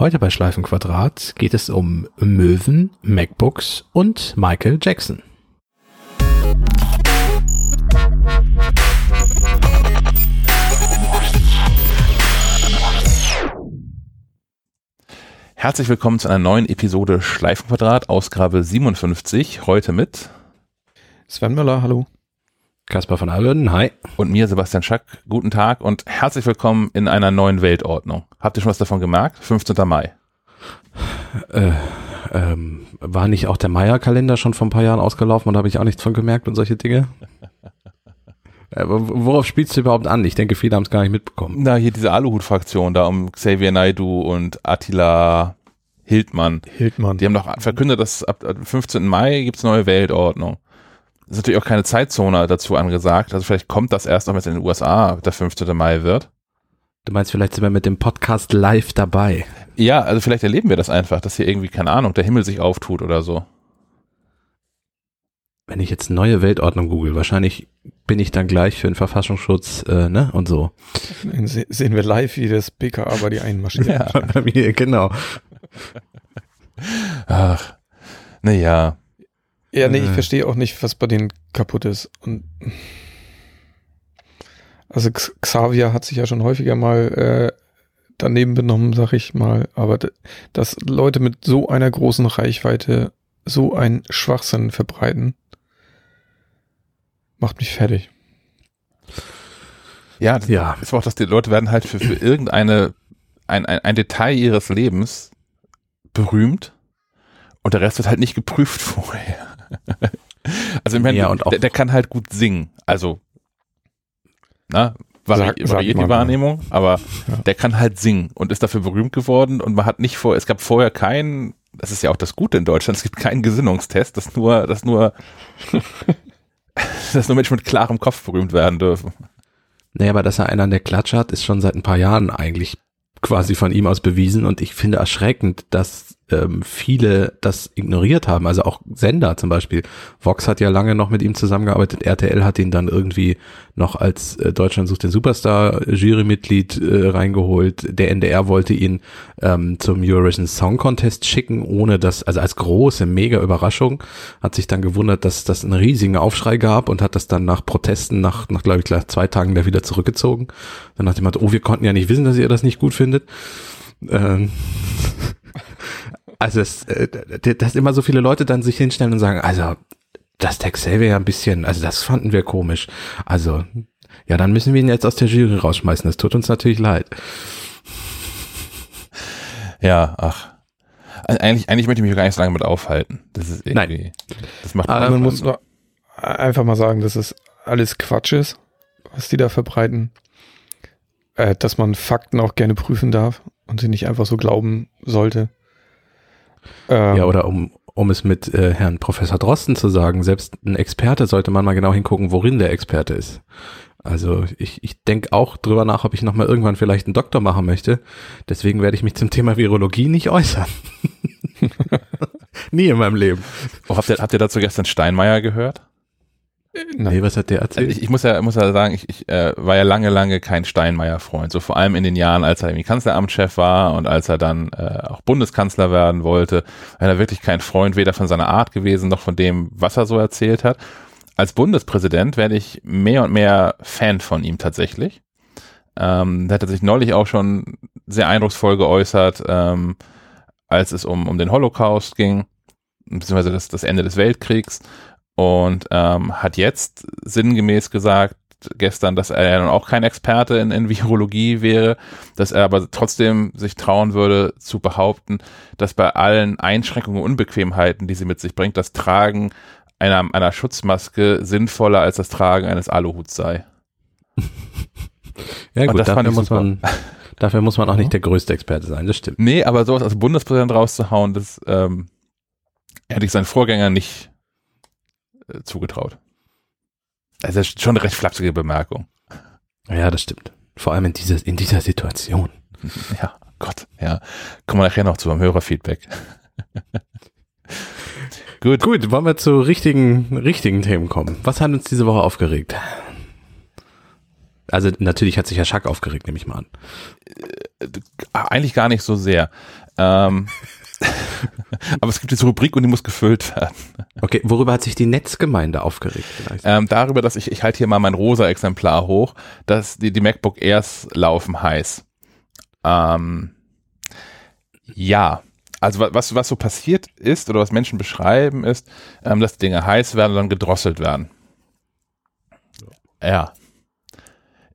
Heute bei Schleifenquadrat geht es um Möwen, MacBooks und Michael Jackson. Herzlich willkommen zu einer neuen Episode Schleifenquadrat, Ausgabe 57. Heute mit Sven Müller, hallo. Kaspar von Allen, hi. Und mir, Sebastian Schack, guten Tag und herzlich willkommen in einer neuen Weltordnung. Habt ihr schon was davon gemerkt? 15. Mai. Äh, ähm, war nicht auch der Maya-Kalender schon vor ein paar Jahren ausgelaufen und da habe ich auch nichts von gemerkt und solche Dinge? äh, worauf spielst du überhaupt an? Ich denke, viele haben es gar nicht mitbekommen. Na, hier diese Aluhut-Fraktion da um Xavier Naidu und Attila Hildmann. Hildmann. Die haben doch verkündet, dass ab 15. Mai gibt's neue Weltordnung ist natürlich auch keine Zeitzone dazu angesagt. Also vielleicht kommt das erst noch, wenn es in den USA der 15. Mai wird. Du meinst, vielleicht sind wir mit dem Podcast live dabei. Ja, also vielleicht erleben wir das einfach, dass hier irgendwie, keine Ahnung, der Himmel sich auftut oder so. Wenn ich jetzt neue Weltordnung google, wahrscheinlich bin ich dann gleich für den Verfassungsschutz, äh, ne, und so. Dann sehen wir live, wie das BKA bei die einmarschiert. ja, bei mir, genau. Ach, naja. Ja, nee, ich äh. verstehe auch nicht, was bei denen kaputt ist. Und also Xavier hat sich ja schon häufiger mal äh, daneben benommen, sag ich mal. Aber dass Leute mit so einer großen Reichweite so einen Schwachsinn verbreiten, macht mich fertig. Ja, das ja. ist auch, dass die Leute werden halt für, für irgendeine ein, ein, ein Detail ihres Lebens berühmt und der Rest wird halt nicht geprüft vorher. also ich meine, ja, der, der, kann halt gut singen. Also, na, vari sag, variiert die Wahrnehmung, aber ja. der kann halt singen und ist dafür berühmt geworden und man hat nicht vor, es gab vorher keinen, das ist ja auch das Gute in Deutschland, es gibt keinen Gesinnungstest, dass nur, dass nur, dass nur Menschen mit klarem Kopf berühmt werden dürfen. Naja, aber dass er einen an der Klatsche hat, ist schon seit ein paar Jahren eigentlich quasi von ihm aus bewiesen und ich finde erschreckend, dass ähm, viele das ignoriert haben, also auch Sender zum Beispiel. Vox hat ja lange noch mit ihm zusammengearbeitet, RTL hat ihn dann irgendwie noch als äh, Deutschland sucht den Superstar Jurymitglied äh, reingeholt. Der NDR wollte ihn ähm, zum Eurovision Song Contest schicken, ohne das, also als große, mega Überraschung, hat sich dann gewundert, dass das einen riesigen Aufschrei gab und hat das dann nach Protesten, nach, nach glaube ich, gleich zwei Tagen da wieder zurückgezogen. Dann hat jemand, oh, wir konnten ja nicht wissen, dass ihr das nicht gut findet. Ähm, also es, äh, dass immer so viele Leute dann sich hinstellen und sagen, also das Text selber ja ein bisschen, also das fanden wir komisch. Also ja, dann müssen wir ihn jetzt aus der Jury rausschmeißen. Das tut uns natürlich leid. Ja, ach. Eigentlich, eigentlich möchte ich mich gar nicht so lange mit aufhalten. Das ist irgendwie, Nein. das macht Aber man muss nur einfach mal sagen, dass es alles Quatsch ist, was die da verbreiten. Äh, dass man Fakten auch gerne prüfen darf und sie nicht einfach so glauben sollte. Ähm, ja, oder um, um es mit äh, Herrn Professor Drosten zu sagen, selbst ein Experte sollte man mal genau hingucken, worin der Experte ist. Also ich, ich denke auch drüber nach, ob ich nochmal irgendwann vielleicht einen Doktor machen möchte. Deswegen werde ich mich zum Thema Virologie nicht äußern. Nie in meinem Leben. Oh, habt, ihr, habt ihr dazu gestern Steinmeier gehört? Nee, was hat der erzählt? Also ich, ich, muss ja, muss ja sagen, ich, ich äh, war ja lange, lange kein Steinmeier-Freund. So vor allem in den Jahren, als er irgendwie Kanzleramtschef war und als er dann äh, auch Bundeskanzler werden wollte, war er wirklich kein Freund weder von seiner Art gewesen noch von dem, was er so erzählt hat. Als Bundespräsident werde ich mehr und mehr Fan von ihm tatsächlich. Ähm, der hat sich neulich auch schon sehr eindrucksvoll geäußert, ähm, als es um, um den Holocaust ging, beziehungsweise das, das Ende des Weltkriegs und ähm, hat jetzt sinngemäß gesagt, gestern, dass er ja nun auch kein Experte in, in Virologie wäre, dass er aber trotzdem sich trauen würde zu behaupten, dass bei allen Einschränkungen und Unbequemheiten, die sie mit sich bringt, das Tragen einer, einer Schutzmaske sinnvoller als das Tragen eines Aluhuts sei. ja gut, dafür muss, man, dafür muss man auch nicht der größte Experte sein, das stimmt. Nee, aber sowas als Bundespräsident rauszuhauen, das ähm, hätte ich seinen Vorgänger nicht äh, zugetraut. Also das ist schon eine recht flapsige Bemerkung. Ja, das stimmt. Vor allem in dieser, in dieser Situation. Ja, Gott, ja. Kommen wir nachher noch zu beim Hörerfeedback. Gut. Gut, wollen wir zu richtigen, richtigen Themen kommen. Was hat uns diese Woche aufgeregt? Also natürlich hat sich Herr Schack aufgeregt, nehme ich mal an. Äh, eigentlich gar nicht so sehr. Ähm, aber es gibt diese Rubrik und die muss gefüllt werden. Okay, worüber hat sich die Netzgemeinde aufgeregt? Ähm, darüber, dass ich, ich halte hier mal mein rosa Exemplar hoch, dass die, die MacBook Airs laufen heiß. Ähm, ja, also was, was so passiert ist oder was Menschen beschreiben ist, ähm, dass Dinge heiß werden und dann gedrosselt werden. Ja.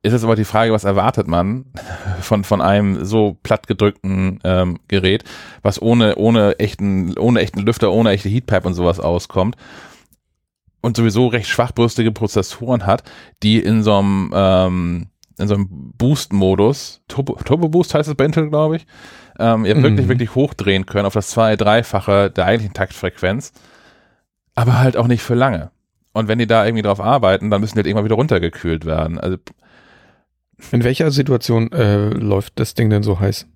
Ist jetzt aber die Frage, was erwartet man von, von einem so plattgedrückten ähm, Gerät, was ohne, ohne echten, ohne echten Lüfter, ohne echte Heatpipe und sowas auskommt und sowieso recht schwachbrüstige Prozessoren hat, die in so einem, ähm, in so einem Boost-Modus, Turbo, Turbo Boost heißt es bei Intel, glaube ich, ähm, ihr mhm. wirklich, wirklich hochdrehen können auf das zwei-, dreifache der eigentlichen Taktfrequenz, aber halt auch nicht für lange. Und wenn die da irgendwie drauf arbeiten, dann müssen die halt irgendwann wieder runtergekühlt werden. Also in welcher Situation äh, läuft das Ding denn so heiß?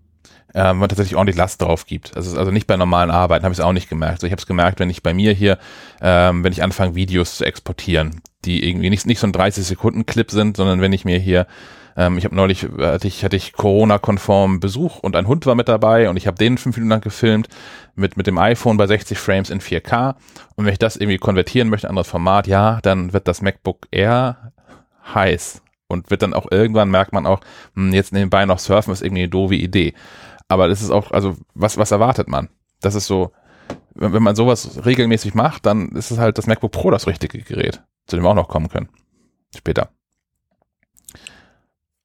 Ähm, man tatsächlich ordentlich Last drauf gibt. Also, also nicht bei normalen Arbeiten habe ich es auch nicht gemerkt. Also ich habe es gemerkt, wenn ich bei mir hier, ähm, wenn ich anfange, Videos zu exportieren, die irgendwie nicht, nicht so ein 30-Sekunden-Clip sind, sondern wenn ich mir hier, ähm, ich habe neulich, hatte ich, hatte ich Corona-konform Besuch und ein Hund war mit dabei und ich habe den fünf Minuten lang gefilmt mit, mit dem iPhone bei 60 Frames in 4K. Und wenn ich das irgendwie konvertieren möchte, anderes Format, ja, dann wird das MacBook Air heiß und wird dann auch irgendwann merkt man auch, hm, jetzt nebenbei noch surfen ist irgendwie eine doofe Idee. Aber das ist auch, also was, was erwartet man? Das ist so, wenn, wenn man sowas regelmäßig macht, dann ist es halt das MacBook Pro das richtige Gerät, zu dem wir auch noch kommen können. Später.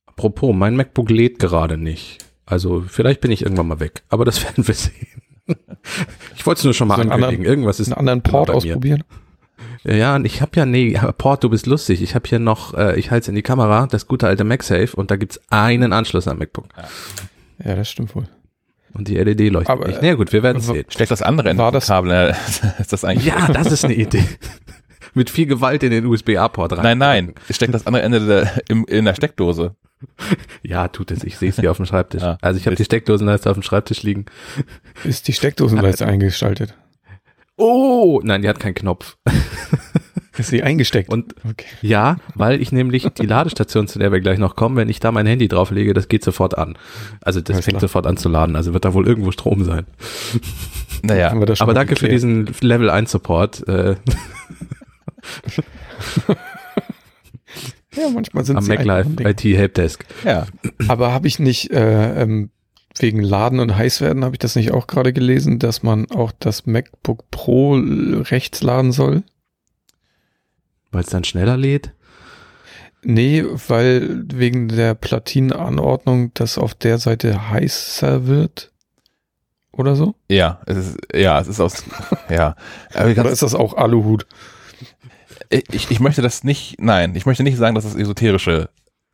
Apropos, mein MacBook lädt gerade nicht. Also vielleicht bin ich irgendwann mal weg, aber das werden wir sehen. ich wollte es nur schon mal so ankündigen. Anderen, Irgendwas ist einen anderen Port ausprobieren. Ja, und ich habe ja, nee, Port, du bist lustig. Ich habe hier noch, äh, ich halte es in die Kamera, das gute alte MagSafe und da gibt's einen Anschluss am MacBook. Ja, ja das stimmt wohl. Und die LED leuchtet Aber, nicht. Na nee, gut, wir werden sehen. Steckt das andere in das Kabel? Äh, ist das eigentlich? Ja, das ist eine Idee. Mit viel Gewalt in den USB-A-Port rein. Nein, nein. Steckt das andere Ende der, im, in der Steckdose. Ja, tut es. Ich sehe es hier auf dem Schreibtisch. Ja, also ich habe die Steckdosenleiste auf dem Schreibtisch liegen. Ist die Steckdosenleiste eingeschaltet? Oh, nein, die hat keinen Knopf. Ist sie eingesteckt? Und okay. ja, weil ich nämlich die Ladestation, zu der wir gleich noch kommen, wenn ich da mein Handy drauflege, das geht sofort an. Also das Alles fängt klar. sofort an zu laden. Also wird da wohl irgendwo Strom sein. Naja, aber danke geklärt. für diesen Level 1 Support. Äh. ja, manchmal sind Am sie MacLife IT Helpdesk. Ja. Aber habe ich nicht äh, ähm, wegen Laden und Heißwerden habe ich das nicht auch gerade gelesen, dass man auch das MacBook Pro rechts laden soll? Weil es dann schneller lädt? Nee, weil wegen der Platinenanordnung das auf der Seite heißer wird. Oder so? Ja, es ist, ja, es ist aus, ja. Oder ist das auch Aluhut? Ich, ich möchte das nicht, nein, ich möchte nicht sagen, dass das esoterische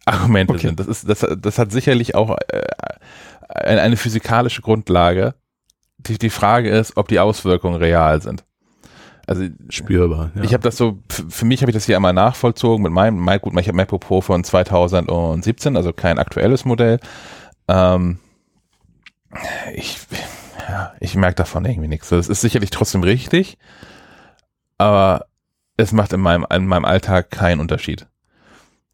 Argumente okay. sind. Das ist, das, das hat sicherlich auch äh, eine physikalische Grundlage. Die, die Frage ist, ob die Auswirkungen real sind. Also spürbar. Ja. Ich habe das so, für mich habe ich das hier einmal nachvollzogen mit meinem, mein, gut, ich habe MacBook Pro von 2017, also kein aktuelles Modell. Ähm, ich, ja, ich merke davon irgendwie nichts. Das ist sicherlich trotzdem richtig, aber es macht in meinem, in meinem Alltag keinen Unterschied.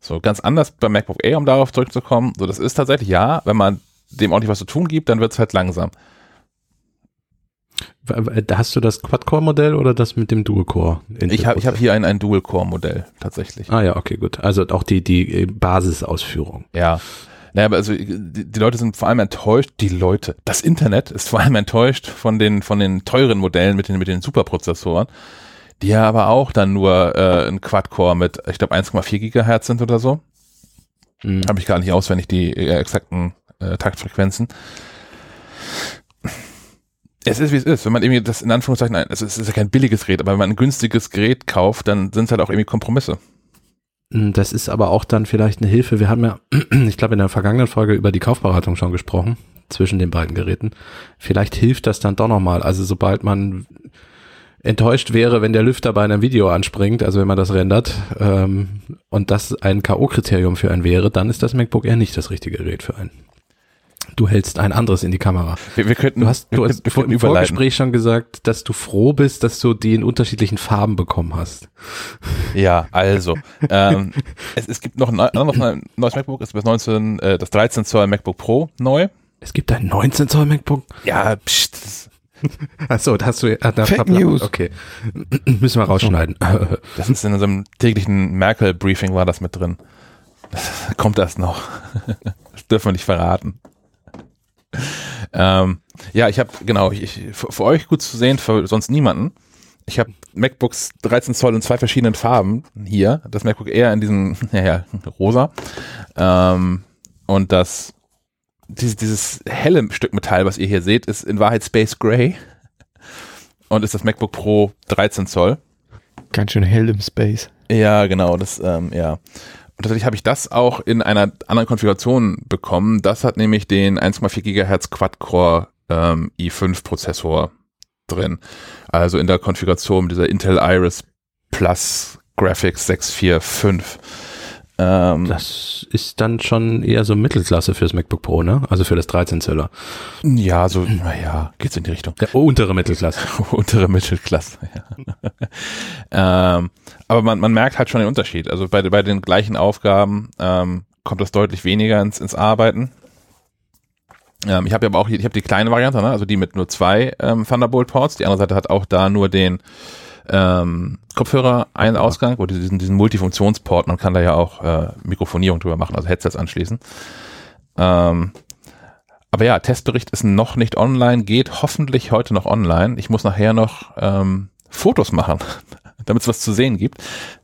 So ganz anders beim MacBook Air, um darauf zurückzukommen. So, das ist tatsächlich ja, wenn man dem ordentlich was zu tun gibt, dann wird es halt langsam. Hast du das Quad-Core-Modell oder das mit dem Dual-Core? Ich habe ich hab hier ein, ein Dual-Core-Modell tatsächlich. Ah ja, okay, gut. Also auch die, die Basisausführung. Ja. Naja, aber also die, die Leute sind vor allem enttäuscht, die Leute, das Internet ist vor allem enttäuscht von den, von den teuren Modellen mit den, mit den Superprozessoren, die ja aber auch dann nur äh, ein Quad-Core mit, ich glaube, 1,4 Gigahertz sind oder so. Mhm. Habe ich gar nicht auswendig die äh, exakten äh, Taktfrequenzen. Es ist wie es ist. Wenn man irgendwie das in Anführungszeichen, ist, es ist ja kein billiges Gerät, aber wenn man ein günstiges Gerät kauft, dann sind es halt auch irgendwie Kompromisse. Hm, das ist aber auch dann vielleicht eine Hilfe. Wir haben ja, ich glaube, in der vergangenen Folge über die Kaufberatung schon gesprochen, zwischen den beiden Geräten. Vielleicht hilft das dann doch nochmal. Also sobald man enttäuscht wäre, wenn der Lüfter bei einem Video anspringt, also wenn man das rendert, ähm, und das ein K.O.-Kriterium für einen wäre, dann ist das MacBook eher nicht das richtige Gerät für einen. Du hältst ein anderes in die Kamera. Wir, wir könnten, du hast, du hast wir im Vorgespräch schon gesagt, dass du froh bist, dass du die in unterschiedlichen Farben bekommen hast. Ja, also ähm, es, es gibt noch ein, noch ein neues MacBook, es ist das 19, äh, das 13 Zoll MacBook Pro neu. Es gibt ein 19 Zoll MacBook? Ja, pst. Achso, da hast du, äh, da Fake News. Okay. Müssen wir rausschneiden. Das ist in unserem täglichen Merkel-Briefing war das mit drin. Das kommt erst noch. Das dürfen wir nicht verraten. Ähm, ja, ich habe, genau, ich, ich, für, für euch gut zu sehen, für sonst niemanden. Ich habe MacBooks 13 Zoll in zwei verschiedenen Farben hier. Das MacBook Air in diesem, naja, rosa. Ähm, und das, dieses, dieses helle Stück Metall, was ihr hier seht, ist in Wahrheit Space Gray. Und ist das MacBook Pro 13 Zoll. Ganz schön hell im Space. Ja, genau, das, ähm, ja. Und tatsächlich habe ich das auch in einer anderen Konfiguration bekommen. Das hat nämlich den 1,4 Gigahertz Quad-Core ähm, i5 Prozessor drin. Also in der Konfiguration mit dieser Intel Iris Plus Graphics 645. Ähm, Das ist dann schon eher so Mittelklasse fürs MacBook Pro, ne? Also für das 13 Zöller. ja, so, naja, geht's in die Richtung. Der untere Mittelklasse. untere Mittelklasse. Ja. ähm, aber man, man merkt halt schon den Unterschied. Also bei, bei den gleichen Aufgaben ähm, kommt das deutlich weniger ins, ins Arbeiten. Ähm, ich habe ja aber auch ich habe die kleine Variante, ne? also die mit nur zwei ähm, Thunderbolt Ports. Die andere Seite hat auch da nur den ähm, Kopfhörer einen Ausgang oder diesen, diesen Multifunktionsport. Man kann da ja auch äh, Mikrofonierung drüber machen, also Headsets anschließen. Ähm, aber ja, Testbericht ist noch nicht online, geht hoffentlich heute noch online. Ich muss nachher noch ähm, Fotos machen, damit es was zu sehen gibt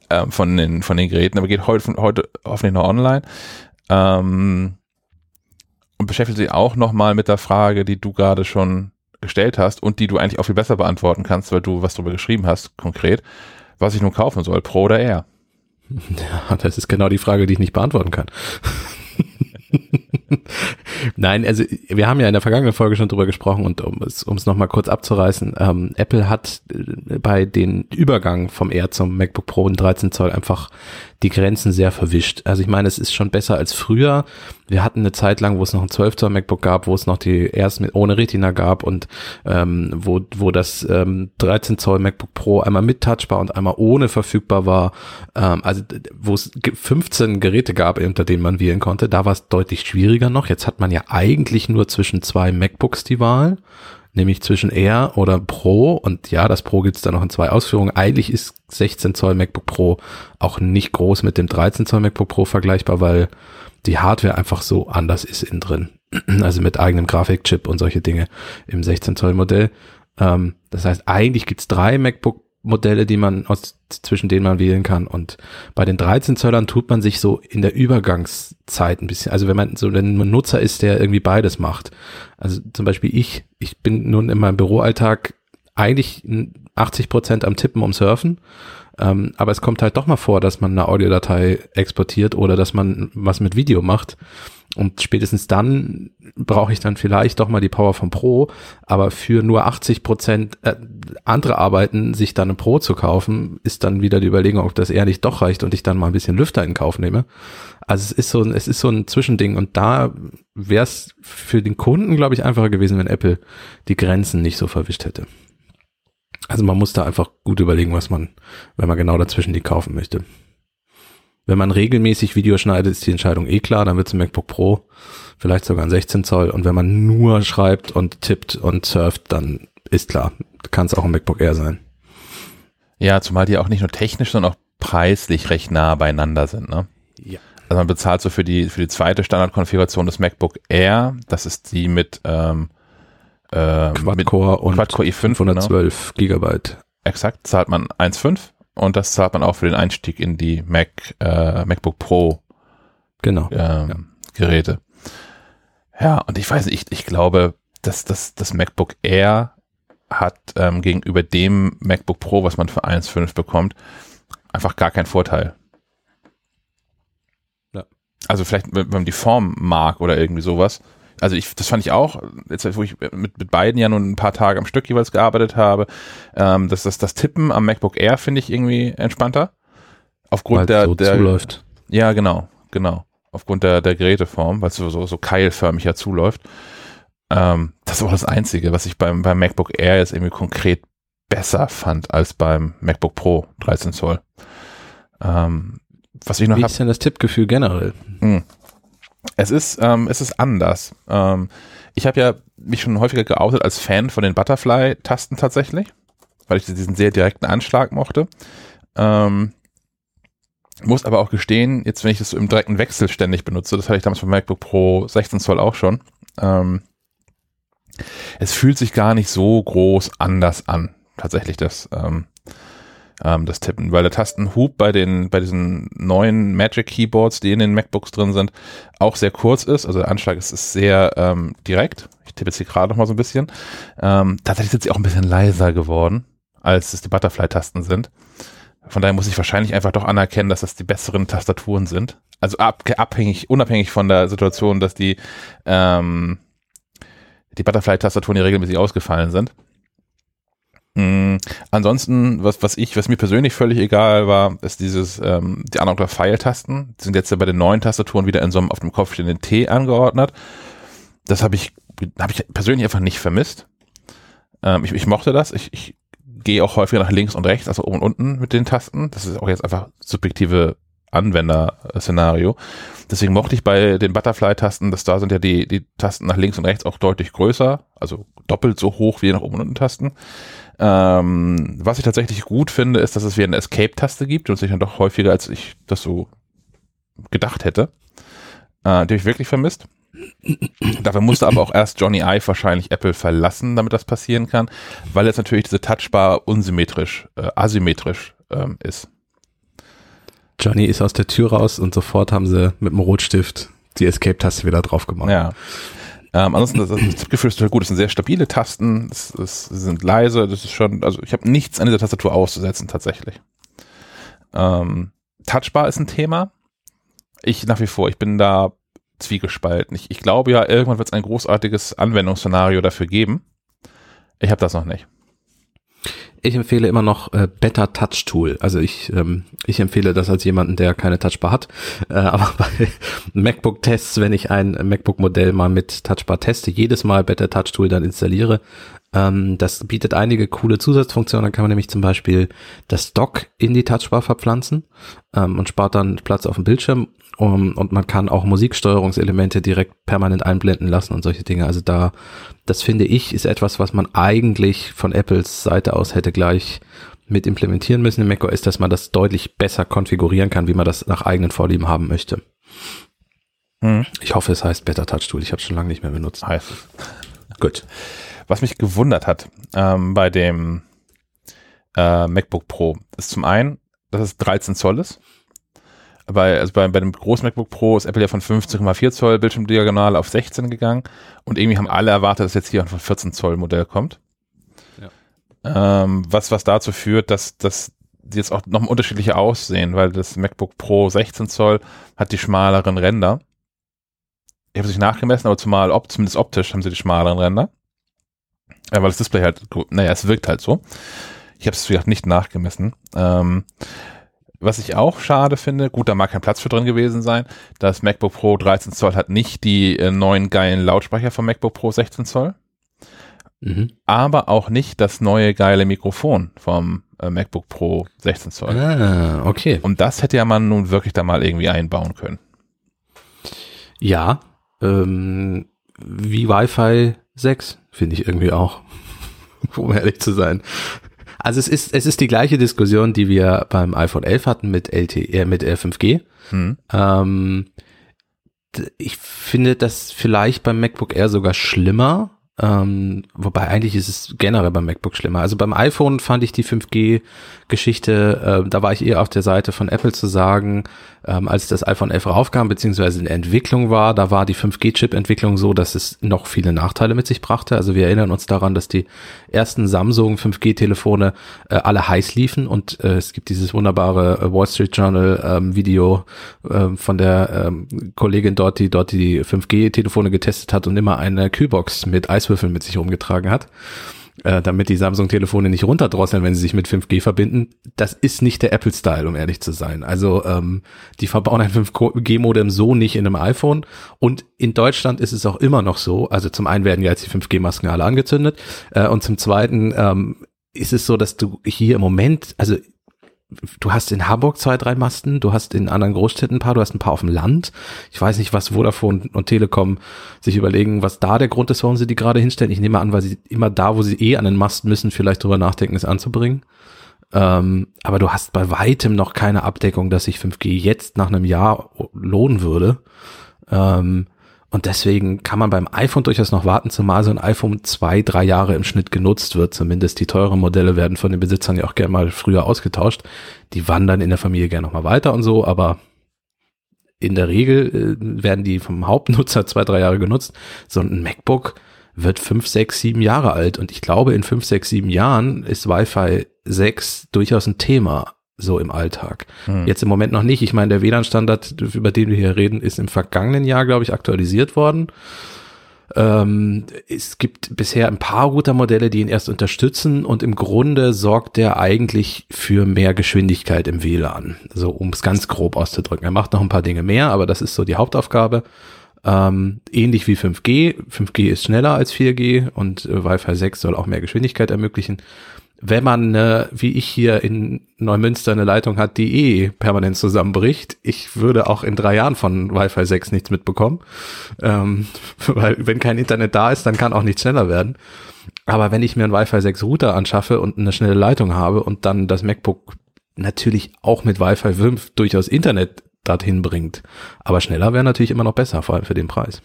ähm, von, den, von den Geräten, aber geht heute, heute hoffentlich noch online. Ähm, und beschäftigt sich auch nochmal mit der Frage, die du gerade schon gestellt hast und die du eigentlich auch viel besser beantworten kannst, weil du was darüber geschrieben hast, konkret, was ich nun kaufen soll, Pro oder Air. Ja, das ist genau die Frage, die ich nicht beantworten kann. Nein, also wir haben ja in der vergangenen Folge schon drüber gesprochen und um es, um es nochmal kurz abzureißen, ähm, Apple hat äh, bei den Übergang vom Air zum MacBook Pro in 13 Zoll einfach die Grenzen sehr verwischt. Also ich meine, es ist schon besser als früher. Wir hatten eine Zeit lang, wo es noch ein 12 Zoll MacBook gab, wo es noch die erst mit ohne Retina gab und ähm, wo, wo das ähm, 13 Zoll MacBook Pro einmal mit Touchbar und einmal ohne verfügbar war. Ähm, also wo es ge- 15 Geräte gab, unter denen man wählen konnte, da war es deutlich schwieriger noch. Jetzt hat man ja eigentlich nur zwischen zwei MacBooks die Wahl nämlich zwischen Air oder Pro und ja, das Pro gibt's da noch in zwei Ausführungen. Eigentlich ist 16 Zoll MacBook Pro auch nicht groß mit dem 13 Zoll MacBook Pro vergleichbar, weil die Hardware einfach so anders ist innen drin. Also mit eigenem Grafikchip und solche Dinge im 16 Zoll Modell. Ähm, das heißt, eigentlich gibt's drei MacBook Modelle, die man aus, zwischen denen man wählen kann. Und bei den 13 Zöllern tut man sich so in der Übergangszeit ein bisschen, also wenn man so ein Nutzer ist, der irgendwie beides macht. Also zum Beispiel ich, ich bin nun in meinem Büroalltag eigentlich 80 Prozent am Tippen um Surfen. Ähm, aber es kommt halt doch mal vor, dass man eine Audiodatei exportiert oder dass man was mit Video macht. Und spätestens dann brauche ich dann vielleicht doch mal die Power vom Pro, aber für nur 80 Prozent äh, andere Arbeiten, sich dann ein Pro zu kaufen, ist dann wieder die Überlegung, ob das eher nicht doch reicht und ich dann mal ein bisschen Lüfter in Kauf nehme. Also es ist so ein, es ist so ein Zwischending und da wäre es für den Kunden, glaube ich, einfacher gewesen, wenn Apple die Grenzen nicht so verwischt hätte. Also man muss da einfach gut überlegen, was man, wenn man genau dazwischen die kaufen möchte. Wenn man regelmäßig Video schneidet, ist die Entscheidung eh klar, dann wird es ein MacBook Pro, vielleicht sogar ein 16 Zoll. Und wenn man nur schreibt und tippt und surft, dann ist klar, kann es auch ein MacBook Air sein. Ja, zumal die auch nicht nur technisch, sondern auch preislich recht nah beieinander sind. Ne? Ja. Also man bezahlt so für die, für die zweite Standardkonfiguration des MacBook Air, das ist die mit, ähm, äh, Quad-Core und Quad-Core i5, genau. 512 Gigabyte. exakt, zahlt man 1,5 und das zahlt man auch für den Einstieg in die Mac, äh, MacBook Pro Genau. ähm, Geräte. Ja, und ich weiß nicht, ich, ich glaube, dass das, das MacBook Air hat ähm, gegenüber dem MacBook Pro, was man für 1,5 bekommt, einfach gar keinen Vorteil. Ja. Also vielleicht, wenn man die Form mag oder irgendwie sowas. Also ich, das fand ich auch, jetzt wo ich mit, mit beiden ja nun ein paar Tage am Stück jeweils gearbeitet habe, ähm, dass das, das Tippen am MacBook Air finde ich irgendwie entspannter. Aufgrund Weil der, so der zuläuft. ja, genau, genau. Aufgrund der, der Geräteform, weil es so, so, so keilförmig ja zuläuft. Ähm, das ist auch das Einzige, was ich beim, beim MacBook Air jetzt irgendwie konkret besser fand als beim MacBook Pro 13 Zoll. Ähm, was ich noch Wie hab, ist denn das Tippgefühl generell? Es ist, ähm, es ist anders. Ähm, Ich habe ja mich schon häufiger geoutet als Fan von den Butterfly-Tasten tatsächlich, weil ich diesen sehr direkten Anschlag mochte. Ähm, muss aber auch gestehen, jetzt wenn ich das so im direkten Wechsel ständig benutze, das hatte ich damals vom MacBook Pro 16 Zoll auch schon, ähm, es fühlt sich gar nicht so groß anders an, tatsächlich das, ähm, ähm, das Tippen, weil der Tastenhub bei den, bei diesen neuen Magic Keyboards, die in den MacBooks drin sind, auch sehr kurz ist. Also der Anschlag ist, ist sehr ähm, direkt. Ich tippe jetzt hier gerade noch mal so ein bisschen. Ähm, tatsächlich sind sie auch ein bisschen leiser geworden, als es die Butterfly-Tasten sind. Von daher muss ich wahrscheinlich einfach doch anerkennen, dass das die besseren Tastaturen sind. Also ab, abhängig, unabhängig von der Situation, dass die ähm, die Butterfly-Tastaturen hier regelmäßig ausgefallen sind. Mhm. Ansonsten, was, was ich, was mir persönlich völlig egal war, ist dieses, ähm, die Analog Pfeil-Tasten. Die sind jetzt ja bei den neuen Tastaturen wieder in so einem auf dem Kopf stehenden T angeordnet. Das habe ich, habe ich persönlich einfach nicht vermisst. Ähm, ich, ich mochte das. Ich, ich gehe auch häufiger nach links und rechts, also oben und unten mit den Tasten. Das ist auch jetzt einfach subjektive Anwender-Szenario. Deswegen mochte ich bei den Butterfly-Tasten, dass da sind ja die, die Tasten nach links und rechts auch deutlich größer, also doppelt so hoch wie nach oben und unten Tasten. Ähm, was ich tatsächlich gut finde, ist, dass es wie eine Escape-Taste gibt und sich dann doch häufiger, als ich das so gedacht hätte. Äh, die habe ich wirklich vermisst. Dafür musste aber auch erst Johnny Ive wahrscheinlich Apple verlassen, damit das passieren kann, weil jetzt natürlich diese Touchbar unsymmetrisch, äh, asymmetrisch ähm, ist. Johnny ist aus der Tür raus und sofort haben sie mit dem Rotstift die Escape-Taste wieder drauf gemacht. Ja. Ähm, ansonsten, das, das Gefühl ist total gut. Das sind sehr stabile Tasten, es, es sind leise, das ist schon, also ich habe nichts an dieser Tastatur auszusetzen tatsächlich. Ähm, Touchbar ist ein Thema. Ich nach wie vor, ich bin da zwiegespalten. Ich, ich glaube ja, irgendwann wird es ein großartiges Anwendungsszenario dafür geben. Ich habe das noch nicht. Ich empfehle immer noch äh, Better Touch Tool. Also ich, ähm, ich empfehle das als jemanden, der keine Touchbar hat. Äh, aber bei MacBook-Tests, wenn ich ein MacBook-Modell mal mit Touchbar teste, jedes Mal Better Touch Tool dann installiere, ähm, das bietet einige coole Zusatzfunktionen. Dann kann man nämlich zum Beispiel das Dock in die Touchbar verpflanzen ähm, und spart dann Platz auf dem Bildschirm. Um, und man kann auch Musiksteuerungselemente direkt permanent einblenden lassen und solche Dinge. Also da, das finde ich, ist etwas, was man eigentlich von Apples Seite aus hätte gleich mit implementieren müssen im macOS, dass man das deutlich besser konfigurieren kann, wie man das nach eigenen Vorlieben haben möchte. Hm. Ich hoffe, es heißt Better Touch Tool. Ich habe schon lange nicht mehr benutzt. Heißt es. Gut. Was mich gewundert hat ähm, bei dem äh, MacBook Pro ist zum einen, dass es 13 Zoll ist. Bei, also bei, bei dem großen MacBook Pro ist Apple ja von 15,4 Zoll Bildschirmdiagonal auf 16 gegangen und irgendwie haben alle erwartet, dass jetzt hier ein 14 Zoll Modell kommt. Ja. Ähm, was, was dazu führt, dass, dass die jetzt auch noch unterschiedliche aussehen, weil das MacBook Pro 16 Zoll hat die schmaleren Ränder. Ich habe es nicht nachgemessen, aber zumal ob, zumindest optisch haben sie die schmaleren Ränder. Ja, weil das Display halt, naja, es wirkt halt so. Ich habe es, wie gesagt, nicht nachgemessen. Ähm, was ich auch schade finde, gut, da mag kein Platz für drin gewesen sein. Das MacBook Pro 13 Zoll hat nicht die äh, neuen geilen Lautsprecher vom MacBook Pro 16 Zoll. Mhm. Aber auch nicht das neue geile Mikrofon vom äh, MacBook Pro 16 Zoll. Ah, okay. Und das hätte ja man nun wirklich da mal irgendwie einbauen können. Ja, ähm, wie Wi-Fi 6 finde ich irgendwie auch, um ehrlich zu sein. Also es ist, es ist die gleiche Diskussion, die wir beim iPhone 11 hatten mit LTE, äh, mit 5G. Hm. Ähm, ich finde das vielleicht beim MacBook Air sogar schlimmer, ähm, wobei eigentlich ist es generell beim MacBook schlimmer. Also beim iPhone fand ich die 5G-Geschichte, äh, da war ich eher auf der Seite von Apple zu sagen, ähm, als das iPhone 11 raufkam, beziehungsweise in Entwicklung war, da war die 5G-Chip-Entwicklung so, dass es noch viele Nachteile mit sich brachte. Also wir erinnern uns daran, dass die ersten Samsung 5G-Telefone äh, alle heiß liefen und äh, es gibt dieses wunderbare äh, Wall Street Journal ähm, äh, von der ähm, Kollegin dort, die dort die 5G-Telefone getestet hat und immer eine Kühlbox mit Eiswürfeln mit sich rumgetragen hat äh, damit die Samsung-Telefone nicht runterdrosseln, wenn sie sich mit 5G verbinden. Das ist nicht der Apple-Style, um ehrlich zu sein. Also ähm, die verbauen ein 5G-Modem so nicht in einem iPhone. Und in Deutschland ist es auch immer noch so. Also zum einen werden ja jetzt die 5G-Masken alle angezündet äh, und zum zweiten ähm, ist es so, dass du hier im Moment, also du hast in Hamburg zwei, drei Masten, du hast in anderen Großstädten ein paar, du hast ein paar auf dem Land. Ich weiß nicht, was Vodafone und Telekom sich überlegen, was da der Grund ist, warum sie die gerade hinstellen. Ich nehme an, weil sie immer da, wo sie eh an den Mast müssen, vielleicht drüber nachdenken, es anzubringen. Ähm, aber du hast bei weitem noch keine Abdeckung, dass sich 5G jetzt nach einem Jahr lohnen würde. Ähm, und deswegen kann man beim iPhone durchaus noch warten, zumal so ein iPhone zwei, drei Jahre im Schnitt genutzt wird. Zumindest die teuren Modelle werden von den Besitzern ja auch gerne mal früher ausgetauscht. Die wandern in der Familie gerne noch mal weiter und so, aber in der Regel äh, werden die vom Hauptnutzer zwei, drei Jahre genutzt. So ein MacBook wird fünf, sechs, sieben Jahre alt und ich glaube, in fünf, sechs, sieben Jahren ist Wi-Fi 6 durchaus ein Thema so im Alltag. Hm. Jetzt im Moment noch nicht. Ich meine, der WLAN-Standard, über den wir hier reden, ist im vergangenen Jahr, glaube ich, aktualisiert worden. Ähm, es gibt bisher ein paar Routermodelle, die ihn erst unterstützen und im Grunde sorgt der eigentlich für mehr Geschwindigkeit im WLAN. So, um es ganz grob auszudrücken. Er macht noch ein paar Dinge mehr, aber das ist so die Hauptaufgabe. Ähm, ähnlich wie 5G. 5G ist schneller als 4G und äh, Wi-Fi 6 soll auch mehr Geschwindigkeit ermöglichen wenn man, äh, wie ich hier in Neumünster eine Leitung hat, die eh permanent zusammenbricht, ich würde auch in drei Jahren von Wi-Fi 6 nichts mitbekommen. Ähm, weil wenn kein Internet da ist, dann kann auch nichts schneller werden. Aber wenn ich mir einen Wi-Fi 6 Router anschaffe und eine schnelle Leitung habe und dann das MacBook natürlich auch mit Wi-Fi 5 durchaus Internet dorthin bringt, aber schneller wäre natürlich immer noch besser, vor allem für den Preis.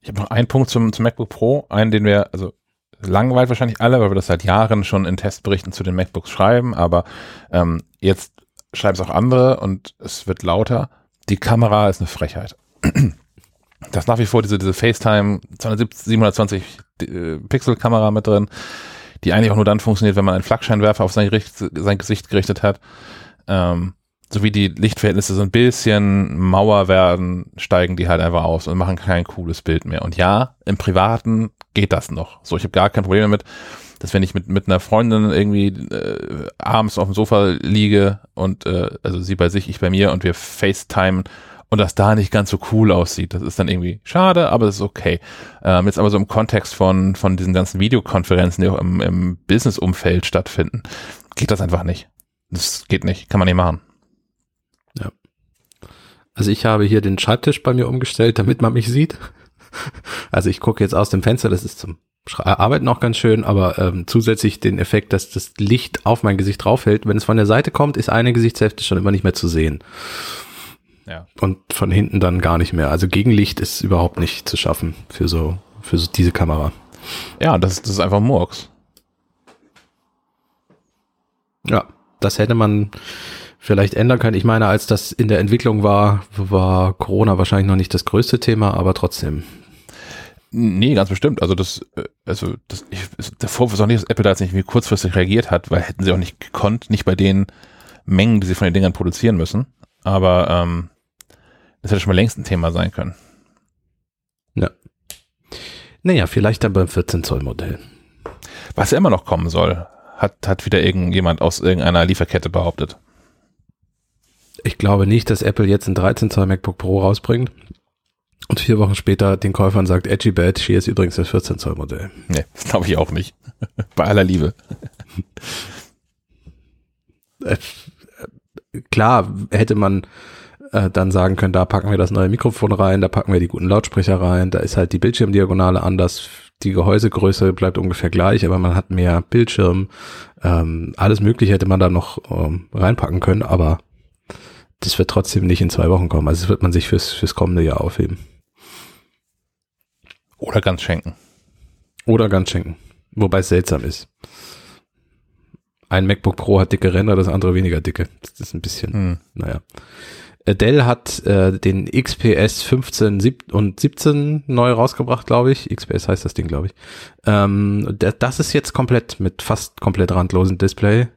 Ich habe noch einen Punkt zum, zum MacBook Pro, einen, den wir, also langweilt wahrscheinlich alle, weil wir das seit Jahren schon in Testberichten zu den MacBooks schreiben, aber ähm, jetzt schreiben es auch andere und es wird lauter. Die Kamera ist eine Frechheit. Da ist nach wie vor diese, diese FaceTime 720 äh, Pixel Kamera mit drin, die eigentlich auch nur dann funktioniert, wenn man einen Flakscheinwerfer auf sein, sein Gesicht gerichtet hat. Ähm, so wie die Lichtverhältnisse so ein bisschen Mauer werden, steigen die halt einfach aus und machen kein cooles Bild mehr. Und ja, im Privaten geht das noch. So, ich habe gar kein Problem damit, dass wenn ich mit, mit einer Freundin irgendwie äh, abends auf dem Sofa liege und äh, also sie bei sich, ich bei mir und wir FaceTime und das da nicht ganz so cool aussieht. Das ist dann irgendwie schade, aber das ist okay. Ähm, jetzt aber so im Kontext von, von diesen ganzen Videokonferenzen, die auch im, im Business-Umfeld stattfinden, geht das einfach nicht. Das geht nicht, kann man nicht machen. Ja. Also ich habe hier den Schreibtisch bei mir umgestellt, damit man mich sieht. Also ich gucke jetzt aus dem Fenster, das ist zum Arbeiten auch ganz schön, aber ähm, zusätzlich den Effekt, dass das Licht auf mein Gesicht draufhält. Wenn es von der Seite kommt, ist eine Gesichtshälfte schon immer nicht mehr zu sehen. Ja. Und von hinten dann gar nicht mehr. Also Gegenlicht ist überhaupt nicht zu schaffen für so, für so diese Kamera. Ja, das, das ist einfach Murks. Ja, das hätte man vielleicht ändern können. Ich meine, als das in der Entwicklung war, war Corona wahrscheinlich noch nicht das größte Thema, aber trotzdem. Nee, ganz bestimmt. Also das, äh, also das, ich, der Vorwurf ist auch nicht, dass Apple da jetzt nicht wie kurzfristig reagiert hat, weil hätten sie auch nicht gekonnt, nicht bei den Mengen, die sie von den Dingern produzieren müssen. Aber ähm, das hätte schon mal längst ein Thema sein können. Ja. Naja, vielleicht dann beim 14 Zoll Modell. Was ja immer noch kommen soll, hat, hat wieder irgendjemand aus irgendeiner Lieferkette behauptet. Ich glaube nicht, dass Apple jetzt ein 13 Zoll MacBook Pro rausbringt und vier Wochen später den Käufern sagt, Edgy Bad, hier ist übrigens das 14 Zoll Modell. Nee, das glaube ich auch nicht. Bei aller Liebe. Äh, klar, hätte man äh, dann sagen können, da packen wir das neue Mikrofon rein, da packen wir die guten Lautsprecher rein, da ist halt die Bildschirmdiagonale anders, die Gehäusegröße bleibt ungefähr gleich, aber man hat mehr Bildschirm, ähm, alles mögliche hätte man da noch ähm, reinpacken können, aber das wird trotzdem nicht in zwei Wochen kommen. Also das wird man sich fürs, fürs kommende Jahr aufheben. Oder ganz schenken. Oder ganz schenken. Wobei es seltsam ist. Ein MacBook Pro hat dicke Ränder, das andere weniger dicke. Das ist ein bisschen, hm. naja. Dell hat äh, den XPS 15 und 17 neu rausgebracht, glaube ich. XPS heißt das Ding, glaube ich. Ähm, das ist jetzt komplett mit fast komplett randlosem Display.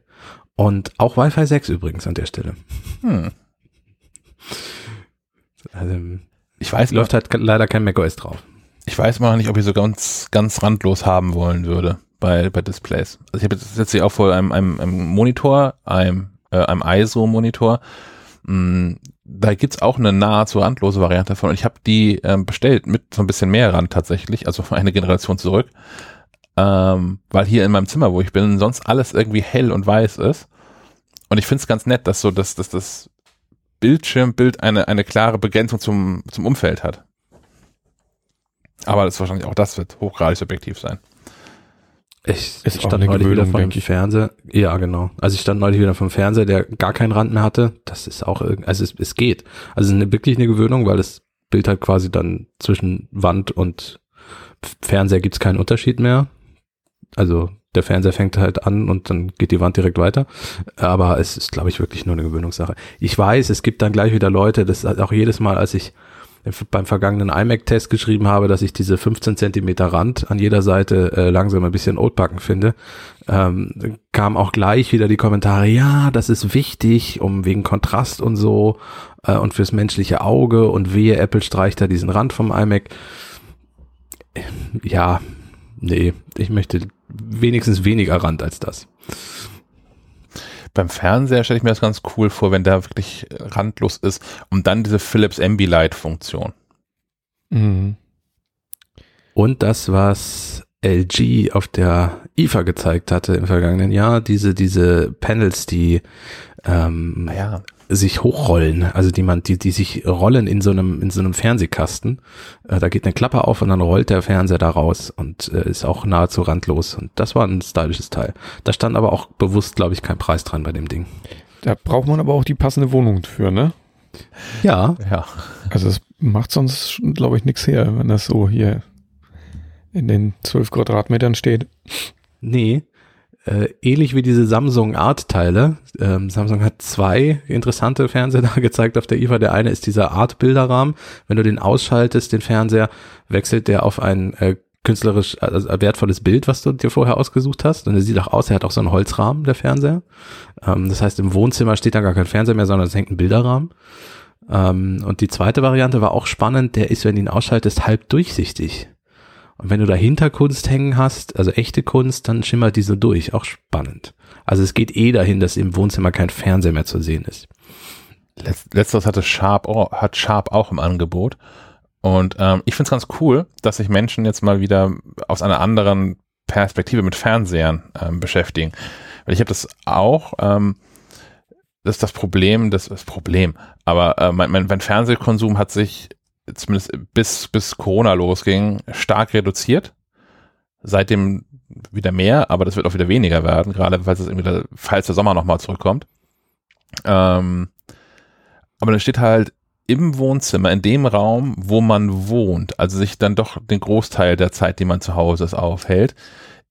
Und auch Wi-Fi 6 übrigens an der Stelle. Hm. Also, ich weiß, läuft halt leider kein macOS drauf. Ich weiß mal nicht, ob ich so ganz, ganz randlos haben wollen würde bei, bei Displays. Also ich habe jetzt, jetzt hier auch vor einem, einem, einem Monitor, einem, äh, einem ISO-Monitor. Mm, da gibt's auch eine nahezu randlose Variante davon. Und ich habe die ähm, bestellt mit so ein bisschen mehr Rand tatsächlich, also eine Generation zurück. Ähm, weil hier in meinem Zimmer, wo ich bin, sonst alles irgendwie hell und weiß ist. Und ich finde es ganz nett, dass so, dass, dass das Bildschirmbild eine, eine klare Begrenzung zum, zum Umfeld hat. Aber das wahrscheinlich auch das wird hochgradig subjektiv sein. Ich, ich stand neulich wieder vom Fernseher. Ja, genau. Also ich stand neulich wieder vom Fernseher, der gar keinen Rand mehr hatte. Das ist auch, also es, es geht. Also eine, wirklich eine Gewöhnung, weil das Bild halt quasi dann zwischen Wand und Fernseher gibt's keinen Unterschied mehr. Also der Fernseher fängt halt an und dann geht die Wand direkt weiter. Aber es ist, glaube ich, wirklich nur eine Gewöhnungssache. Ich weiß, es gibt dann gleich wieder Leute, das auch jedes Mal, als ich beim vergangenen iMac-Test geschrieben habe, dass ich diese 15 Zentimeter Rand an jeder Seite äh, langsam ein bisschen oldbacken finde, ähm, kam auch gleich wieder die Kommentare, ja, das ist wichtig, um wegen Kontrast und so äh, und fürs menschliche Auge und wehe, Apple streicht da diesen Rand vom iMac. Ja, nee, ich möchte wenigstens weniger Rand als das. Beim Fernseher stelle ich mir das ganz cool vor, wenn der wirklich randlos ist und dann diese Philips Ambilight Funktion. Mhm. Und das, was LG auf der IFA gezeigt hatte im vergangenen Jahr, diese, diese Panels, die ähm, ja sich hochrollen, also die man, die, die sich rollen in so einem, in so einem Fernsehkasten. Äh, da geht eine Klappe auf und dann rollt der Fernseher da raus und äh, ist auch nahezu randlos. Und das war ein stylisches Teil. Da stand aber auch bewusst, glaube ich, kein Preis dran bei dem Ding. Da braucht man aber auch die passende Wohnung für, ne? Ja. Ja. Also es macht sonst, glaube ich, nichts her, wenn das so hier in den zwölf Quadratmetern steht. Nee, äh, ähnlich wie diese Samsung Art-Teile. Ähm, Samsung hat zwei interessante Fernseher da gezeigt auf der IFA. Der eine ist dieser Art-Bilderrahmen. Wenn du den ausschaltest, den Fernseher, wechselt der auf ein äh, künstlerisch also wertvolles Bild, was du dir vorher ausgesucht hast. Und er sieht auch aus, er hat auch so einen Holzrahmen, der Fernseher. Ähm, das heißt, im Wohnzimmer steht da gar kein Fernseher mehr, sondern es hängt ein Bilderrahmen. Ähm, und die zweite Variante war auch spannend. Der ist, wenn du ihn ausschaltest, halb durchsichtig. Und wenn du da Hinterkunst hängen hast, also echte Kunst, dann schimmert die so durch. Auch spannend. Also es geht eh dahin, dass im Wohnzimmer kein Fernseher mehr zu sehen ist. Letzteres hatte Sharp, hat Sharp auch im Angebot. Und ähm, ich finde es ganz cool, dass sich Menschen jetzt mal wieder aus einer anderen Perspektive mit Fernsehern ähm, beschäftigen. Weil ich habe das auch, ähm, das ist das Problem, das, das Problem, aber äh, mein, mein, mein Fernsehkonsum hat sich zumindest bis, bis Corona losging, stark reduziert. Seitdem wieder mehr, aber das wird auch wieder weniger werden, gerade falls es irgendwie, falls der Sommer nochmal zurückkommt. Ähm, aber dann steht halt im Wohnzimmer, in dem Raum, wo man wohnt, also sich dann doch den Großteil der Zeit, die man zu Hause ist, aufhält,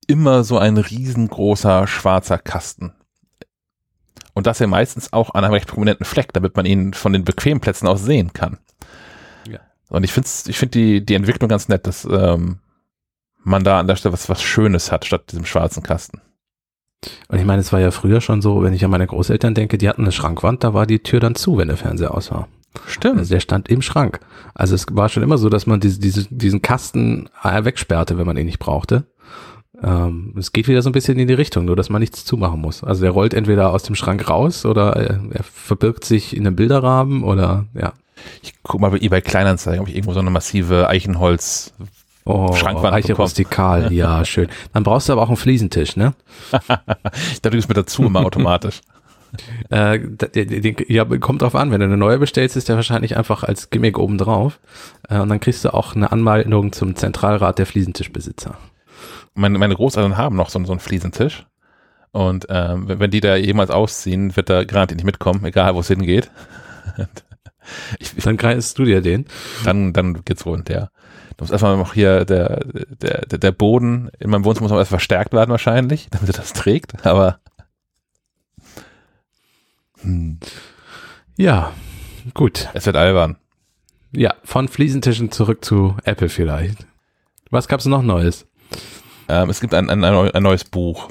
immer so ein riesengroßer schwarzer Kasten. Und das ja meistens auch an einem recht prominenten Fleck, damit man ihn von den bequemen Plätzen aus sehen kann. Und ich finde ich finde die, die Entwicklung ganz nett, dass ähm, man da an der Stelle was, was Schönes hat, statt diesem schwarzen Kasten. Und ich meine, es war ja früher schon so, wenn ich an meine Großeltern denke, die hatten eine Schrankwand, da war die Tür dann zu, wenn der Fernseher aus war. Stimmt. Also der stand im Schrank. Also es war schon immer so, dass man diese, diese, diesen Kasten äh, wegsperrte, wenn man ihn nicht brauchte. Ähm, es geht wieder so ein bisschen in die Richtung, nur dass man nichts zumachen muss. Also der rollt entweder aus dem Schrank raus oder er, er verbirgt sich in einem Bilderrahmen oder ja. Ich guck mal bei eBay Kleinanzeigen, ob ich irgendwo so eine massive Eichenholz Oh, Schrankwand Eiche rustikal, ja, schön. Dann brauchst du aber auch einen Fliesentisch, ne? ich dachte, du bist mit dazu immer automatisch. äh, ja, kommt drauf an, wenn du eine neue bestellst, ist der wahrscheinlich einfach als Gimmick oben drauf. Äh, und dann kriegst du auch eine Anmeldung zum Zentralrat der Fliesentischbesitzer. Meine, meine Großeltern haben noch so, so einen Fliesentisch. Und ähm, wenn die da jemals ausziehen, wird da garantiert nicht mitkommen, egal wo es hingeht. Ich, dann greifst du dir den. Dann, dann geht's rund, ja. Du musst erstmal noch hier, der, der, der Boden in meinem Wohnzimmer muss noch erst verstärkt werden wahrscheinlich, damit er das trägt, aber. Hm. Ja, gut. Es wird albern. Ja, von Fliesentischen zurück zu Apple vielleicht. Was gab's noch Neues? Ähm, es gibt ein, ein, ein neues Buch.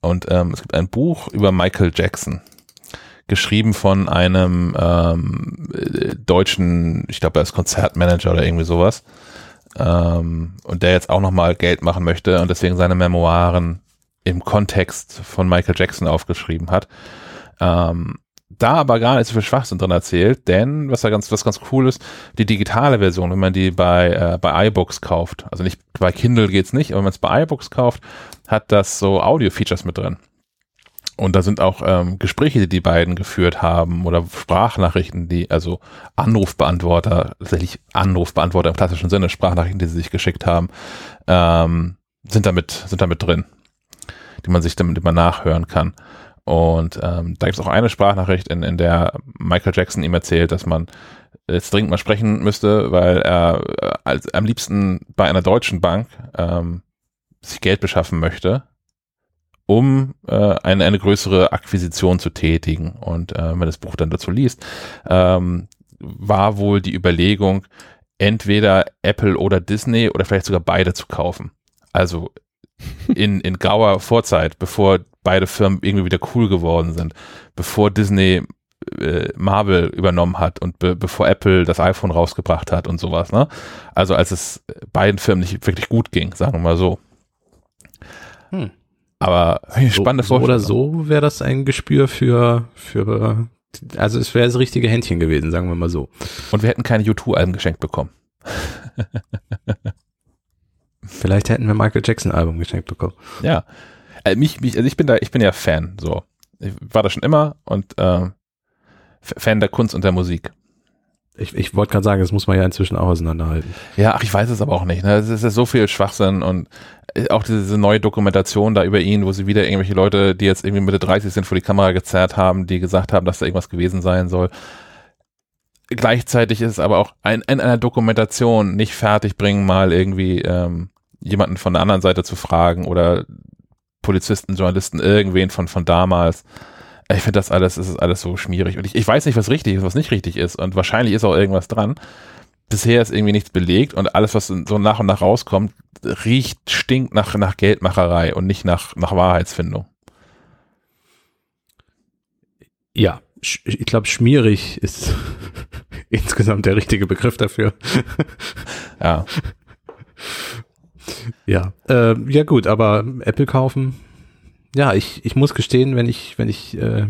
Und ähm, es gibt ein Buch über Michael Jackson geschrieben von einem ähm, deutschen, ich glaube, er ist Konzertmanager oder irgendwie sowas. Ähm, und der jetzt auch nochmal Geld machen möchte und deswegen seine Memoiren im Kontext von Michael Jackson aufgeschrieben hat. Ähm, da aber gar nicht so viel Schwachsinn drin erzählt, denn was da ganz, was ganz cool ist, die digitale Version, wenn man die bei, äh, bei iBooks kauft, also nicht bei Kindle geht's nicht, aber wenn man es bei iBooks kauft, hat das so Audio-Features mit drin. Und da sind auch ähm, Gespräche, die die beiden geführt haben oder Sprachnachrichten, die, also Anrufbeantworter, tatsächlich Anrufbeantworter im klassischen Sinne, Sprachnachrichten, die sie sich geschickt haben, ähm, sind damit, sind damit drin, die man sich damit immer nachhören kann. Und ähm, da gibt es auch eine Sprachnachricht, in, in der Michael Jackson ihm erzählt, dass man jetzt dringend mal sprechen müsste, weil er äh, als, am liebsten bei einer deutschen Bank ähm, sich Geld beschaffen möchte, um äh, eine, eine größere Akquisition zu tätigen. Und äh, wenn das Buch dann dazu liest, ähm, war wohl die Überlegung, entweder Apple oder Disney oder vielleicht sogar beide zu kaufen. Also in, in grauer Vorzeit, bevor beide Firmen irgendwie wieder cool geworden sind, bevor Disney äh, Marvel übernommen hat und be bevor Apple das iPhone rausgebracht hat und sowas. Ne? Also als es beiden Firmen nicht wirklich gut ging, sagen wir mal so. Hm. Aber so, spannende so Vorstellung. Oder so wäre das ein Gespür für, für also es wäre das richtige Händchen gewesen, sagen wir mal so. Und wir hätten keine U2-Alben geschenkt bekommen. Vielleicht hätten wir Michael Jackson-Album geschenkt bekommen. Ja. Also mich, mich, also ich bin da, ich bin ja Fan, so. Ich war da schon immer und äh, Fan der Kunst und der Musik. Ich, ich wollte gerade sagen, das muss man ja inzwischen auch auseinanderhalten. Ja, ach, ich weiß es aber auch nicht. Ne? Es ist ja so viel Schwachsinn und äh, auch diese neue Dokumentation da über ihn, wo sie wieder irgendwelche Leute, die jetzt irgendwie Mitte 30 sind, vor die Kamera gezerrt haben, die gesagt haben, dass da irgendwas gewesen sein soll. Gleichzeitig ist es aber auch ein, in einer Dokumentation nicht fertig bringen, mal irgendwie ähm, jemanden von der anderen Seite zu fragen oder Polizisten, Journalisten, irgendwen von, von damals. Ich finde das alles, es ist alles so schmierig. Und ich, ich weiß nicht, was richtig ist, was nicht richtig ist. Und wahrscheinlich ist auch irgendwas dran. Bisher ist irgendwie nichts belegt und alles, was so nach und nach rauskommt, riecht, stinkt nach, nach Geldmacherei und nicht nach, nach Wahrheitsfindung. Ja, ich glaube, schmierig ist insgesamt der richtige Begriff dafür. ja. Ja, äh, ja gut, aber Apple kaufen, ja, ich, ich muss gestehen, wenn ich, wenn ich äh,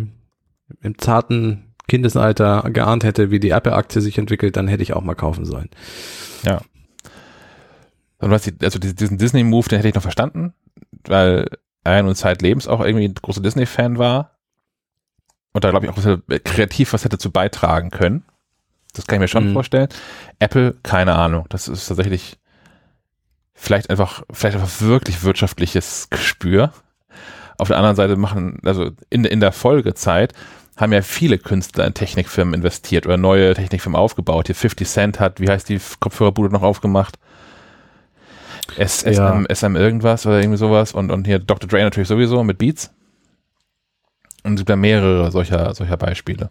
im zarten Kindesalter geahnt hätte, wie die Apple-Aktie sich entwickelt, dann hätte ich auch mal kaufen sollen. Ja. Und was die, also diesen Disney-Move, den hätte ich noch verstanden, weil er in Zeit Lebens auch irgendwie ein großer Disney-Fan war. Und da glaube ich auch was kreativ was hätte zu beitragen können. Das kann ich mir schon mhm. vorstellen. Apple, keine Ahnung. Das ist tatsächlich vielleicht einfach, vielleicht einfach wirklich wirtschaftliches Gespür. Auf der anderen Seite machen, also in, in der Folgezeit haben ja viele Künstler in Technikfirmen investiert oder neue Technikfirmen aufgebaut. Hier 50 Cent hat, wie heißt die Kopfhörerbude noch aufgemacht? S, ja. SM, SM irgendwas oder irgendwie sowas und, und hier Dr. Dre natürlich sowieso mit Beats. Und es gibt da mehrere solcher, solcher Beispiele.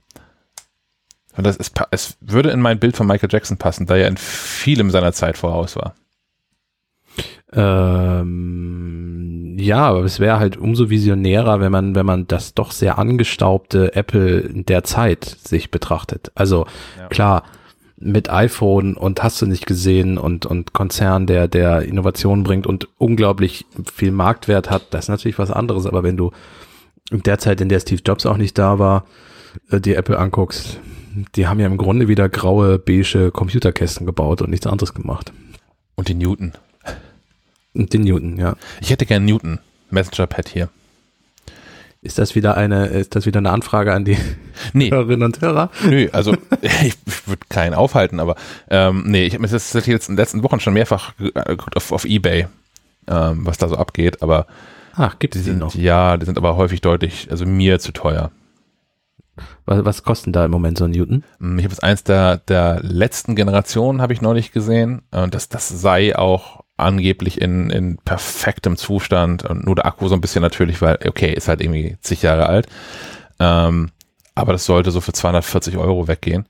Und das ist, es würde in mein Bild von Michael Jackson passen, da er in vielem seiner Zeit voraus war. Ähm, ja, aber es wäre halt umso visionärer, wenn man, wenn man das doch sehr angestaubte Apple der Zeit sich betrachtet. Also ja. klar, mit iPhone und hast du nicht gesehen und, und Konzern, der, der Innovation bringt und unglaublich viel Marktwert hat, das ist natürlich was anderes. Aber wenn du in der Zeit, in der Steve Jobs auch nicht da war, äh, die Apple anguckst, die haben ja im Grunde wieder graue, beige Computerkästen gebaut und nichts anderes gemacht. Und die Newton. Den Newton, ja. Ich hätte gern Newton Messenger-Pad hier. Ist das wieder eine, ist das wieder eine Anfrage an die nee. Hörerinnen und Hörer? Nö, also ich, ich würde keinen aufhalten, aber ähm, nee, ich habe mir das jetzt in den letzten Wochen schon mehrfach geguckt auf, auf Ebay, ähm, was da so abgeht, aber Ach, gibt es die noch? Ja, die sind aber häufig deutlich, also mir zu teuer. Was, was kosten da im Moment so ein Newton? Hm, ich habe jetzt eins der, der letzten Generationen, habe ich neulich gesehen. Und das, das sei auch angeblich in, in perfektem Zustand und nur der Akku so ein bisschen natürlich, weil, okay, ist halt irgendwie zig Jahre alt. Ähm, aber das sollte so für 240 Euro weggehen.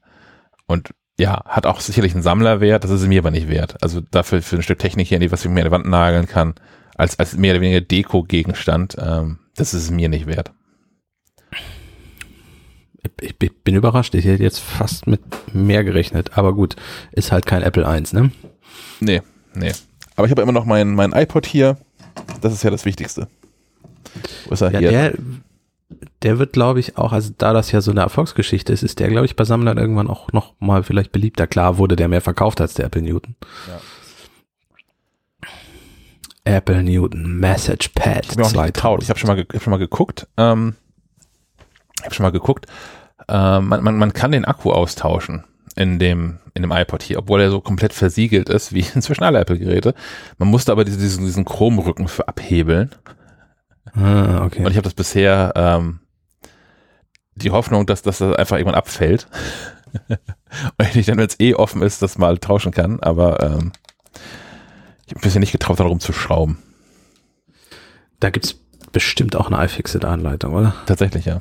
Und ja, hat auch sicherlich einen Sammlerwert, das ist mir aber nicht wert. Also dafür für ein Stück Technik hier, was ich mir an die Wand nageln kann, als, als mehr oder weniger Deko-Gegenstand, ähm, das ist es mir nicht wert. Ich, ich bin überrascht, ich hätte jetzt fast mit mehr gerechnet, aber gut, ist halt kein Apple 1, ne? Nee, nee. Aber ich habe immer noch meinen mein iPod hier. Das ist ja das Wichtigste. Wo ist er ja, hier? Der, der wird, glaube ich, auch, also da das ja so eine Erfolgsgeschichte ist, ist der, glaube ich, bei Sammlern irgendwann auch noch mal vielleicht beliebter. Klar wurde der mehr verkauft als der Apple Newton. Ja. Apple Newton Message Pad. Ich habe schon mal, hab schon mal geguckt. Ähm, habe schon mal geguckt, äh, man, man, man kann den Akku austauschen in dem, in dem iPod hier, obwohl er so komplett versiegelt ist, wie inzwischen alle Apple-Geräte. Man musste aber diesen, diesen Chromrücken für abhebeln. Ah, okay. Und ich habe das bisher ähm, die Hoffnung, dass, dass das einfach irgendwann abfällt. und ich dann, wenn es eh offen ist, das mal tauschen kann, aber ähm, ich habe bisher nicht getraut, darum zu schrauben. Da gibt's bestimmt auch eine iFixit-Anleitung, oder? Tatsächlich, ja.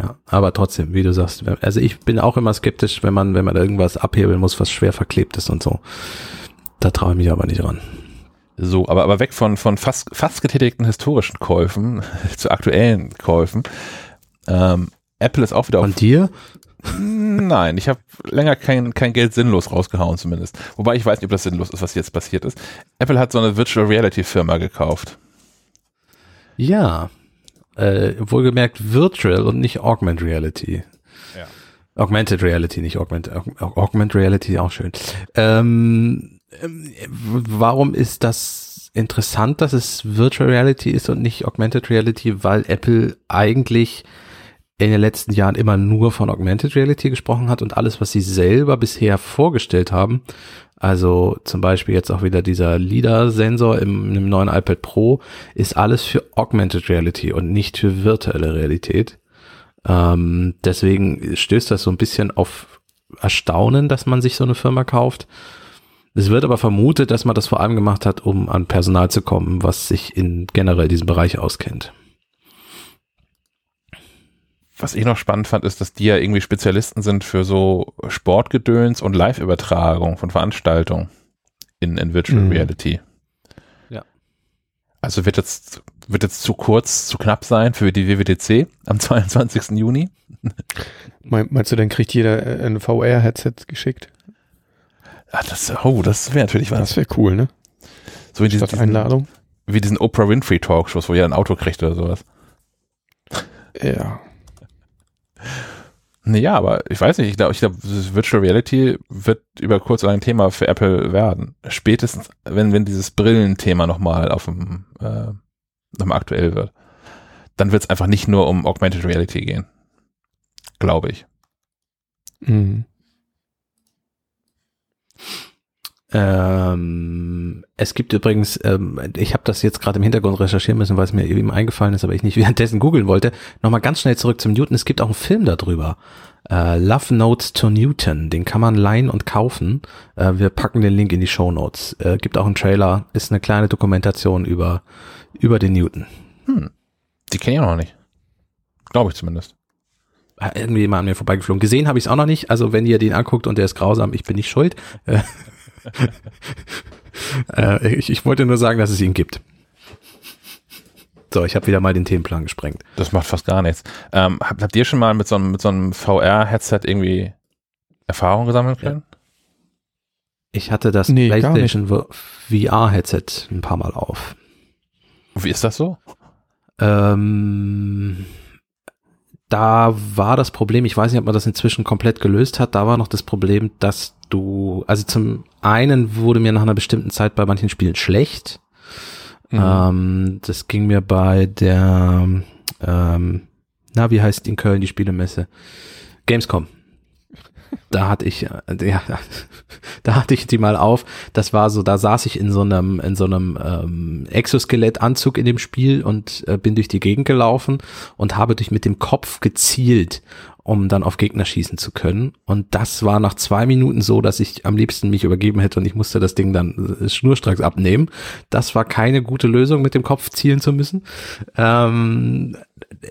Ja, aber trotzdem, wie du sagst, also ich bin auch immer skeptisch, wenn man, wenn man irgendwas abhebeln muss, was schwer verklebt ist und so. Da traue ich mich aber nicht ran. So, aber, aber weg von, von fast, fast getätigten historischen Käufen zu aktuellen Käufen. Ähm, Apple ist auch wieder Von dir? Nein, ich habe länger kein, kein Geld sinnlos rausgehauen zumindest. Wobei ich weiß nicht, ob das sinnlos ist, was jetzt passiert ist. Apple hat so eine Virtual Reality Firma gekauft. Ja, äh, wohlgemerkt Virtual und nicht Augmented Reality. Ja. Augmented Reality, nicht Augmented, Augmented Reality auch schön. Ähm, ähm, warum ist das interessant, dass es Virtual Reality ist und nicht Augmented Reality? Weil Apple eigentlich in den letzten Jahren immer nur von Augmented Reality gesprochen hat und alles, was sie selber bisher vorgestellt haben, also zum Beispiel jetzt auch wieder dieser LIDAR-Sensor im, im neuen iPad Pro, ist alles für Augmented Reality und nicht für virtuelle Realität. Ähm, deswegen stößt das so ein bisschen auf Erstaunen, dass man sich so eine Firma kauft. Es wird aber vermutet, dass man das vor allem gemacht hat, um an Personal zu kommen, was sich in generell diesem Bereich auskennt. Was ich noch spannend fand, ist, dass die ja irgendwie Spezialisten sind für so Sportgedöns und Live-Übertragung von Veranstaltungen in, in Virtual mhm. Reality. Ja. Also wird jetzt, wird jetzt zu kurz, zu knapp sein für die WWDC am 22. Juni. Meinst du, dann kriegt jeder äh, ein VR-Headset geschickt? Ah, das, oh, das wäre natürlich was. Das wäre cool, ne? So wie diese Einladung. Wie diesen Oprah Winfrey Talkshows, wo jeder ein Auto kriegt oder sowas. Ja. Naja, aber ich weiß nicht, ich glaube, ich glaube, Virtual Reality wird über kurz oder ein Thema für Apple werden. Spätestens, wenn, wenn dieses Brillenthema nochmal auf dem, äh, nochmal aktuell wird. Dann wird es einfach nicht nur um Augmented Reality gehen. Glaube ich. Mhm. Ähm, es gibt übrigens, ähm, ich habe das jetzt gerade im Hintergrund recherchieren müssen, weil es mir eben eingefallen ist, aber ich nicht währenddessen googeln wollte. Nochmal ganz schnell zurück zum Newton. Es gibt auch einen Film darüber. Äh, Love Notes to Newton. Den kann man leihen und kaufen. Äh, wir packen den Link in die Show Notes. Äh, gibt auch einen Trailer. Ist eine kleine Dokumentation über, über den Newton. Hm. Die kenne ich auch noch nicht. Glaube ich zumindest äh, irgendwie mal an mir vorbeigeflogen. Gesehen habe ich es auch noch nicht. Also wenn ihr den anguckt und der ist grausam, ich bin nicht schuld. Äh, ich, ich wollte nur sagen, dass es ihn gibt. So, ich habe wieder mal den Themenplan gesprengt. Das macht fast gar nichts. Ähm, habt, habt ihr schon mal mit so einem, mit so einem VR-Headset irgendwie Erfahrung gesammelt können? Ja. Ich hatte das nee, PlayStation VR-Headset ein paar Mal auf. Wie ist das so? Ähm, da war das Problem, ich weiß nicht, ob man das inzwischen komplett gelöst hat, da war noch das Problem, dass du, also zum einen wurde mir nach einer bestimmten Zeit bei manchen Spielen schlecht. Mhm. Ähm, das ging mir bei der, ähm, na, wie heißt in Köln die Spielemesse? Gamescom da hatte ich, äh, ja, da hatte ich die mal auf. Das war so, da saß ich in so einem, in so einem ähm, Exoskelettanzug in dem Spiel und äh, bin durch die Gegend gelaufen und habe durch mit dem Kopf gezielt um dann auf Gegner schießen zu können. Und das war nach zwei Minuten so, dass ich am liebsten mich übergeben hätte und ich musste das Ding dann äh, schnurstracks abnehmen. Das war keine gute Lösung, mit dem Kopf zielen zu müssen. Ähm,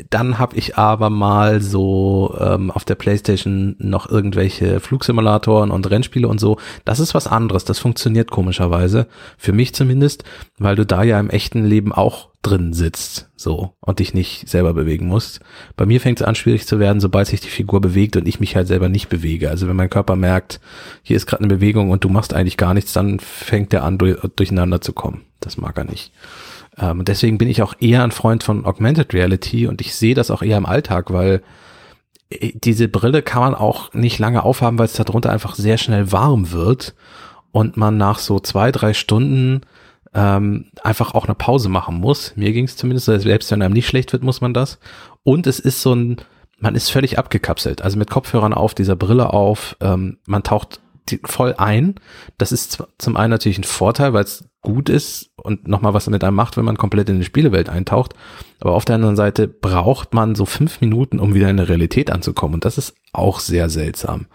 dann habe ich aber mal so ähm, auf der Playstation noch irgendwelche Flugsimulatoren und Rennspiele und so. Das ist was anderes. Das funktioniert komischerweise. Für mich zumindest, weil du da ja im echten Leben auch drin sitzt, so, und dich nicht selber bewegen musst. Bei mir fängt es an, schwierig zu werden, sobald sich die Figur bewegt und ich mich halt selber nicht bewege. Also wenn mein Körper merkt, hier ist gerade eine Bewegung und du machst eigentlich gar nichts, dann fängt er an, durch, durcheinander zu kommen. Das mag er nicht. Ähm, und deswegen bin ich auch eher ein Freund von Augmented Reality und ich sehe das auch eher im Alltag, weil äh, diese Brille kann man auch nicht lange aufhaben, weil es darunter einfach sehr schnell warm wird und man nach so zwei, drei Stunden ähm, einfach auch eine Pause machen muss. Mir ging es zumindest, selbst wenn einem nicht schlecht wird, muss man das. Und es ist so ein, man ist völlig abgekapselt. Also mit Kopfhörern auf, dieser Brille auf, ähm, man taucht voll ein. Das ist zum einen natürlich ein Vorteil, weil es gut ist und nochmal was mit einem macht, wenn man komplett in die Spielewelt eintaucht. Aber auf der anderen Seite braucht man so fünf Minuten, um wieder in der Realität anzukommen. Und das ist auch sehr seltsam.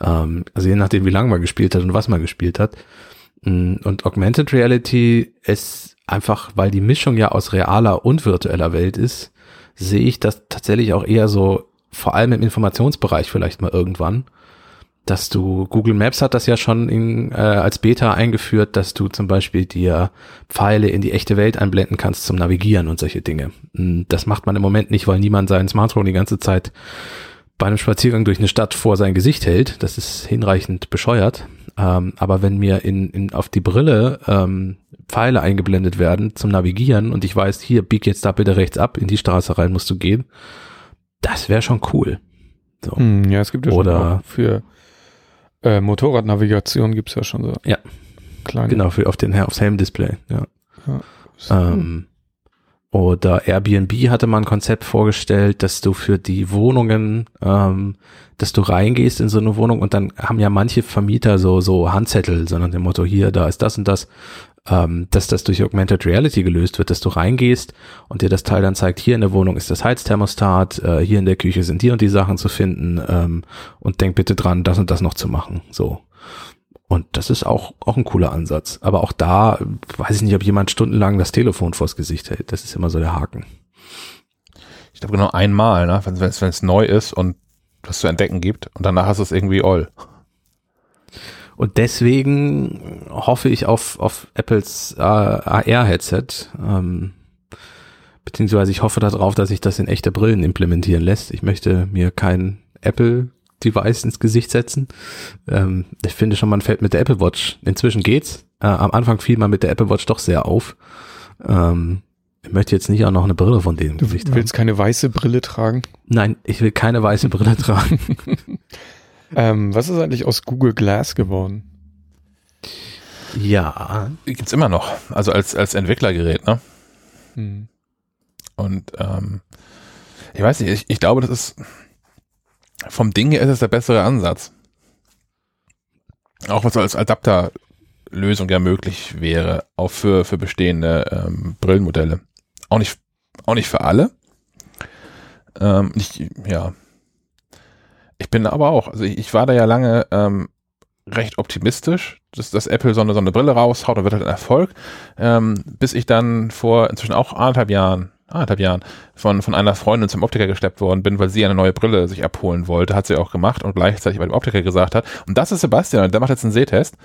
Ähm, also je nachdem, wie lange man gespielt hat und was man gespielt hat. Mm, und Augmented Reality ist einfach, weil die Mischung ja aus realer und virtueller Welt ist, sehe ich das tatsächlich auch eher so, vor allem im Informationsbereich vielleicht mal irgendwann, dass du, Google Maps hat das ja schon in, äh, als Beta eingeführt, dass du zum Beispiel dir Pfeile in die echte Welt einblenden kannst zum Navigieren und solche Dinge. Mm, das macht man im Moment nicht, weil niemand sein Smartphone die ganze Zeit bei einem Spaziergang durch eine Stadt vor sein Gesicht hält. Das ist hinreichend bescheuert. Ähm, aber wenn mir in, in, auf die Brille ähm, Pfeile eingeblendet werden zum Navigieren und ich weiß, hier, bieg jetzt da bitte rechts ab, in die Straße rein musst du gehen, das wäre schon cool. So. Hm, ja, es gibt ja Oder schon für äh, Motorradnavigation gibt's ja schon so. Ja. Kleine. Genau, für auf den aufs Helmdisplay, ja. ja ähm, oder Airbnb hatte man ein Konzept vorgestellt, dass du für die Wohnungen, ähm, dass du reingehst in so eine Wohnung und dann haben ja manche Vermieter so, so Handzettel, sondern dem Motto, hier, da ist das und das, ähm, dass das durch Augmented Reality gelöst wird, dass du reingehst und dir das Teil dann zeigt, hier in der Wohnung ist das Heizthermostat, äh, hier in der Küche sind die und die Sachen zu finden ähm, und denk bitte dran, das und das noch zu machen, so. Und das ist auch, auch ein cooler Ansatz. Aber auch da weiß ich nicht, ob jemand stundenlang das Telefon vors Gesicht hält. Das ist immer so der Haken. Ich glaube genau einmal, ne? wenn es neu ist und was zu entdecken gibt und danach ist es irgendwie all. Und deswegen hoffe ich auf, auf Apples äh, AR-Headset. Ähm, beziehungsweise ich hoffe darauf, dass sich das in echte Brillen implementieren lässt. Ich möchte mir kein Apple Device ins Gesicht setzen. Ähm, ich finde schon, man fällt mit der Apple Watch. Inzwischen geht's. Äh, am Anfang fiel man mit der Apple Watch doch sehr auf. Ähm, ich möchte jetzt nicht auch noch eine Brille von denen. Du willst haben. keine weiße Brille tragen? Nein, ich will keine weiße Brille tragen. ähm, was ist eigentlich aus Google Glass geworden? Ja. Gibt's immer noch. Also als, als Entwicklergerät, ne? Hm. Und ähm, ich weiß nicht, ich, ich glaube, das ist vom Ding her ist es der bessere Ansatz. Auch was als Adapterlösung ja möglich wäre, auch für, für bestehende ähm, Brillenmodelle. Auch nicht, auch nicht für alle. Ähm, ich, ja. Ich bin aber auch, also ich, ich war da ja lange ähm, recht optimistisch, dass, dass Apple so eine, so eine Brille raushaut und wird halt ein Erfolg, ähm, bis ich dann vor inzwischen auch anderthalb Jahren anderthalb Jahren von, von einer Freundin zum Optiker gesteppt worden bin, weil sie eine neue Brille sich abholen wollte, hat sie auch gemacht und gleichzeitig bei dem Optiker gesagt hat, und das ist Sebastian, der macht jetzt einen Sehtest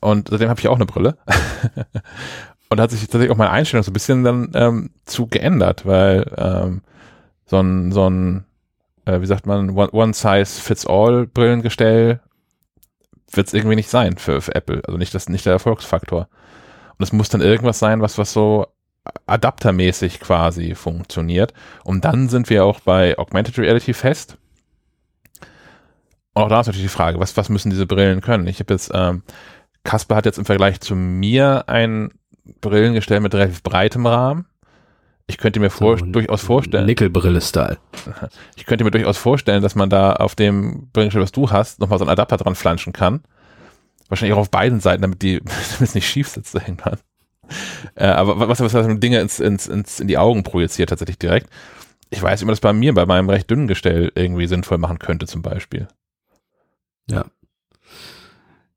und seitdem habe ich auch eine Brille. und hat sich tatsächlich auch meine Einstellung so ein bisschen dann ähm, zu geändert, weil ähm, so ein, so ein äh, wie sagt man, One-Size-Fits-All-Brillengestell wird es irgendwie nicht sein für, für Apple. Also nicht das, nicht der Erfolgsfaktor. Und es muss dann irgendwas sein, was, was so adaptermäßig quasi funktioniert. Und dann sind wir auch bei Augmented Reality fest. Und auch da ist natürlich die Frage, was, was müssen diese Brillen können? Ich habe jetzt, ähm, Kasper hat jetzt im Vergleich zu mir ein Brillengestell mit relativ breitem Rahmen. Ich könnte mir vor, so, durchaus vorstellen. Nickelbrille-Style. Ich könnte mir durchaus vorstellen, dass man da auf dem Brillengestell, was du hast, nochmal so einen Adapter dran flanschen kann. Wahrscheinlich auch auf beiden Seiten, damit die, damit es nicht schief sitzt irgendwann. Äh, aber was, was, was Dinge ins, ins, ins, in die Augen projiziert tatsächlich direkt. Ich weiß, wie man das bei mir, bei meinem recht dünnen Gestell irgendwie sinnvoll machen könnte zum Beispiel. Ja.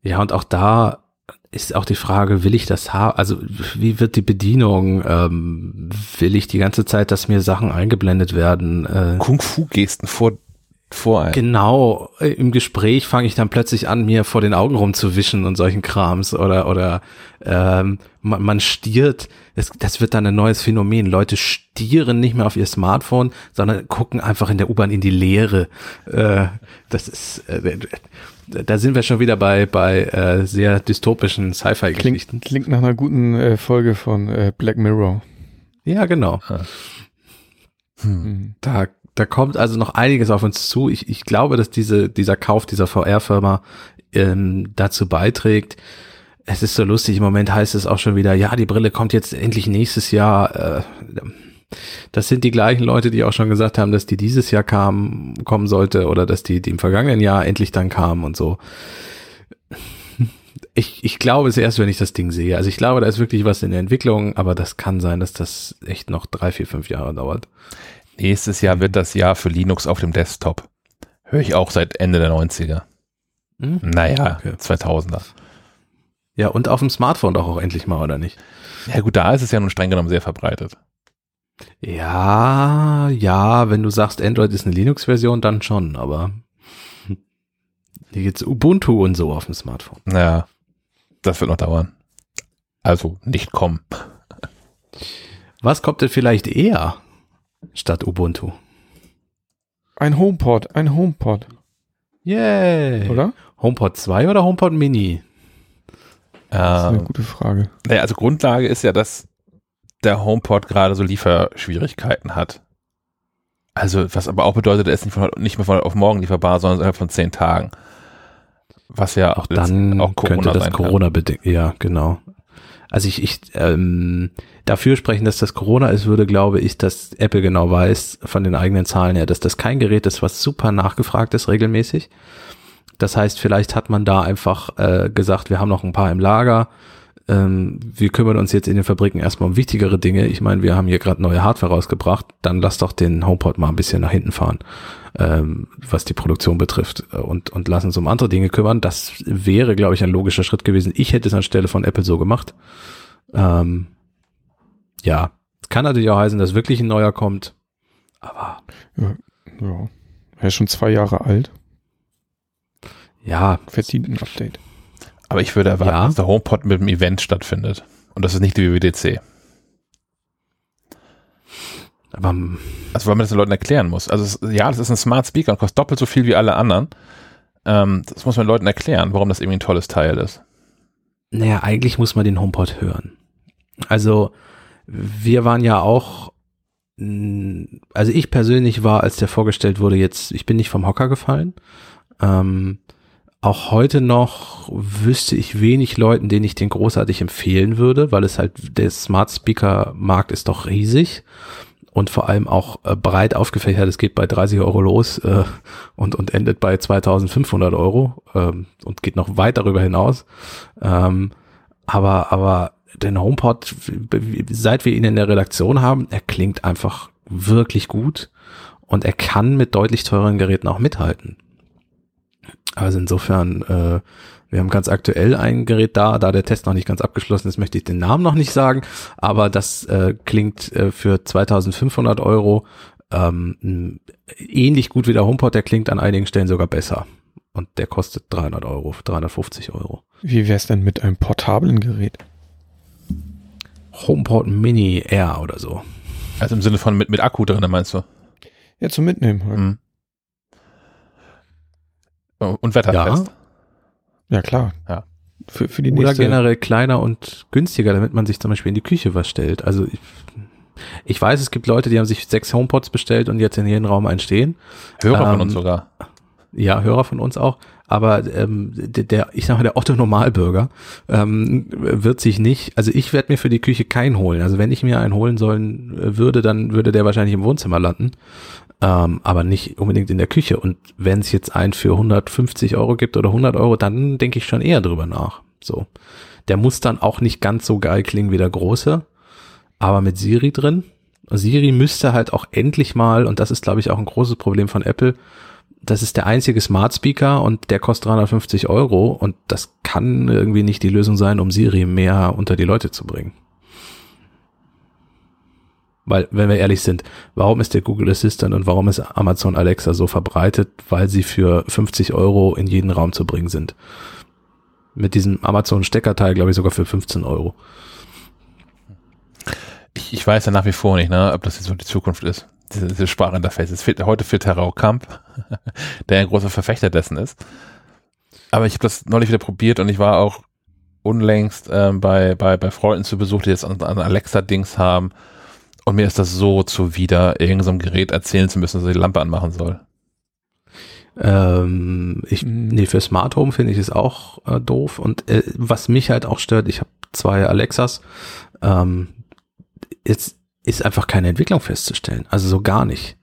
Ja, und auch da ist auch die Frage, will ich das haben? Also wie wird die Bedienung? Ähm, will ich die ganze Zeit, dass mir Sachen eingeblendet werden? Äh, Kung-Fu-Gesten vor vor einem. Genau, im Gespräch fange ich dann plötzlich an, mir vor den Augen rumzuwischen und solchen Krams oder oder ähm, man, man stiert, das, das wird dann ein neues Phänomen. Leute stieren nicht mehr auf ihr Smartphone, sondern gucken einfach in der U-Bahn in die Leere. Äh, das ist äh, da sind wir schon wieder bei bei äh, sehr dystopischen Sci-Fi-Geschichten. Klingt, klingt nach einer guten äh, Folge von äh, Black Mirror. Ja, genau. Ah. Hm. Da da kommt also noch einiges auf uns zu. Ich, ich glaube, dass diese, dieser Kauf dieser VR-Firma ähm, dazu beiträgt. Es ist so lustig, im Moment heißt es auch schon wieder, ja, die Brille kommt jetzt endlich nächstes Jahr. Äh, Das sind die gleichen Leute, die auch schon gesagt haben, dass die dieses Jahr kamen, kommen sollte oder dass die, die im vergangenen Jahr endlich dann kamen und so. Ich, ich glaube es erst, wenn ich das Ding sehe. Also ich glaube, da ist wirklich was in der Entwicklung, aber das kann sein, dass das echt noch drei, vier, fünf Jahre dauert. Nächstes Jahr wird das Jahr für Linux auf dem Desktop. Höre ich auch seit Ende der 90er. Hm? Naja, okay. 2000er. Ja, und auf dem Smartphone doch auch endlich mal, oder nicht? Ja gut, da ist es ja nun streng genommen sehr verbreitet. Ja, ja, wenn du sagst, Android ist eine Linux-Version, dann schon, aber hier geht's Ubuntu und so auf dem Smartphone. Ja, das wird noch dauern. Also nicht kommen. Was kommt denn vielleicht eher statt Ubuntu? Ein HomePod, ein HomePod. Yay. Oder? HomePod 2 oder HomePod Mini? Das ist eine ähm, gute Frage. Naja, also Grundlage ist ja, dass der HomePod gerade so Lieferschwierigkeiten hat. Also, was aber auch bedeutet, er ist nicht, von, nicht mehr von heute auf morgen lieferbar, sondern innerhalb von zehn Tagen. Was ja auch dann auch Corona könnte das Corona bedingt. Ja, genau. Also ich, ich ähm, dafür sprechen, dass das Corona ist, würde, glaube ich, dass Apple genau weiß von den eigenen Zahlen her, dass das kein Gerät ist, was super nachgefragt ist regelmäßig. Das heißt, vielleicht hat man da einfach äh, gesagt, wir haben noch ein paar im Lager, ähm, wir kümmern uns jetzt in den Fabriken erstmal um wichtigere Dinge. Ich meine, wir haben hier gerade neue Hardware rausgebracht, dann lass doch den HomePod mal ein bisschen nach hinten fahren, ähm, was die Produktion betrifft und, und lass uns um andere Dinge kümmern. Das wäre, glaube ich, ein logischer Schritt gewesen. Ich hätte es anstelle von Apple so gemacht. Ähm, ja, kann natürlich auch heißen, dass wirklich ein neuer kommt, aber ja, ja. er ist schon zwei Jahre alt. Ja. Verdient ein Update. Aber ich würde erwarten, ja. dass der HomePod mit dem Event stattfindet. Und das ist nicht die WWDC. Aber, also weil man das den Leuten erklären muss. Also es, ja, das ist ein Smart Speaker und kostet doppelt so viel wie alle anderen. Ähm, das muss man den Leuten erklären, warum das irgendwie ein tolles Teil ist. Naja, eigentlich muss man den HomePod hören. Also wir waren ja auch, also ich persönlich war, als der vorgestellt wurde, jetzt, ich bin nicht vom Hocker gefallen. Ähm, auch heute noch wüsste ich wenig Leuten, denen ich den großartig empfehlen würde, weil es halt, der Smart Speaker Markt ist doch riesig und vor allem auch äh, breit aufgefächert. Es geht bei 30 Euro los äh, und, und endet bei 2500 Euro ähm, und geht noch weit darüber hinaus. Ähm, aber, aber den HomePod, seit wir ihn in der Redaktion haben, er klingt einfach wirklich gut und er kann mit deutlich teuren Geräten auch mithalten. Also insofern, äh, wir haben ganz aktuell ein Gerät da, da der Test noch nicht ganz abgeschlossen ist, möchte ich den Namen noch nicht sagen, aber das äh, klingt äh, für 2500 Euro ähm, ähnlich gut wie der HomePod, der klingt an einigen Stellen sogar besser. Und der kostet 300 Euro, 350 Euro. Wie wär's denn mit einem portablen Gerät? HomePod Mini Air oder so. Also im Sinne von mit, mit Akku drin, meinst du? Ja, zum Mitnehmen. Halt. Mhm. Und wetterfest. Ja, ja klar. Ja. Für, für die Oder nächste. generell kleiner und günstiger, damit man sich zum Beispiel in die Küche was stellt. Also ich, ich weiß, es gibt Leute, die haben sich sechs HomePods bestellt und jetzt in jedem Raum einstehen. Hörer ähm, von uns sogar. Ja, Hörer von uns auch. Aber ähm, der, der, ich sage mal, der Otto Normalbürger ähm, wird sich nicht, also ich werde mir für die Küche keinen holen. Also wenn ich mir einen holen sollen würde, dann würde der wahrscheinlich im Wohnzimmer landen ähm, aber nicht unbedingt in der Küche. Und wenn es jetzt einen für 150 Euro gibt oder 100 Euro, dann denke ich schon eher drüber nach. So, der muss dann auch nicht ganz so geil klingen wie der große, aber mit Siri drin. Siri müsste halt auch endlich mal, und das ist glaube ich auch ein großes Problem von Apple, das ist der einzige Smart Speaker und der kostet 350 Euro und das kann irgendwie nicht die Lösung sein, um Siri mehr unter die Leute zu bringen. Weil, wenn wir ehrlich sind, warum ist der Google Assistant und warum ist Amazon Alexa so verbreitet? Weil sie für 50 Euro in jeden Raum zu bringen sind. Mit diesem Amazon Steckerteil, glaube ich, sogar für 15 Euro. Ich, ich weiß ja nach wie vor nicht, ne, ob das jetzt so die Zukunft ist. Diese, Sprarinterface. Es fehlt heute für Terrau Kamp, der ein großer Verfechter dessen ist. Aber ich habe das neulich wieder probiert und ich war auch unlängst äh, bei, bei, bei Freunden zu Besuch, die jetzt an, an Alexa-Dings haben und mir ist das so zuwider, irgendeinem Gerät erzählen zu müssen, dass er die Lampe anmachen soll. Ähm, ich, mhm. nee, für Smart Home finde ich es auch äh, doof. Und äh, was mich halt auch stört, ich habe zwei Alexas. Ähm, jetzt ist einfach keine Entwicklung festzustellen. Also so gar nicht.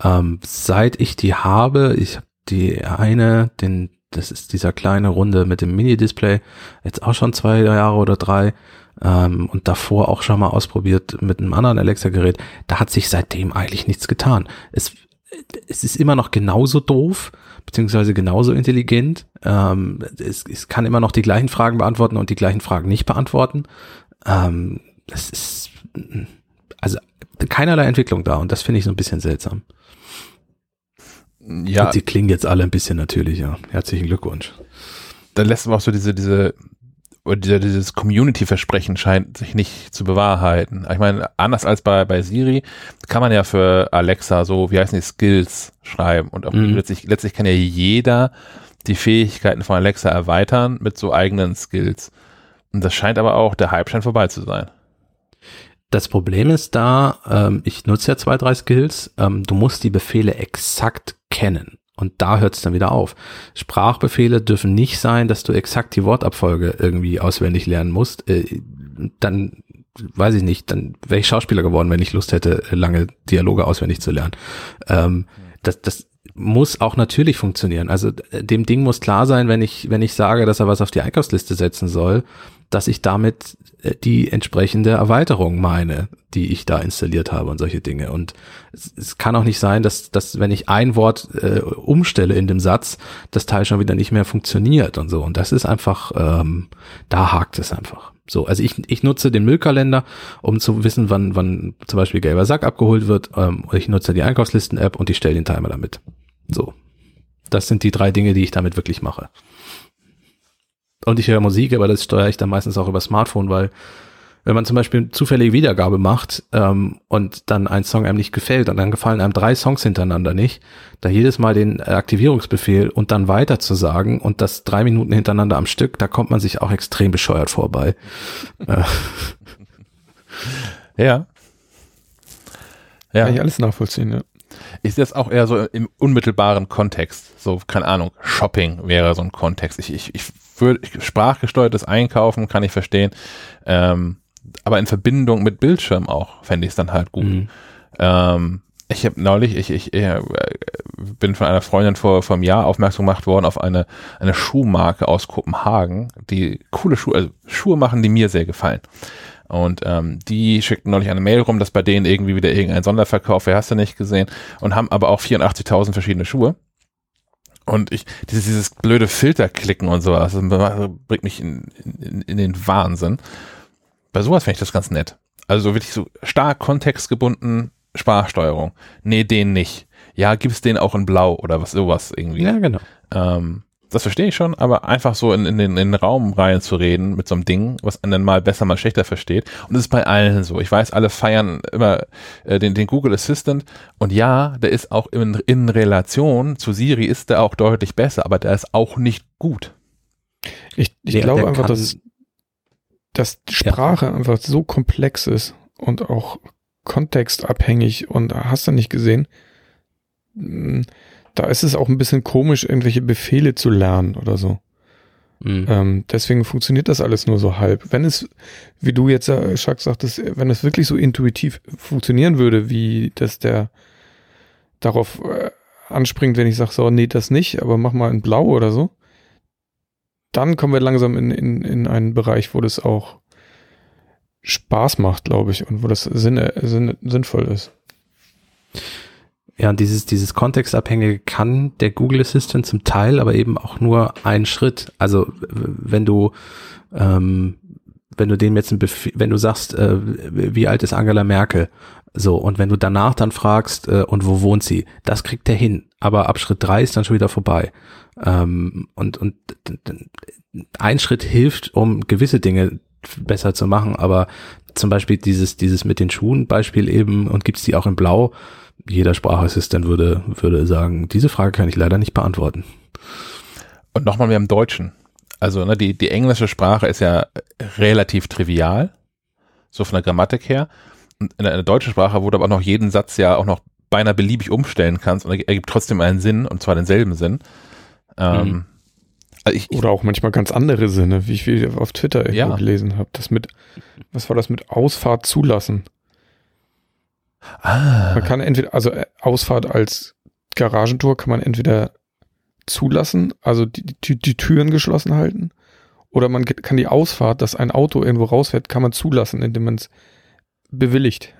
Ähm, seit ich die habe, ich habe die eine, den, das ist dieser kleine Runde mit dem Mini-Display, jetzt auch schon zwei Jahre oder drei, ähm, und davor auch schon mal ausprobiert mit einem anderen Alexa-Gerät, da hat sich seitdem eigentlich nichts getan. Es, es ist immer noch genauso doof, beziehungsweise genauso intelligent. Ähm, es, es kann immer noch die gleichen Fragen beantworten und die gleichen Fragen nicht beantworten. Ähm, das ist also keinerlei Entwicklung da und das finde ich so ein bisschen seltsam. Ja. Und sie klingen jetzt alle ein bisschen natürlicher. Herzlichen Glückwunsch. Dann lässt man auch so diese, diese oder dieses Community-Versprechen scheint sich nicht zu bewahrheiten. Ich meine, anders als bei, bei Siri kann man ja für Alexa so, wie heißen die, Skills schreiben und auch mhm. letztlich, letztlich kann ja jeder die Fähigkeiten von Alexa erweitern mit so eigenen Skills. Und das scheint aber auch, der Hype scheint vorbei zu sein. Das Problem ist da, ähm, ich nutze ja zwei, drei Skills, ähm, du musst die Befehle exakt kennen. Und da hört es dann wieder auf. Sprachbefehle dürfen nicht sein, dass du exakt die Wortabfolge irgendwie auswendig lernen musst. Äh, dann weiß ich nicht, dann wäre ich Schauspieler geworden, wenn ich Lust hätte, lange Dialoge auswendig zu lernen. Ähm, das, das muss auch natürlich funktionieren. Also äh, dem Ding muss klar sein, wenn ich, wenn ich sage, dass er was auf die Einkaufsliste setzen soll, dass ich damit äh, die entsprechende Erweiterung meine, die ich da installiert habe und solche Dinge. Und es, es kann auch nicht sein, dass, dass wenn ich ein Wort äh, umstelle in dem Satz, das Teil schon wieder nicht mehr funktioniert und so. Und das ist einfach, ähm, da hakt es einfach. So, also ich, ich nutze den Müllkalender, um zu wissen, wann, wann zum Beispiel gelber Sack abgeholt wird. Ähm, ich nutze die Einkaufslisten-App und ich stelle den Timer damit. So. Das sind die drei Dinge, die ich damit wirklich mache. Und ich höre Musik, aber das steuere ich dann meistens auch über Smartphone, weil wenn man zum Beispiel zufällige Wiedergabe macht ähm, und dann ein Song einem nicht gefällt und dann gefallen einem drei Songs hintereinander nicht, da jedes Mal den Aktivierungsbefehl und dann weiter zu sagen und das drei Minuten hintereinander am Stück, da kommt man sich auch extrem bescheuert vorbei. Ja. Ja. Kann ich alles nachvollziehen, ja. Ist das auch eher so im unmittelbaren Kontext? So, keine Ahnung, Shopping wäre so ein Kontext. Ich, ich, ich würde sprachgesteuertes Einkaufen kann ich verstehen. Ähm, aber in Verbindung mit Bildschirm auch fände ich es dann halt gut. Mhm. Ähm, ich habe neulich, ich, ich, ich äh, bin von einer Freundin vor, vor einem Jahr aufmerksam gemacht worden auf eine, eine Schuhmarke aus Kopenhagen, die coole Schuhe, also Schuhe machen, die mir sehr gefallen. Und ähm, die schickten neulich eine Mail rum, dass bei denen irgendwie wieder irgendein Sonderverkauf, wer hast du nicht gesehen, und haben aber auch 84.000 verschiedene Schuhe. Und ich, dieses, dieses blöde Filterklicken und sowas, bringt mich in, in, in den Wahnsinn. Bei sowas finde ich das ganz nett. Also wirklich so stark kontextgebunden Sprachsteuerung. Nee, den nicht. Ja, gibt's den auch in Blau oder was sowas irgendwie. Ja, genau. Ähm, das verstehe ich schon, aber einfach so in, in, den, in den Raum rein zu reden mit so einem Ding, was einen dann mal besser, mal schlechter versteht. Und das ist bei allen so. Ich weiß, alle feiern immer äh, den, den Google Assistant. Und ja, der ist auch in, in Relation zu Siri ist der auch deutlich besser, aber der ist auch nicht gut. Ich, ich der, glaube der einfach, dass, dass Sprache ja. einfach so komplex ist und auch kontextabhängig und hast du nicht gesehen, hm, da ist es auch ein bisschen komisch, irgendwelche Befehle zu lernen oder so. Mhm. Ähm, deswegen funktioniert das alles nur so halb. Wenn es, wie du jetzt, äh, Schack sagtest, wenn es wirklich so intuitiv funktionieren würde, wie das der darauf äh, anspringt, wenn ich sage, so, nee, das nicht, aber mach mal in Blau oder so, dann kommen wir langsam in, in, in einen Bereich, wo das auch Spaß macht, glaube ich, und wo das Sinn, Sinn, sinnvoll ist. Ja, und dieses, dieses Kontextabhängige kann der Google Assistant zum Teil, aber eben auch nur einen Schritt. Also wenn du, ähm, wenn du dem jetzt ein Befehl, wenn du sagst, äh, wie alt ist Angela Merkel? So, und wenn du danach dann fragst, äh, und wo wohnt sie? Das kriegt er hin. Aber ab Schritt drei ist dann schon wieder vorbei. Ähm, und, und ein Schritt hilft, um gewisse Dinge besser zu machen, aber zum Beispiel dieses, dieses mit den Schuhen Beispiel eben und gibt's die auch in Blau, jeder Sprachassistent würde, würde sagen, diese Frage kann ich leider nicht beantworten. Und nochmal mehr im Deutschen. Also ne, die, die englische Sprache ist ja relativ trivial, so von der Grammatik her. Und in der, in der deutschen Sprache, wo du aber auch noch jeden Satz ja auch noch beinahe beliebig umstellen kannst und er ergibt trotzdem einen Sinn, und zwar denselben Sinn. Ähm, mhm. also ich, Oder auch manchmal ganz andere Sinne, wie ich auf Twitter ja. gelesen habe. Das mit, was war das mit Ausfahrt zulassen? Ah. Man kann entweder, also äh, Ausfahrt als Garagentor kann man entweder zulassen, also die, die, die Türen geschlossen halten, oder man kann die Ausfahrt, dass ein Auto irgendwo rausfährt, kann man zulassen, indem man es bewilligt.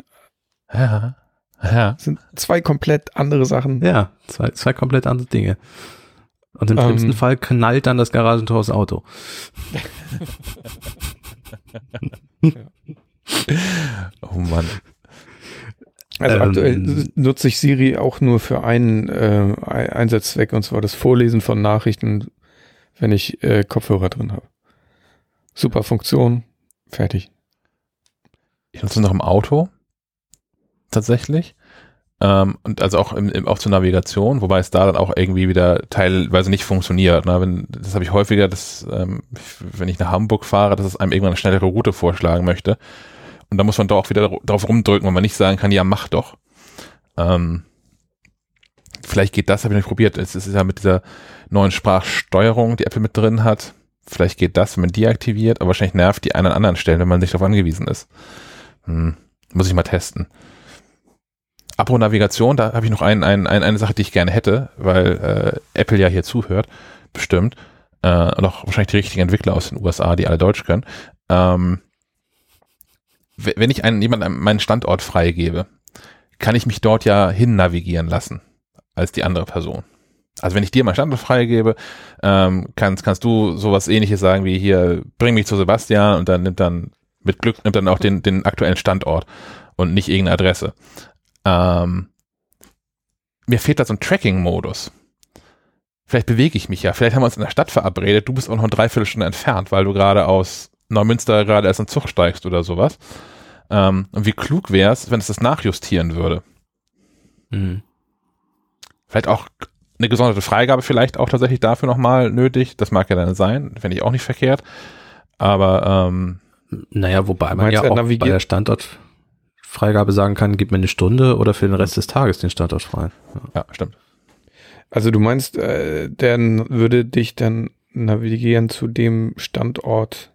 Ja. Ja. Das sind zwei komplett andere Sachen. Ja, zwei, zwei komplett andere Dinge. Und im Ähm. schlimmsten Fall knallt dann das Garagentor das Auto. Oh Mann. Also Ähm, aktuell nutze ich Siri auch nur für einen äh, Ei- Einsatzzweck, und zwar das Vorlesen von Nachrichten, wenn ich äh, Kopfhörer drin habe. Super Funktion, fertig. Ich nutze es noch im Auto. Tatsächlich. Ähm, und also auch, im, im, auch zur Navigation, wobei es da dann auch irgendwie wieder teilweise nicht funktioniert. Ne? Wenn, das habe ich häufiger, dass, ähm, wenn ich nach Hamburg fahre, dass es einem irgendwann eine schnellere Route vorschlagen möchte. Und da muss man doch auch wieder drauf rumdrücken, weil man nicht sagen kann, ja, mach doch. Ähm, vielleicht geht das, habe ich nicht probiert. Es ist ja mit dieser neuen Sprachsteuerung, die Apple mit drin hat. Vielleicht geht das, wenn man die aktiviert, aber wahrscheinlich nervt die einen an anderen Stellen, wenn man nicht darauf angewiesen ist. Hm, muss ich mal testen. Apro Navigation, da habe ich noch ein, ein, ein, eine Sache, die ich gerne hätte, weil äh, Apple ja hier zuhört, bestimmt, äh, und auch wahrscheinlich die richtigen Entwickler aus den USA, die alle Deutsch können. Ähm, wenn ich einen, jemanden meinen Standort freigebe, kann ich mich dort ja hin navigieren lassen als die andere Person. Also wenn ich dir meinen Standort freigebe, ähm, kannst, kannst du sowas ähnliches sagen wie hier, bring mich zu Sebastian und dann nimmt dann mit Glück nimmt dann auch den, den aktuellen Standort und nicht irgendeine Adresse. Ähm, mir fehlt da so ein Tracking-Modus. Vielleicht bewege ich mich ja. Vielleicht haben wir uns in der Stadt verabredet. Du bist auch noch eine Dreiviertelstunde entfernt, weil du gerade aus Neumünster gerade erst in den Zug steigst oder sowas. Ähm, und wie klug wäre es, wenn es das nachjustieren würde. Mhm. Vielleicht auch eine gesonderte Freigabe vielleicht auch tatsächlich dafür nochmal nötig. Das mag ja dann sein. Fände ich auch nicht verkehrt. Aber ähm, Naja, wobei man ja auch bei navigiert- der Standortfreigabe sagen kann, gib mir eine Stunde oder für den Rest des Tages den Standort frei. ja, stimmt. Also du meinst, äh, der würde dich dann navigieren zu dem Standort,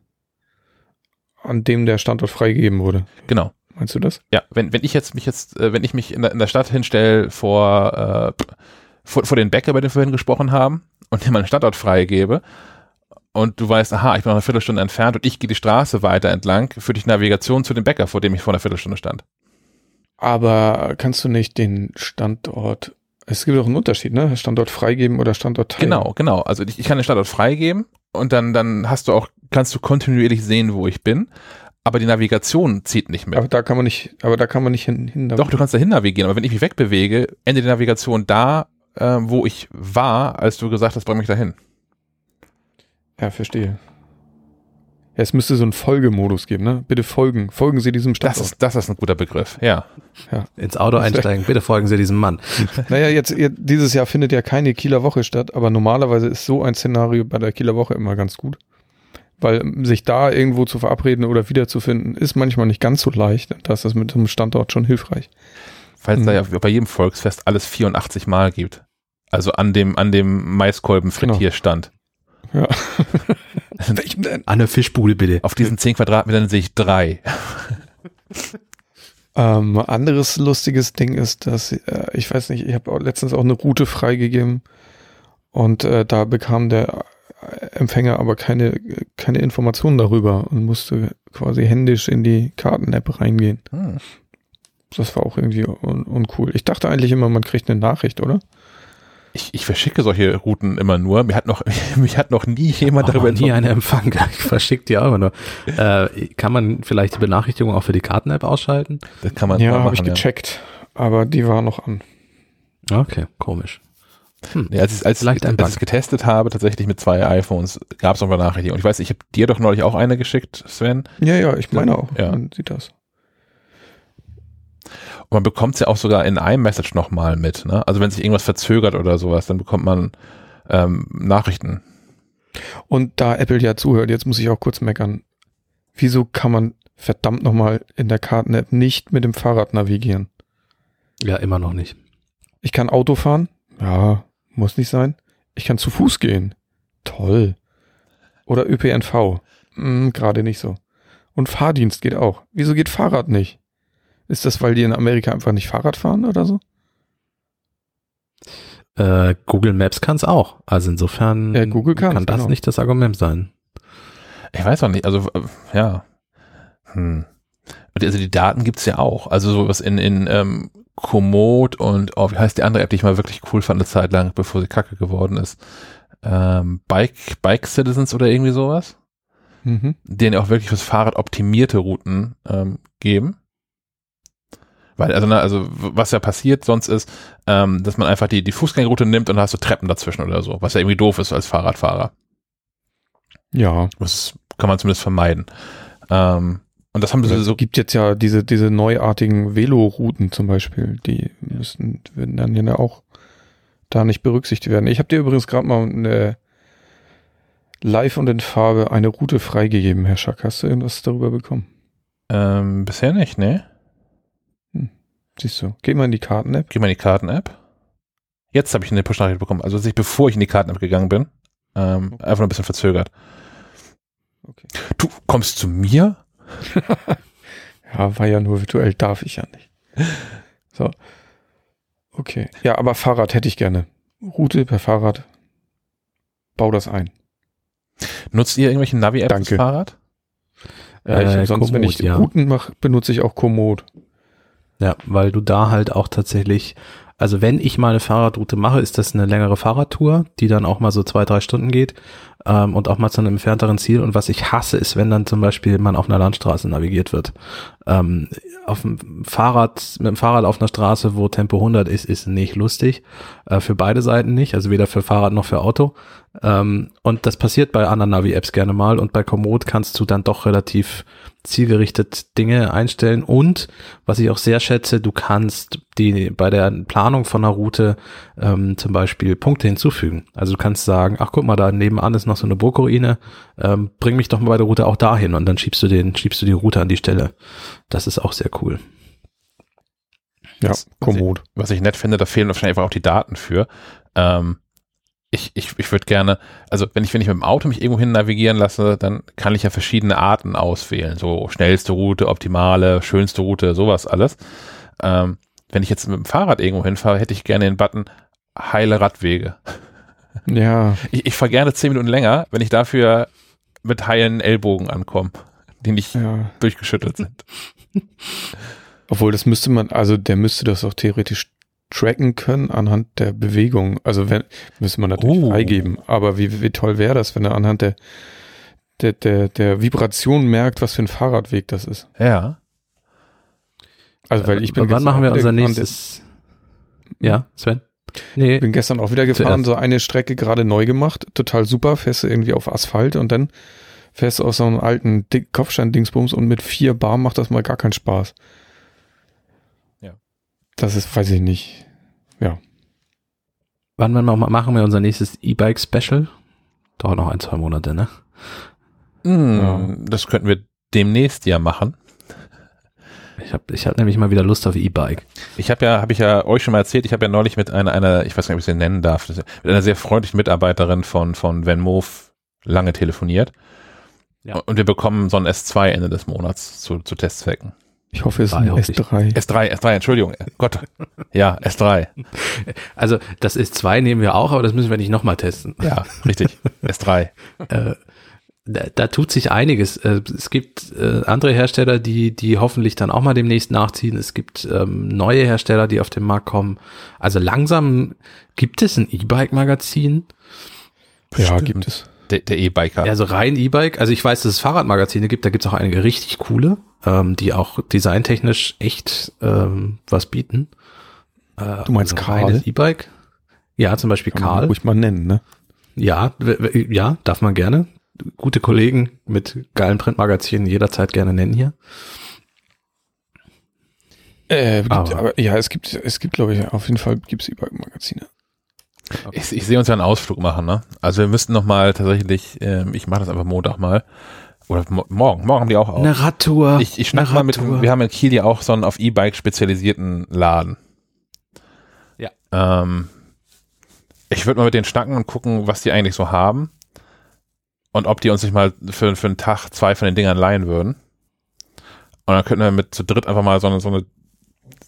an dem der Standort freigegeben wurde. Genau. Meinst du das? Ja, wenn, wenn ich jetzt mich jetzt, äh, wenn ich mich in der, in der Stadt hinstelle vor, äh, vor, vor den Bäcker, bei dem wir vorhin gesprochen haben, und dir meinen Standort freigebe, und du weißt, aha, ich bin noch eine Viertelstunde entfernt und ich gehe die Straße weiter entlang, für dich Navigation zu dem Bäcker, vor dem ich vor einer Viertelstunde stand. Aber kannst du nicht den Standort, es gibt auch einen Unterschied, ne? Standort freigeben oder Standort teilen. Genau, genau. Also ich, ich kann den Standort freigeben und dann, dann hast du auch, kannst du kontinuierlich sehen, wo ich bin, aber die Navigation zieht nicht mit. Aber da kann man nicht, aber da kann man nicht hin, hin Doch, du kannst dahin navigieren, aber wenn ich mich wegbewege, endet die Navigation da, äh, wo ich war, als du gesagt hast, bring mich dahin. Ja, verstehe. Ja, es müsste so einen Folgemodus geben, ne? Bitte folgen. Folgen Sie diesem Das Standort. ist, das ist ein guter Begriff, ja. Ins Auto einsteigen, bitte folgen Sie diesem Mann. Naja, jetzt, dieses Jahr findet ja keine Kieler Woche statt, aber normalerweise ist so ein Szenario bei der Kieler Woche immer ganz gut. Weil sich da irgendwo zu verabreden oder wiederzufinden, ist manchmal nicht ganz so leicht. Das ist mit so einem Standort schon hilfreich. Falls Mhm. da ja bei jedem Volksfest alles 84 Mal gibt. Also an dem, an dem Maiskolben-Frittierstand. Ja. Welchem denn? An der Fischbude bitte. Auf diesen 10 Quadratmetern sehe ich drei. Ähm, anderes lustiges Ding ist, dass äh, ich weiß nicht, ich habe letztens auch eine Route freigegeben und äh, da bekam der Empfänger aber keine keine Informationen darüber und musste quasi händisch in die Karten-App reingehen. Hm. Das war auch irgendwie un uncool. Ich dachte eigentlich immer, man kriegt eine Nachricht, oder? Ich, ich verschicke solche Routen immer nur. Mir hat noch, mich hat noch nie jemand Auch darüber nie eine Empfang. Ich verschicke die auch immer nur. Äh, kann man vielleicht die Benachrichtigung auch für die Karten-App ausschalten? Das kann man ja, habe ich machen, ja. gecheckt, aber die war noch an. Okay, komisch. Ja, als ich als, Vielleicht ein als ich getestet habe, tatsächlich mit zwei iPhones, gab es noch mal Benachrichtigung. Und ich weiß, ich habe dir doch neulich auch eine geschickt, Sven. Ja, ja, ich meine auch. Ja. Man sieht das. Und man bekommt es ja auch sogar in iMessage nochmal mit. Ne? Also wenn sich irgendwas verzögert oder sowas, dann bekommt man ähm, Nachrichten. Und da Apple ja zuhört, jetzt muss ich auch kurz meckern. Wieso kann man verdammt nochmal in der Karten-App nicht mit dem Fahrrad navigieren? Ja, immer noch nicht. Ich kann Auto fahren? Ja, muss nicht sein. Ich kann zu Fuß gehen. Toll. Oder ÖPNV? Hm, Gerade nicht so. Und Fahrdienst geht auch. Wieso geht Fahrrad nicht? Ist das, weil die in Amerika einfach nicht Fahrrad fahren oder so? Äh, Google Maps kann es auch. Also insofern Ja, Google kann das genau. nicht das Argument sein. Ich weiß auch nicht, also äh, ja. Hm. Also die Daten gibt's ja auch. Also sowas in, in ähm, Komoot und oh, wie heißt die andere App, die ich mal wirklich cool fand eine Zeit lang, bevor sie kacke geworden ist. Ähm, Bike, Bike Citizens oder irgendwie sowas, Mhm. denen auch wirklich fürs Fahrrad optimierte Routen ähm, geben. Weil, also, na, also was ja passiert sonst ist, ähm, dass man einfach die, die Fußgängerroute nimmt und da hast du Treppen dazwischen oder so, was ja irgendwie doof ist als Fahrradfahrer. Ja. Das kann man zumindest vermeiden. Ähm, und das haben sie Es so, gibt jetzt ja diese, diese neuartigen Velorouten zum Beispiel, die müssen, werden dann ja auch da nicht berücksichtigt werden. Ich habe dir übrigens gerade mal eine live und in Farbe eine Route freigegeben, Herr Schack. Hast du irgendwas darüber bekommen? ähm, bisher nicht, ne? Siehst du, geh mal in die Karten-App. Geh mal in die Karten-App. Jetzt habe ich eine Push-Nachricht bekommen. Also, ich, bevor ich in die Karten-App gegangen bin, ähm, einfach nur ein bisschen verzögert. Okay. Du kommst zu mir? Ja, war ja nur virtuell, darf ich ja nicht. So. Okay. Ja, aber Fahrrad hätte ich gerne. Route per Fahrrad. Bau das ein. Nutzt ihr irgendwelche Navi-Apps Danke. fürs Fahrrad? Ja, ich Äh, sonst, wenn Komoot, ich ja. Routen mache, benutze ich auch Komoot. Ja, weil du da halt auch tatsächlich, also wenn ich mal eine Fahrradroute mache, ist das eine längere Fahrradtour, die dann auch mal so zwei, drei Stunden geht ähm, und auch mal zu einem entfernteren Ziel. Und was ich hasse, ist, wenn dann zum Beispiel man auf einer Landstraße navigiert wird. Ähm, auf dem Fahrrad, mit dem Fahrrad auf einer Straße, wo Tempo 100 ist, ist nicht lustig. Äh, für beide Seiten nicht, also weder für Fahrrad noch für Auto. Ähm, und das passiert bei anderen Navi-Apps gerne mal und bei Komoot kannst du dann doch relativ zielgerichtet Dinge einstellen und was ich auch sehr schätze, du kannst die bei der Planung von einer Route ähm, zum Beispiel Punkte hinzufügen. Also du kannst sagen, ach guck mal, da nebenan ist noch so eine Burgruine, ähm, bring mich doch mal bei der Route auch dahin und dann schiebst du den, schiebst du die Route an die Stelle. Das ist auch sehr cool. Ja, Das- Komoot. Was ich nett finde, da fehlen wahrscheinlich einfach auch die Daten für. Ähm, ich ich, ich würde gerne, also wenn ich, wenn ich mit dem Auto mich irgendwo hin navigieren lasse, dann kann ich ja verschiedene Arten auswählen. So schnellste Route, optimale, schönste Route, sowas alles. Ähm, wenn ich jetzt mit dem Fahrrad irgendwo hinfahre, hätte ich gerne den Button heile Radwege. Ja, Ich, ich fahre gerne zehn Minuten länger, wenn ich dafür mit heilen Ellbogen ankomme, die nicht ja. durchgeschüttelt sind. Obwohl, das müsste man, also der müsste das auch theoretisch tracken können anhand der Bewegung. Also wenn, müsste man natürlich Oh. freigeben. Aber wie, wie toll wäre das, wenn er anhand der, der, der, der Vibration merkt, was für ein Fahrradweg das ist. Ja. Also weil ich bin Wann machen wir unser nächstes? Ja, Sven? Nee, Ich bin gestern auch wieder gefahren, Zuerst. so eine Strecke gerade neu gemacht, total super, fährst du irgendwie auf Asphalt und dann fährst du auf so einem alten Dick Kopfstein-Dingsbums und mit vier Bar macht das mal gar keinen Spaß. Ja. Das ist, weiß ich nicht. wann wir mal machen wir unser nächstes E-Bike-Special? Dauert noch ein, zwei Monate, ne? Hm, Ja. Das könnten wir demnächst ja machen. Ich habe ich hab nämlich mal wieder Lust auf E-Bike. Ich habe ja, habe ich ja euch schon mal erzählt, ich habe ja neulich mit einer, einer, ich weiß nicht, ob ich sie nennen darf, mit einer sehr freundlichen Mitarbeiterin von, von Venmove lange telefoniert. Ja. Und wir bekommen so ein S2 Ende des Monats zu, zu Testzwecken. Ich hoffe, es ist ein hoffe ich. S3. S3, S3, Entschuldigung, Gott. Ja, S3. Also das ist zwei nehmen wir auch, aber das müssen wir nicht nochmal testen. Ja, richtig. S3. Äh, da, da tut sich einiges. Äh, es gibt äh, andere Hersteller, die, die hoffentlich dann auch mal demnächst nachziehen. Es gibt ähm, neue Hersteller, die auf den Markt kommen. Also langsam gibt es ein E-Bike-Magazin. Ja, gibt es. Der der E-Biker. Also rein E-Bike. Also ich weiß, dass es Fahrradmagazine gibt. Da gibt es auch einige richtig coole, ähm, die auch designtechnisch echt ähm, was bieten. Äh, Du meinst Karl? reines E-Bike? Ja, zum Beispiel Kann man Karl. ruhig mal nennen, ne? Ja, ja, darf man gerne. Gute Kollegen mit geilen Printmagazinen jederzeit gerne nennen hier. Äh, gibt, Aber- aber, ja, es gibt, es gibt, glaube ich, auf jeden Fall gibt es E-Bike-Magazine. Ich, ich sehe uns ja einen Ausflug machen, ne? Also wir müssten noch mal tatsächlich, ähm, ich mache das einfach Montag mal. Oder mo morgen. Morgen haben die auch auf. Eine Radtour. Ich, ich schnack mal mit, wir haben in Kiel ja auch so einen auf E-Bike spezialisierten Laden. Ja. Ähm, ich würde mal mit denen schnacken und gucken, was die eigentlich so haben. Und ob die uns nicht mal für, für einen Tag zwei von den Dingern leihen würden. Und dann könnten wir mit zu dritt einfach mal so eine, so eine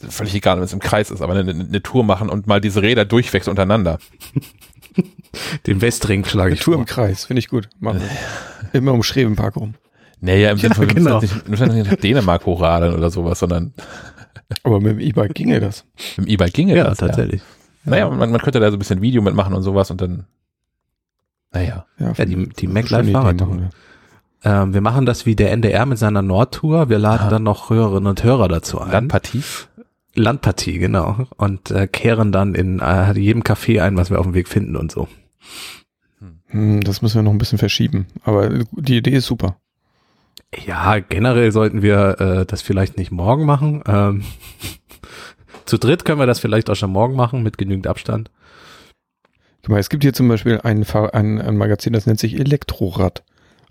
völlig egal, wenn es im Kreis ist, aber eine, eine Tour machen und mal diese Räder durchwechseln untereinander. Den Westring schlage ich Tour vor. im Kreis, finde ich gut. Machen wir. Immer um Schrebenpark rum. Naja, im Ja, Sinne von, wir müssen genau. jetzt nicht, wir müssen nicht nach Dänemark hochradeln oder sowas, sondern Aber mit dem E-Bike ginge das. im E-Bike ginge Ja, das. tatsächlich. Ja. Naja, man, man könnte da so ein bisschen Video mitmachen und sowas und dann, naja. Ja, Ja, die, die schöne MacLife Idee Fahrradtour. machen wir. Ähm, wir machen das wie der NDR mit seiner Nordtour. Wir laden Ah. dann noch Hörerinnen und Hörer dazu ein. Landpartie? Landpartie, genau. Und äh, kehren dann in äh, jedem Café ein, was wir auf dem Weg finden und so. Hm, das müssen wir noch ein bisschen verschieben. Aber die Idee ist super. Ja, generell sollten wir äh, das vielleicht nicht morgen machen. Ähm, zu dritt können wir das vielleicht auch schon morgen machen, mit genügend Abstand. Guck mal, es gibt hier zum Beispiel ein, ein, ein Magazin, das nennt sich Elektrorad.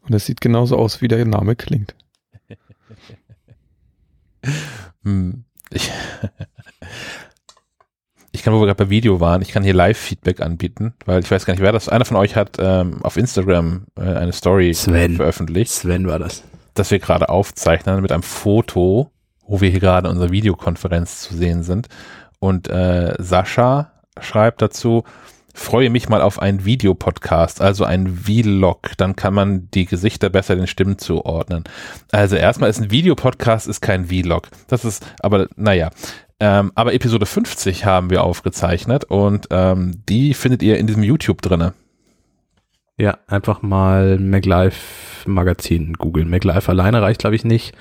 Und das sieht genauso aus, wie der Name klingt. Hm, ich, ich kann, wo wir gerade bei Video waren, ich kann hier Live-Feedback anbieten, weil ich weiß gar nicht, wer das, einer von euch hat ähm, auf Instagram äh, eine Story Sven. veröffentlicht, Sven war das. das wir gerade aufzeichnen mit einem Foto, wo wir hier gerade in unserer Videokonferenz zu sehen sind. Und äh, Sascha schreibt dazu, freue mich mal auf einen Videopodcast, also ein Vlog, dann kann man die Gesichter besser den Stimmen zuordnen. Also erstmal ist ein Videopodcast ist kein Vlog. Das ist, aber naja. Ähm, aber Episode 50 haben wir aufgezeichnet und ähm, die findet ihr in diesem YouTube drinne. Ja, einfach mal MacLife Magazin googeln. MacLife alleine reicht, glaube ich, nicht.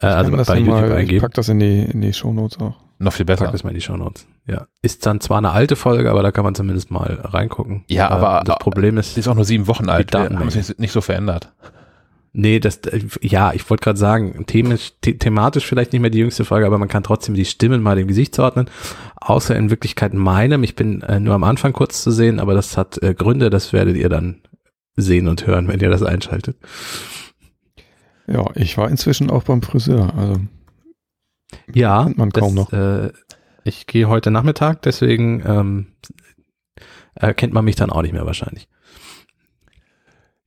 Äh, Ich also bei YouTube mal, ich eingeben. pack das in die, in die Shownotes auch. Noch viel Pack besser. das mal in die Shownotes. Ja. Ist dann zwar eine alte Folge, aber da kann man zumindest mal reingucken. Ja, aber- das Problem Die ist, ist auch nur sieben Wochen alt. Wir Datenmenge. haben es nicht, nicht so verändert. nee, das, äh, ja, ich wollte gerade sagen, themisch, the thematisch vielleicht nicht mehr die jüngste Folge, aber man kann trotzdem die Stimmen mal dem Gesicht zuordnen. Außer in Wirklichkeit meinem. Ich bin äh, nur am Anfang kurz zu sehen, aber das hat äh, Gründe, das werdet ihr dann sehen und hören, wenn ihr das einschaltet. Ja, ich war inzwischen auch beim Friseur. Also Ja, Kennt man kaum das, noch. Äh, ich gehe heute Nachmittag, deswegen ähm, erkennt man mich dann auch nicht mehr wahrscheinlich.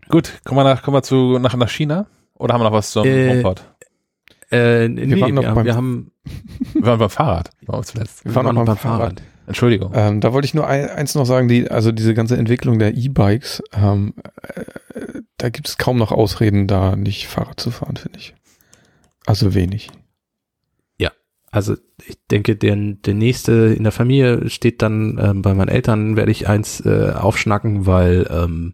Gut, kommen wir, nach, kommen wir zu, nach, nach China? Oder haben wir noch was zum Äh, HomePod? Äh, nee, waren noch wir, beim- wir haben Wir waren beim Fahrrad, waren wir zuletzt. wir waren noch beim Fahrrad. Entschuldigung. Ähm, da wollte ich nur ein, eins noch sagen, die, also diese ganze Entwicklung der E-Bikes, ähm, äh, da gibt es kaum noch Ausreden, da nicht Fahrrad zu fahren, finde ich. Also wenig. Also ich denke, der, der nächste in der Familie steht dann ähm, bei meinen Eltern, werde ich eins äh, aufschnacken, weil ähm,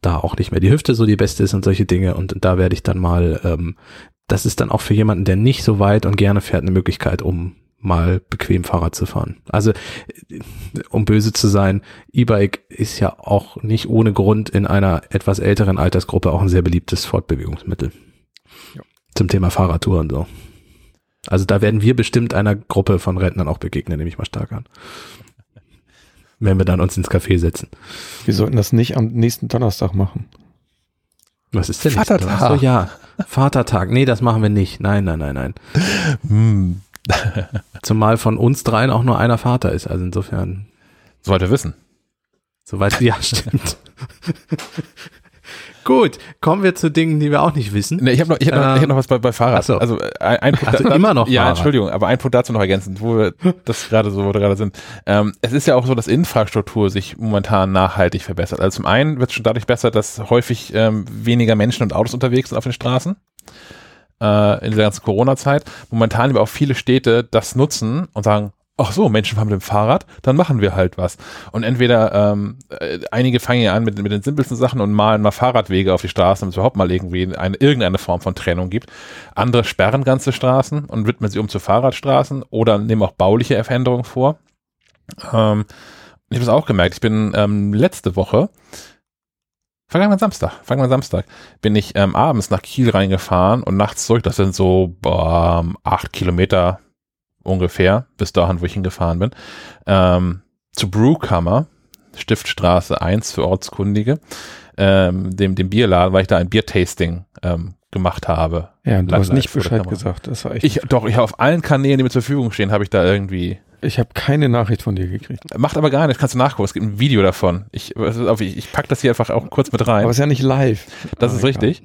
da auch nicht mehr die Hüfte so die beste ist und solche Dinge. Und da werde ich dann mal, ähm, das ist dann auch für jemanden, der nicht so weit und gerne fährt, eine Möglichkeit, um mal bequem Fahrrad zu fahren. Also äh, um böse zu sein, E-Bike ist ja auch nicht ohne Grund in einer etwas älteren Altersgruppe auch ein sehr beliebtes Fortbewegungsmittel. Ja. Zum Thema Fahrradtour und so. Also da werden wir bestimmt einer Gruppe von Rentnern auch begegnen, nehme ich mal stark an. Wenn wir dann uns ins Café setzen. Wir sollten das nicht am nächsten Donnerstag machen. Was ist denn Vatertag. So, ja. Vatertag. Nee, das machen wir nicht. Nein, nein, nein, nein. Hm. Zumal von uns dreien auch nur einer Vater ist. Also insofern, wir wissen. soweit, ja, stimmt. Gut, kommen wir zu Dingen, die wir auch nicht wissen. Nee, ich habe noch, ich hab noch, Ähm, ich hab noch was bei, bei Fahrrad. so. Also äh, ein, ein Punkt Ach so, immer noch Ja, Fahrrad. Entschuldigung, aber ein Punkt dazu noch ergänzend, wo wir das gerade so, wo wir gerade sind. Ähm, es ist ja auch so, dass Infrastruktur sich momentan nachhaltig verbessert. Also zum einen wird es schon dadurch besser, dass häufig ähm, weniger Menschen und Autos unterwegs sind auf den Straßen äh, in dieser ganzen Corona-Zeit. Momentan aber auch viele Städte das nutzen und sagen, ach so, Menschen fahren mit dem Fahrrad, dann machen wir halt was. Und entweder ähm, äh, einige fangen ja an mit, mit den simpelsten Sachen und malen mal Fahrradwege auf die Straßen, damit es überhaupt mal irgendwie eine, irgendeine Form von Trennung gibt. Andere sperren ganze Straßen und widmen sie um zu Fahrradstraßen oder nehmen auch bauliche Veränderungen vor. Ähm, ich habe es auch gemerkt, ich bin ähm, letzte Woche Vergangenen Samstag, vergangenen Samstag bin ich ähm, abends nach Kiel reingefahren und nachts zurück. Das sind so ähm, acht Kilometer ungefähr bis dahin, wo ich hingefahren bin. Ähm, zu Brewkammer, Stiftstraße 1 für Ortskundige, ähm, dem, dem Bierladen, weil ich da ein Biertasting ähm, gemacht habe. Ja, du hast nicht Bescheid gesagt. Das war echt. Ich, doch, ich habe auf allen Kanälen, die mir zur Verfügung stehen, habe ich da irgendwie ich habe keine Nachricht von dir gekriegt. Macht aber gar nichts, kannst du nachgucken. Es gibt ein Video davon. Ich, ich, ich pack das hier einfach auch kurz mit rein. Aber es ist ja nicht live. Das ist Ah, richtig.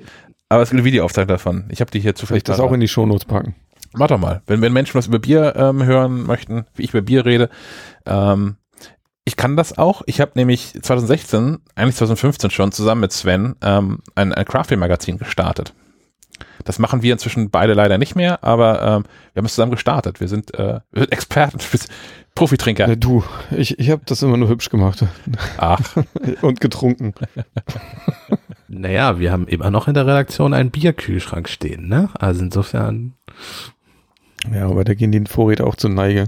Aber es gibt eine Videoaufzeichnung davon. Ich habe die hier Soll ich zufällig. das da- auch in die Shownotes packen? Mach doch mal. Wenn, wenn Menschen was über Bier ähm, hören möchten, wie ich über Bier rede, ähm, ich kann das auch. Ich habe nämlich 2016, eigentlich 2015 schon, zusammen mit Sven ähm, ein, ein Craft-Magazin gestartet. Das machen wir inzwischen beide leider nicht mehr, aber ähm, wir haben es zusammen gestartet. Wir sind, äh, wir sind Experten, Profitrinker. Ja, du, ich, ich habe das immer nur hübsch gemacht. Ach. Und getrunken. naja, wir haben immer noch in der Redaktion einen Bierkühlschrank stehen, ne? Also insofern. Ja, aber da gehen die Vorräte auch zur Neige.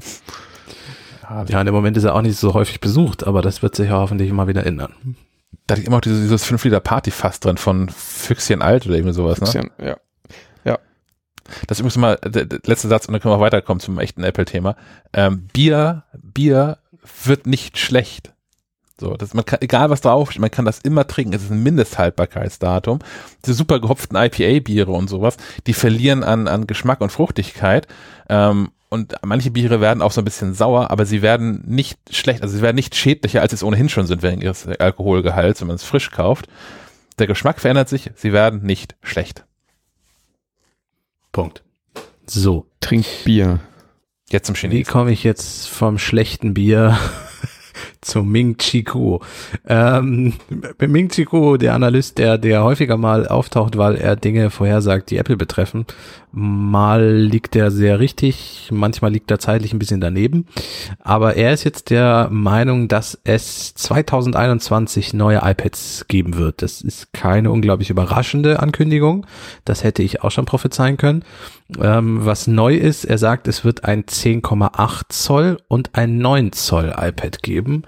Ja, im Moment ist er auch nicht so häufig besucht, aber das wird sich ja hoffentlich mal wieder ändern. Da liegt immer auch dieses, dieses 5 Liter Partyfass drin von Füchschen alt oder irgendwie sowas, ne? Füchschen, ja. Das ist übrigens mal der, der letzte Satz und dann können wir weiterkommen zum echten Apple-Thema. Ähm, Bier, Bier wird nicht schlecht. So, das, man kann, egal was drauf man kann das immer trinken. Es ist ein Mindesthaltbarkeitsdatum. Diese super gehopften IPA-Biere und sowas, die verlieren an, an Geschmack und Fruchtigkeit. Ähm, und manche Biere werden auch so ein bisschen sauer, aber sie werden nicht schlecht, also sie werden nicht schädlicher, als sie es ohnehin schon sind wegen ihres Alkoholgehalts, wenn man es frisch kauft. Der Geschmack verändert sich, sie werden nicht schlecht. Punkt. So. Trink Bier. Jetzt zum Chinesen. Wie komme ich jetzt vom schlechten Bier zu Ming Chi Kuo. Ähm, Ming Chi Kuo, der Analyst, der, der häufiger mal auftaucht, weil er Dinge vorhersagt, die Apple betreffen. Mal liegt er sehr richtig, manchmal liegt er zeitlich ein bisschen daneben. Aber er ist jetzt der Meinung, dass es 2021 neue iPads geben wird. Das ist keine unglaublich überraschende Ankündigung. Das hätte ich auch schon prophezeien können. Ähm, was neu ist, er sagt, es wird ein 10,8 Zoll und ein 9 Zoll iPad geben.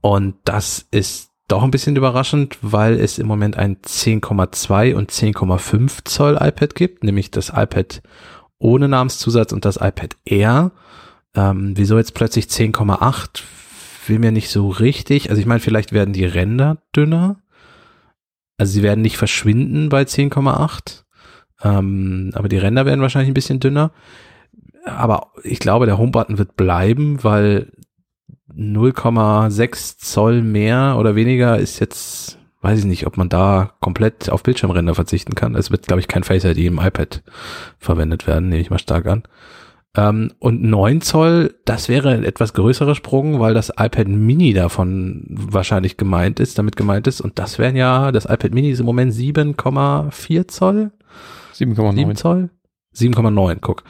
Und das ist doch ein bisschen überraschend, weil es im Moment ein 10,2 und 10,5 Zoll iPad gibt, nämlich das iPad ohne Namenszusatz und das iPad Air. Ähm, wieso jetzt plötzlich 10,8? Will mir nicht so richtig. Also ich meine, vielleicht werden die Ränder dünner. Also sie werden nicht verschwinden bei 10,8. Ähm, aber die Ränder werden wahrscheinlich ein bisschen dünner. Aber ich glaube, der Homebutton wird bleiben, weil 0,6 Zoll mehr oder weniger ist jetzt, weiß ich nicht, ob man da komplett auf Bildschirmränder verzichten kann. Es wird, glaube ich, kein Face ID im iPad verwendet werden, nehme ich mal stark an. Ähm, und 9 Zoll, das wäre ein etwas größerer Sprung, weil das iPad Mini davon wahrscheinlich gemeint ist, damit gemeint ist. Und das wären ja, das iPad Mini ist im Moment 7,4 Zoll. 7,9 Zoll? 7,9, guck.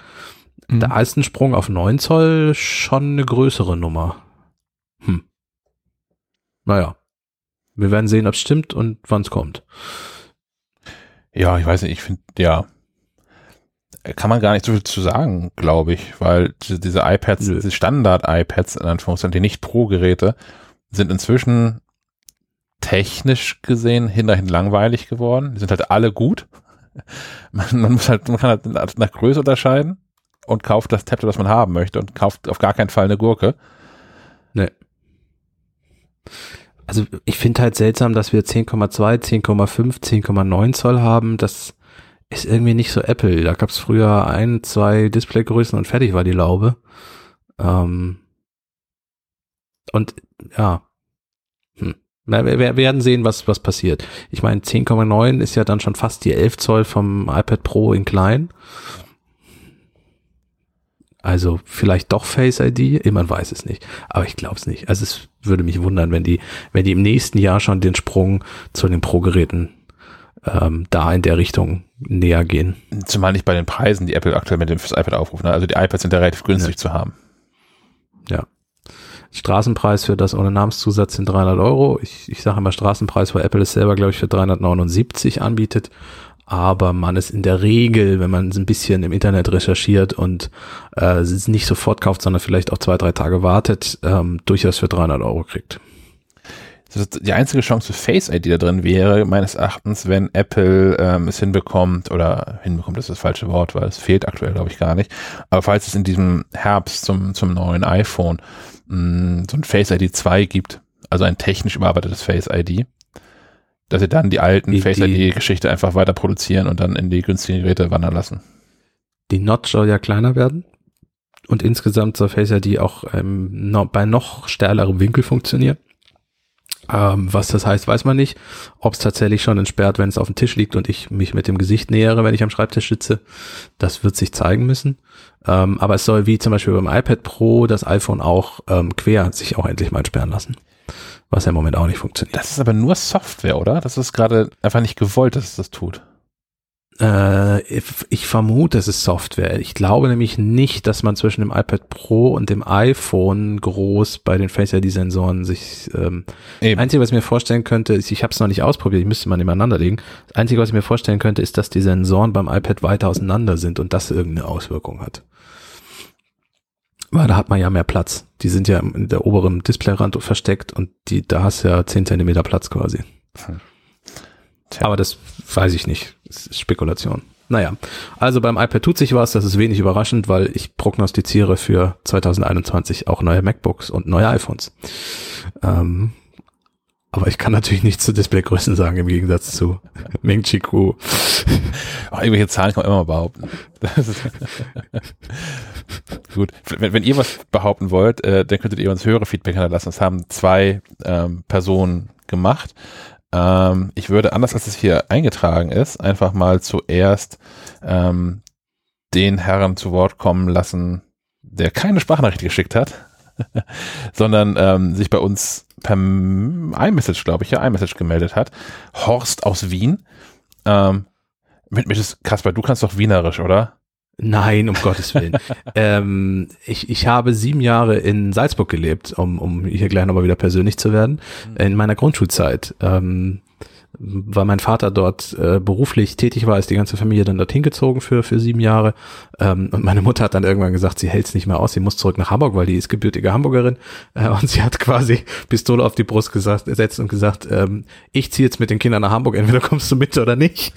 Mhm. Da ist ein Sprung auf 9 Zoll schon eine größere Nummer. Naja. Wir werden sehen, ob es stimmt und wann es kommt. Ja, ich weiß nicht, ich finde, ja, kann man gar nicht so viel zu sagen, glaube ich, weil diese iPads, Nö. diese Standard-iPads, in Anführungszeichen, die nicht Pro-Geräte, sind inzwischen technisch gesehen hinterhin langweilig geworden. Die sind halt alle gut. Man, man muss halt, man kann halt nach Größe unterscheiden und kauft das Tablet, was man haben möchte und kauft auf gar keinen Fall eine Gurke. Nee. Also ich finde halt seltsam, dass wir 10,2, 10,5, 10,9 Zoll haben. Das ist irgendwie nicht so Apple. Da gab es früher ein, zwei Displaygrößen und fertig war die Laube. Ähm und ja, hm. Wir, wir werden sehen, was, was passiert. Ich meine, 10,9 ist ja dann schon fast die 11 Zoll vom iPad Pro in klein. Also vielleicht doch Face ID, man weiß es nicht. Aber ich glaube es nicht. Also es würde mich wundern, wenn die, wenn die im nächsten Jahr schon den Sprung zu den Pro-Geräten ähm, da in der Richtung näher gehen. Zumal nicht bei den Preisen, die Apple aktuell mit dem fürs iPad aufruft. Ne? Also die iPads sind ja relativ günstig ja. zu haben. Ja. Straßenpreis für das ohne Namenszusatz sind 300 Euro. Ich, ich sage immer Straßenpreis, weil Apple es selber, glaube ich, für 379 anbietet aber man ist in der Regel, wenn man ein bisschen im Internet recherchiert und äh, es nicht sofort kauft, sondern vielleicht auch zwei, drei Tage wartet, ähm, durchaus für 300 Euro kriegt. Die einzige Chance für Face ID da drin wäre, meines Erachtens, wenn Apple ähm, es hinbekommt, oder hinbekommt ist das falsche Wort, weil es fehlt aktuell, glaube ich, gar nicht. Aber falls es in diesem Herbst zum, zum neuen iPhone mh, mm, so ein Face ID 2 gibt, also ein technisch überarbeitetes Face ID, dass sie dann die alten die, Face ID-Geschichte einfach weiter produzieren und dann in die günstigen Geräte wandern lassen. Die Notch soll ja kleiner werden. Und insgesamt soll Face ID auch ähm, noch, bei noch stärkerem Winkel funktionieren. Ähm, was das heißt, weiß man nicht. Ob es tatsächlich schon entsperrt, wenn es auf dem Tisch liegt und ich mich mit dem Gesicht nähere, wenn ich am Schreibtisch sitze, das wird sich zeigen müssen. Ähm, aber es soll wie zum Beispiel beim iPad Pro das iPhone auch ähm, quer sich auch endlich mal entsperren lassen. Was ja im Moment auch nicht funktioniert. Das ist aber nur Software, oder? Das ist gerade einfach nicht gewollt, dass es das tut. Äh, ich vermute, es ist Software. Ich glaube nämlich nicht, dass man zwischen dem iPad Pro und dem iPhone groß bei den Face ID-Sensoren sich. Ähm, Einzige, was ich mir vorstellen könnte, ist, ich habe es noch nicht ausprobiert, ich müsste mal nebeneinander legen. Das Einzige, was ich mir vorstellen könnte, ist, dass die Sensoren beim iPad weiter auseinander sind und das irgendeine Auswirkung hat. Weil da hat man ja mehr Platz. Die sind ja in der oberen Displayrand versteckt und die, da hast du ja 10 Zentimeter Platz quasi. Hm. Aber das weiß ich nicht. Das ist Spekulation. Naja, also beim iPad tut sich was, das ist wenig überraschend, weil ich prognostiziere für 2021 auch neue MacBooks und neue iPhones. Ähm, aber ich kann natürlich nichts zu Displaygrößen sagen, im Gegensatz zu Ming Chi Kuo. irgendwelche Zahlen kann man immer behaupten. Gut, wenn, wenn, ihr was behaupten wollt, äh, dann könntet ihr uns höhere Feedback hinterlassen. Das haben zwei ähm, Personen gemacht. Ähm, ich würde, anders als es hier eingetragen ist, einfach mal zuerst ähm, den Herrn zu Wort kommen lassen, der keine Sprachnachricht geschickt hat, sondern ähm, sich bei uns per iMessage, glaube ich, ja, iMessage gemeldet hat. Horst aus Wien. Ähm, mit, mit Kasper, du kannst doch Wienerisch, oder? Nein, um Gottes Willen. ähm, ich, ich habe sieben Jahre in Salzburg gelebt, um, um hier gleich nochmal wieder persönlich zu werden, mhm. in meiner Grundschulzeit. Ähm, weil mein Vater dort äh, beruflich tätig war, ist die ganze Familie dann dorthin gezogen für, für sieben Jahre. Ähm, und meine Mutter hat dann irgendwann gesagt, sie hält es nicht mehr aus, sie muss zurück nach Hamburg, weil die ist gebürtige Hamburgerin. Äh, und sie hat quasi Pistole auf die Brust gesagt, gesetzt und gesagt, ähm, ich ziehe jetzt mit den Kindern nach Hamburg, entweder kommst du mit oder nicht.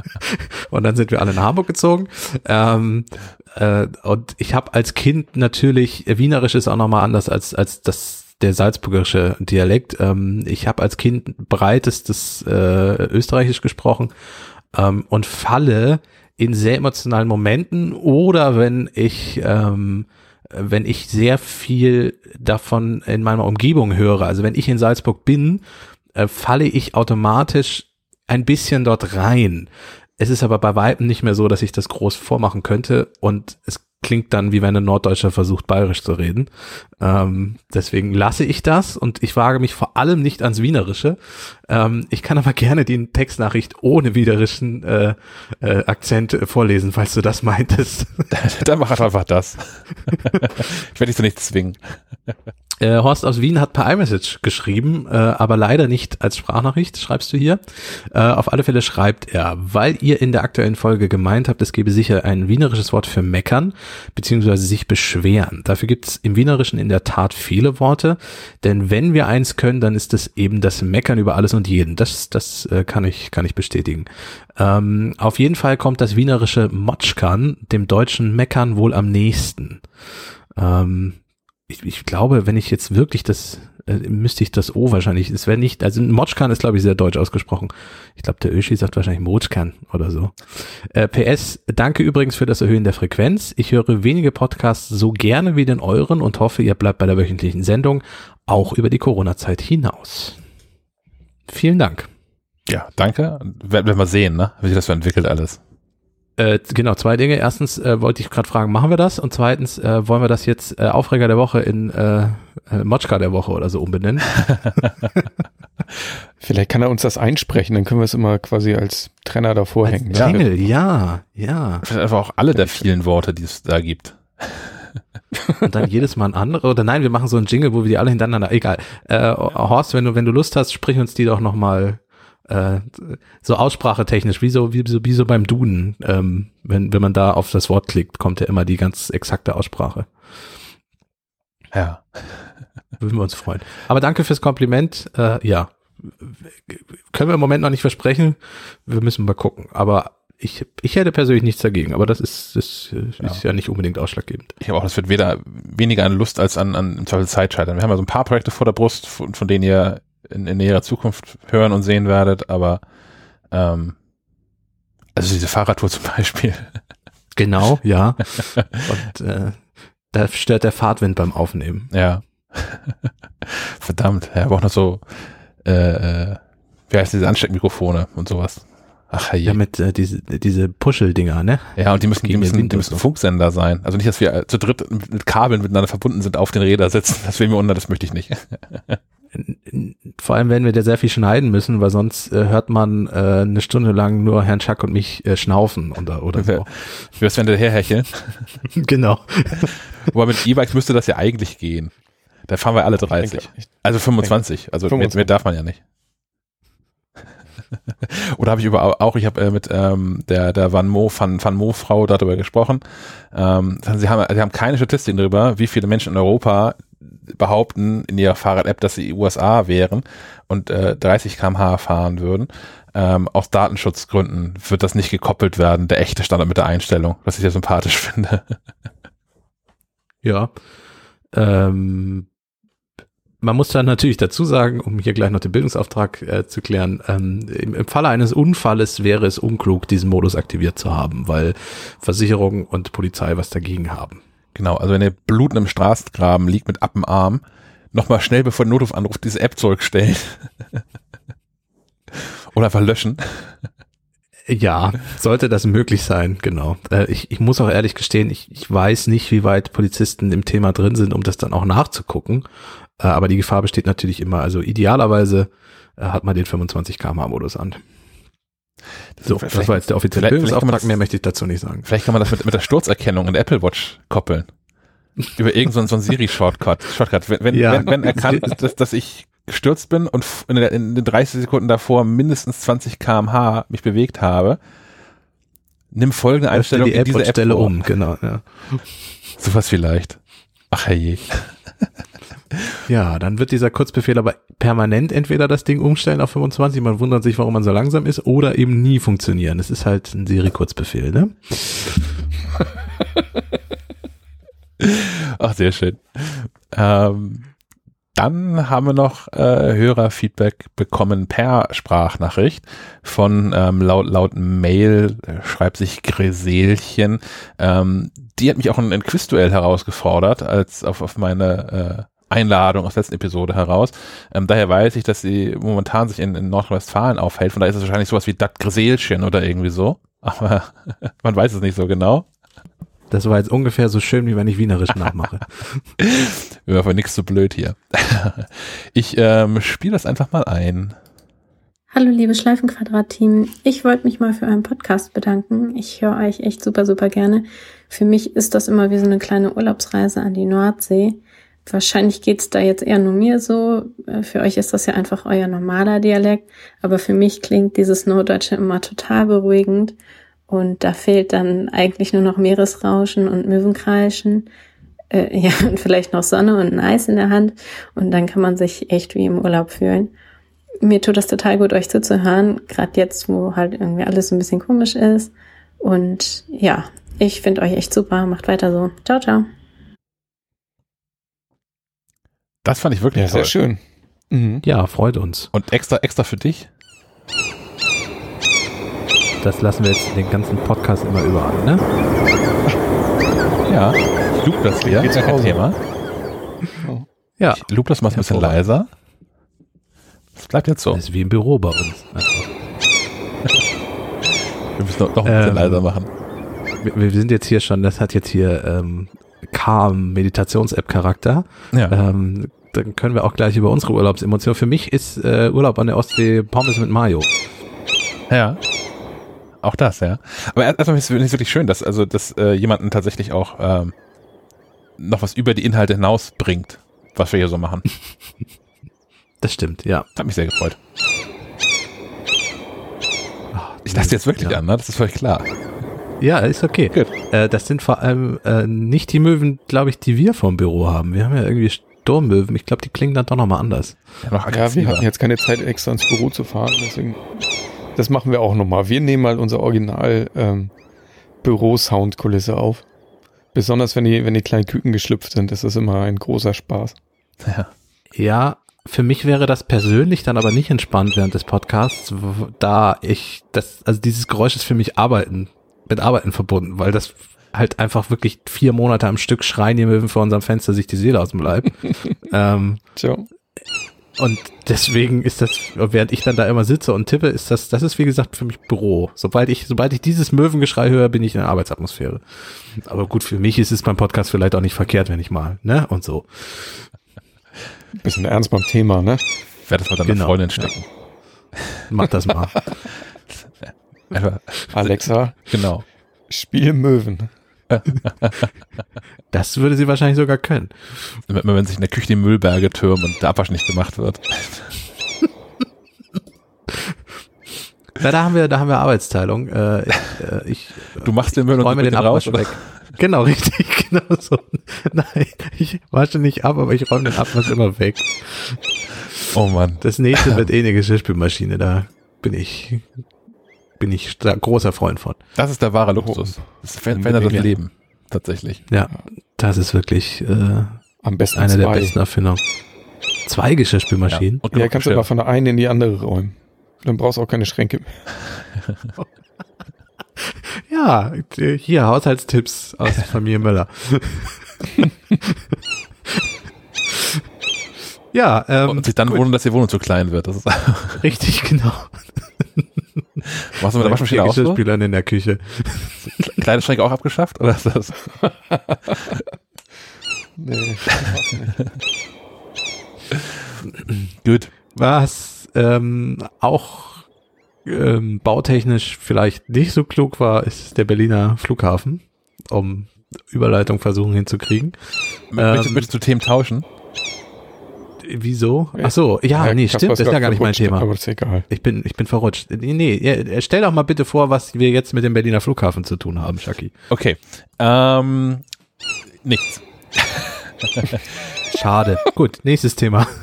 und dann sind wir alle nach Hamburg gezogen. Ähm, äh, und ich habe als Kind natürlich, Wienerisch ist auch nochmal anders als, als das der salzburgische Dialekt. Ähm, ich habe als Kind breitestes äh, Österreichisch gesprochen ähm, und falle in sehr emotionalen Momenten oder wenn ich ähm, wenn ich sehr viel davon in meiner Umgebung höre, also wenn ich in Salzburg bin, äh, falle ich automatisch ein bisschen dort rein. Es ist aber bei Weitem nicht mehr so, dass ich das groß vormachen könnte und es klingt dann, wie wenn ein Norddeutscher versucht, bayerisch zu reden. Ähm, deswegen lasse ich das und ich wage mich vor allem nicht ans Wienerische. Ähm, ich kann aber gerne die Textnachricht ohne wienerischen äh, äh, Akzent vorlesen, falls du das meintest. Dann mach einfach das. ich werde dich so nicht zwingen. Äh, Horst aus Wien hat per iMessage geschrieben, äh, aber leider nicht als Sprachnachricht, schreibst du hier. Äh, auf alle Fälle schreibt er, weil ihr in der aktuellen Folge gemeint habt, es gebe sicher ein wienerisches Wort für meckern, beziehungsweise sich beschweren. Dafür gibt es im Wienerischen in der Tat viele Worte, denn wenn wir eins können, dann ist es eben das Meckern über alles und jeden. Das, das äh, kann ich, kann ich bestätigen. Ähm, auf jeden Fall kommt das wienerische Motschkan dem deutschen Meckern wohl am nächsten. Ähm, ich, ich glaube, wenn ich jetzt wirklich das, äh, müsste ich das O wahrscheinlich, es wäre nicht, also Motschkan ist glaube ich sehr deutsch ausgesprochen. Ich glaube, der Öschi sagt wahrscheinlich Motschkan oder so. Äh, PS, danke übrigens für das Erhöhen der Frequenz. Ich höre wenige Podcasts so gerne wie den euren und hoffe, ihr bleibt bei der wöchentlichen Sendung auch über die Corona-Zeit hinaus. Vielen Dank. Ja, danke. Werden wir sehen, ne? wie sich das so entwickelt alles. Äh, genau, zwei Dinge. Erstens äh, wollte ich gerade fragen, machen wir das? Und zweitens äh, wollen wir das jetzt äh, Aufreger der Woche in äh, äh Motschka der Woche oder so umbenennen? Vielleicht kann er uns das einsprechen, dann können wir es immer quasi als Trenner davor als hängen. Jingle, ne? ja, ja. Vielleicht einfach auch alle der vielen Worte, die es da gibt. Und dann jedes Mal ein andere. Oder nein, wir machen so ein Jingle, wo wir die alle hintereinander. Egal. Äh, Horst, wenn du, wenn du Lust hast, sprich uns die doch nochmal äh, so aussprachetechnisch, wie so, wie so, wie so beim Duden. Ähm, wenn, wenn man da auf das Wort klickt, kommt ja immer die ganz exakte Aussprache. Ja. Würden wir uns freuen. Aber danke fürs Kompliment. Äh, ja. Können wir im Moment noch nicht versprechen. Wir müssen mal gucken. Aber ich, ich hätte persönlich nichts dagegen, aber das ist, das ja. ist ja nicht unbedingt ausschlaggebend. Ich habe auch, das wird weder weniger an Lust als an, an im Zweifel Zeit scheitern. Wir haben ja so ein paar Projekte vor der Brust, von, von denen ihr in, in näherer Zukunft hören und sehen werdet, aber ähm, also diese Fahrradtour zum Beispiel. Genau, ja. und äh, da stört der Fahrtwind beim Aufnehmen. Ja. Verdammt, er braucht noch so, äh, äh, wie heißt diese Ansteckmikrofone und sowas. Ach ja, mit äh, diese, diese Puschel-Dinger, ne? Ja, und die müssen, die müssen, die müssen Funksender sein. Also nicht, dass wir zu dritt mit Kabeln miteinander verbunden sind, auf den Rädern sitzen. Das will mir unter, das möchte ich nicht. Vor allem werden wir da sehr viel schneiden müssen, weil sonst äh, hört man äh, eine Stunde lang nur Herrn Schack und mich äh, schnaufen oder, oder so. Wie wär's, wenn der herhecheln? genau. Aber mit E-Bikes müsste das ja eigentlich gehen. Da fahren wir alle 30. Also 25. Also 25. Mehr, mehr darf man ja nicht. Oder habe ich über auch, ich habe äh, mit ähm, der der Van Mo Van, Van Mo Frau darüber gesprochen. Ähm, sie haben sie haben keine Statistiken darüber, wie viele Menschen in Europa behaupten in ihrer Fahrrad-App, dass sie USA wären und äh, 30 km/h fahren würden. Ähm, aus Datenschutzgründen wird das nicht gekoppelt werden, der echte Standard mit der Einstellung, was ich ja sympathisch finde. ja. Ähm, man muss dann natürlich dazu sagen, um hier gleich noch den Bildungsauftrag äh, zu klären, ähm, im, im Falle eines Unfalles wäre es unklug, diesen Modus aktiviert zu haben, weil Versicherung und Polizei was dagegen haben. Genau, also wenn ihr blutend im Straßengraben liegt mit Appenarm, nochmal schnell bevor der Notruf anruft, diese App zurückstellen. Oder einfach löschen. Ja, sollte das möglich sein, genau. Äh, ich, ich muss auch ehrlich gestehen, ich, ich weiß nicht, wie weit Polizisten im Thema drin sind, um das dann auch nachzugucken. Äh, aber die Gefahr besteht natürlich immer. Also idealerweise äh, hat man den 25 km/h-Modus an. So, das war jetzt der offizielle Bildungsauftrag, mehr möchte ich dazu nicht sagen. Vielleicht kann man das mit, mit der Sturzerkennung in der Apple Watch koppeln. Über irgendeinen so, so Siri-Shortcut. Shortcut. Wenn, wenn, ja. wenn, wenn erkannt ist, dass, dass ich gestürzt bin und in, in den 30 Sekunden davor mindestens 20 kmh mich bewegt habe, nimm folgende Einstellung die App in diese App Stelle um, genau, ja. Sowas vielleicht. Ach herrje. Ja, dann wird dieser Kurzbefehl aber permanent entweder das Ding umstellen auf 25, man wundert sich, warum man so langsam ist, oder eben nie funktionieren. Das ist halt ein Siri-Kurzbefehl, ne? Ach, sehr schön. Ähm, dann haben wir noch äh, Hörerfeedback bekommen per Sprachnachricht von ähm, laut, laut Mail, äh, schreibt sich Greselchen. Ähm, die hat mich auch in ein Quizduell herausgefordert, als auf, auf meine äh, Einladung aus der letzten Episode heraus. Ähm, daher weiß ich, dass sie momentan sich in, in Nordrhein-Westfalen aufhält. Von daher ist es wahrscheinlich sowas wie Dat Greselchen oder irgendwie so. Aber man weiß es nicht so genau. Das war jetzt ungefähr so schön, wie wenn ich Wienerisch nachmache. Wir einfach nichts so blöd hier. Ich ähm, spiele das einfach mal ein. Hallo liebe Schleifenquadrat-Team. Ich wollte mich mal für euren Podcast bedanken. Ich höre euch echt super, super gerne. Für mich ist das immer wie so eine kleine Urlaubsreise an die Nordsee. Wahrscheinlich geht's da jetzt eher nur mir so. Äh, für euch ist das ja einfach euer normaler Dialekt. Aber für mich klingt dieses Norddeutsche immer total beruhigend. Und da fehlt dann eigentlich nur noch Meeresrauschen und Möwenkreischen. Äh, ja, und vielleicht noch Sonne und ein Eis in der Hand. Und dann kann man sich echt wie im Urlaub fühlen. Mir tut das total gut, euch zuzuhören. Gerade jetzt, wo halt irgendwie alles ein bisschen komisch ist. Und ja, ich finde euch echt super. Macht weiter so. Ciao, ciao. Das fand ich wirklich ja, toll. sehr schön. Mhm. Ja, freut uns. Und extra, extra für dich? Das lassen wir jetzt den ganzen Podcast immer überall, ne? Ja, ich loop das hier. Geht's kein Thema. Oh. Ja. Ich loop das mal ein bisschen leiser. Das bleibt jetzt so. Das ist wie im Büro bei uns. wir müssen noch, noch ein bisschen ähm, leiser machen. Wir, wir, sind jetzt hier schon, das hat jetzt hier ähm, Calm Meditations-App-Charakter. Ja. Ähm, dann können wir auch gleich über unsere Urlaubsemotion. Für mich ist äh, Urlaub an der Ostsee Pommes mit Mayo. Ja. Auch das, ja. Aber erstmal finde ich es wirklich schön, dass also dass äh, jemanden tatsächlich auch ähm, noch was über die Inhalte hinaus bringt, was wir hier so machen. Das stimmt, ja. Hat mich sehr gefreut. Ich lasse jetzt wirklich ja. an, ne? Das ist völlig klar. Ja, ist okay. Äh, das sind vor allem äh, nicht die Möwen, glaube ich, die wir vom Büro haben. Wir haben ja irgendwie Sturmmöwen. Ich glaube, die klingen dann doch nochmal anders. Ja, noch ja, wir hatten jetzt keine Zeit, extra ins Büro zu fahren. Deswegen, das machen wir auch nochmal. Wir nehmen mal unser Original ähm, Büro-Soundkulisse auf. Besonders wenn die, wenn die kleinen Küken geschlüpft sind, das ist immer ein großer Spaß. Ja. Ja, für mich wäre das persönlich dann aber nicht entspannt während des Podcasts, da ich das, also dieses Geräusch ist für mich Arbeiten mit Arbeiten verbunden, weil das halt einfach wirklich vier Monate am Stück schreien die Möwen vor unserem Fenster sich die Seele aus dem Leib. ähm, Tja. und deswegen ist das, während ich dann da immer sitze und tippe, ist das, das ist wie gesagt für mich Büro. Sobald ich, sobald ich dieses Möwengeschrei höre, bin ich in der Arbeitsatmosphäre. Aber gut, für mich ist es beim Podcast vielleicht auch nicht verkehrt, wenn ich mal, ne? Und so. Bisschen ernst beim Thema, ne? Ich werde das mal deiner Genau, Freundin stecken. Mach das mal. Alexa, genau. Spiel Möwen. Das würde sie wahrscheinlich sogar können. Immer wenn sich in der Küche die Müllberge türmen und der Abwasch nicht gemacht wird. Na, da haben wir, da haben wir Arbeitsteilung. Äh, ich, äh, ich Du machst den Müll und räume du den den raus, Abwasch oder? weg. Genau, richtig, genau so. Nein, ich wasche nicht ab, aber ich räume den Abwasch immer weg. Oh Mann. Das nächste wird eh eine Geschirrspülmaschine, da bin ich, bin ich großer Freund von. Das ist der wahre Luxus. Das ver- verändert das Ja. Leben. Tatsächlich. Ja, das ist wirklich äh, Am besten eine der zwei. besten Erfindungen. Zwei Geschirrspülmaschinen? Und Ja, kannst du aber von der einen in die andere räumen. Dann brauchst du auch keine Schränke mehr. Ja, hier Haushaltstipps aus Familie Möller. ja, ähm, und sich dann wundern, dass die Wohnung zu klein wird. Das ist, richtig, genau. Machst du mit der Waschmaschine auch so? Geschirrspülern in der Küche. Kleiderschränke auch abgeschafft? Oder ist das? Nee. Gut. Was ähm, auch ähm, bautechnisch vielleicht nicht so klug war, ist der Berliner Flughafen, um Überleitung versuchen hinzukriegen. Möchtest, Ähm, möchtest du Themen tauschen? Wieso? Ach so, ja, nee, Kasper stimmt, das ist ja gar nicht mein Thema. Aber das ist egal. Ich bin, ich bin verrutscht. Nee, nee, ja, stell doch mal bitte vor, was wir jetzt mit dem Berliner Flughafen zu tun haben, Shaki. Okay. Ähm, nichts. Schade. Gut, nächstes Thema.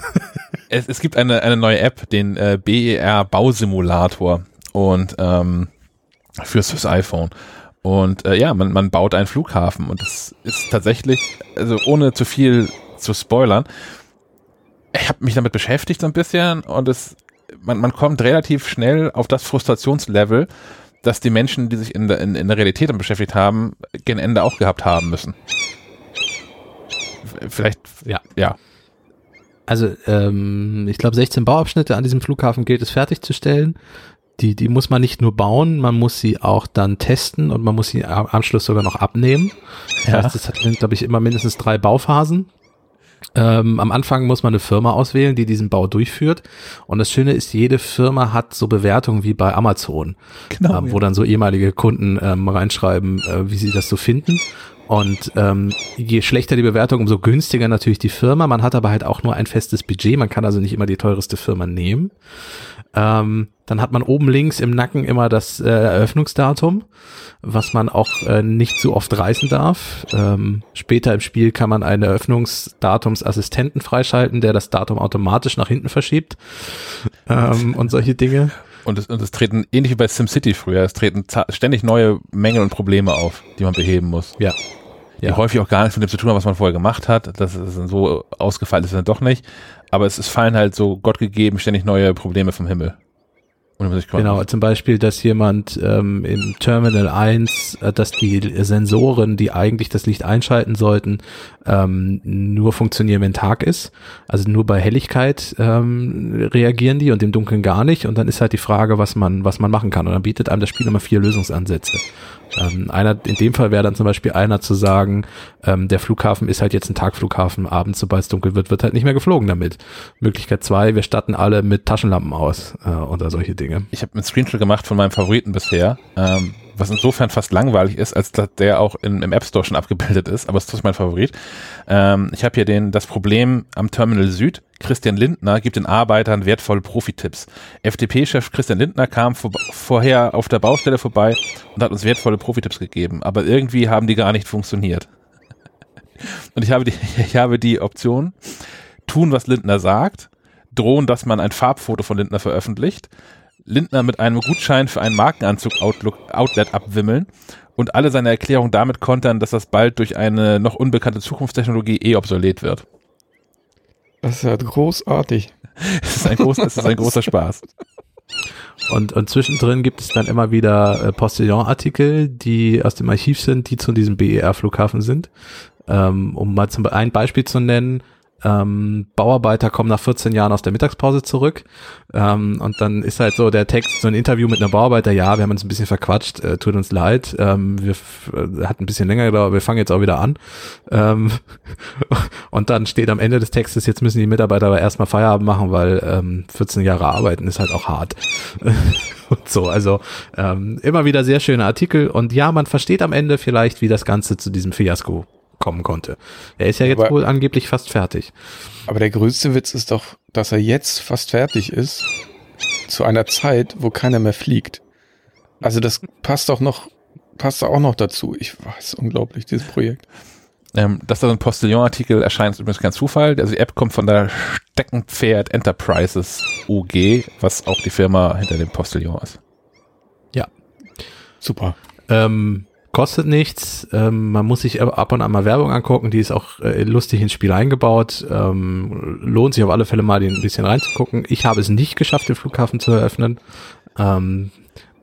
Es, es gibt eine, eine neue App, den äh, BER Bausimulator und ähm, fürs, fürs iPhone. Und äh, ja, man, man baut einen Flughafen und es ist tatsächlich, also ohne zu viel zu spoilern, ich habe mich damit beschäftigt so ein bisschen und es, man, man kommt relativ schnell auf das Frustrationslevel, dass die Menschen, die sich in der, in, in der Realität damit beschäftigt haben, gen Ende auch gehabt haben müssen. Vielleicht, Ja. ja. Also, ähm, ich glaube, 16 Bauabschnitte an diesem Flughafen gilt es fertigzustellen. Die, die muss man nicht nur bauen, man muss sie auch dann testen und man muss sie am Anschluss sogar noch abnehmen. Das Ja. heißt, es hat, glaube ich, immer mindestens drei Bauphasen. Ähm, am Anfang muss man eine Firma auswählen, die diesen Bau durchführt. Und das Schöne ist, jede Firma hat so Bewertungen wie bei Amazon, Genau. ähm, wo dann so ehemalige Kunden ähm, reinschreiben, äh, wie sie das so finden. Und ähm, je schlechter die Bewertung, umso günstiger natürlich die Firma. Man hat aber halt auch nur ein festes Budget. Man kann also nicht immer die teureste Firma nehmen. Ähm, dann hat man oben links im Nacken immer das äh, Eröffnungsdatum, was man auch äh, nicht so oft reißen darf. Ähm, später im Spiel kann man einen Eröffnungsdatumsassistenten freischalten, der das Datum automatisch nach hinten verschiebt ähm, und solche Dinge. Und es, und es treten, ähnlich wie bei SimCity früher, es treten ständig neue Mängel und Probleme auf, die man beheben muss. Ja. Die Ja. häufig auch gar nichts mit dem zu tun haben, was man vorher gemacht hat. Das ist dann so ausgefallen ist dann doch nicht. Aber es, es fallen halt so Gott gegeben ständig neue Probleme vom Himmel. Genau, zum Beispiel, dass jemand ähm, im Terminal 1, äh, dass die Sensoren, die eigentlich das Licht einschalten sollten, ähm, nur funktionieren, wenn Tag ist. Also nur bei Helligkeit ähm, reagieren die und im Dunkeln gar nicht. Und dann ist halt die Frage, was man, was man machen kann. Und dann bietet einem das Spiel immer vier Lösungsansätze. Ähm, einer, in dem Fall wäre dann zum Beispiel einer zu sagen, ähm, der Flughafen ist halt jetzt ein Tagflughafen, abends, sobald es dunkel wird, wird halt nicht mehr geflogen damit. Möglichkeit zwei, wir statten alle mit Taschenlampen aus äh, oder solche Dinge. Ich habe einen Screenshot gemacht von meinem Favoriten bisher, ähm, was insofern fast langweilig ist, als dass der auch in, im App Store schon abgebildet ist, aber es ist mein Favorit. Ähm, ich habe hier den, das Problem am Terminal Süd. Christian Lindner gibt den Arbeitern wertvolle Profitipps. FDP-Chef Christian Lindner kam vor, vorher auf der Baustelle vorbei und hat uns wertvolle Profitipps gegeben, aber irgendwie haben die gar nicht funktioniert. Und ich habe die, ich habe die Option, tun, was Lindner sagt, drohen, dass man ein Farbfoto von Lindner veröffentlicht, Lindner mit einem Gutschein für einen Markenanzug Outlook, Outlet abwimmeln und alle seine Erklärungen damit kontern, dass das bald durch eine noch unbekannte Zukunftstechnologie eh obsolet wird. Das ist ja großartig. Es ist ein, groß, es ist ein großer Spaß. Und, und zwischendrin gibt es dann immer wieder äh, Postillon-Artikel, die aus dem Archiv sind, die zu diesem BER-Flughafen sind. Ähm, um mal zum, ein Beispiel zu nennen, ähm, Bauarbeiter kommen nach 14 Jahren aus der Mittagspause zurück. Ähm, und dann ist halt so der Text, so ein Interview mit einem Bauarbeiter, ja, wir haben uns ein bisschen verquatscht, äh, tut uns leid, ähm, wir äh, hat ein bisschen länger gedauert, wir fangen jetzt auch wieder an. Ähm, und dann steht am Ende des Textes, jetzt müssen die Mitarbeiter aber erstmal Feierabend machen, weil ähm, 14 Jahre arbeiten ist halt auch hart. Und so, also ähm, immer wieder sehr schöne Artikel. Und ja, man versteht am Ende vielleicht, wie das Ganze zu diesem Fiasko kommen konnte. Er ist ja jetzt aber, wohl angeblich fast fertig. Aber der größte Witz ist doch, dass er jetzt fast fertig ist, zu einer Zeit, wo keiner mehr fliegt. Also das passt doch noch, passt auch noch dazu. Ich weiß, unglaublich, dieses Projekt. Ähm, dass da so ein Postillon-Artikel erscheint, ist übrigens kein Zufall. Also die App kommt von der Steckenpferd Enterprises UG, was auch die Firma hinter dem Postillon ist. Ja. Super. Ähm, kostet nichts. Ähm, man muss sich ab und an mal Werbung angucken, die ist auch äh, lustig ins Spiel eingebaut. Ähm, lohnt sich auf alle Fälle mal ein bisschen reinzugucken. Ich habe es nicht geschafft, den Flughafen zu eröffnen. Ähm,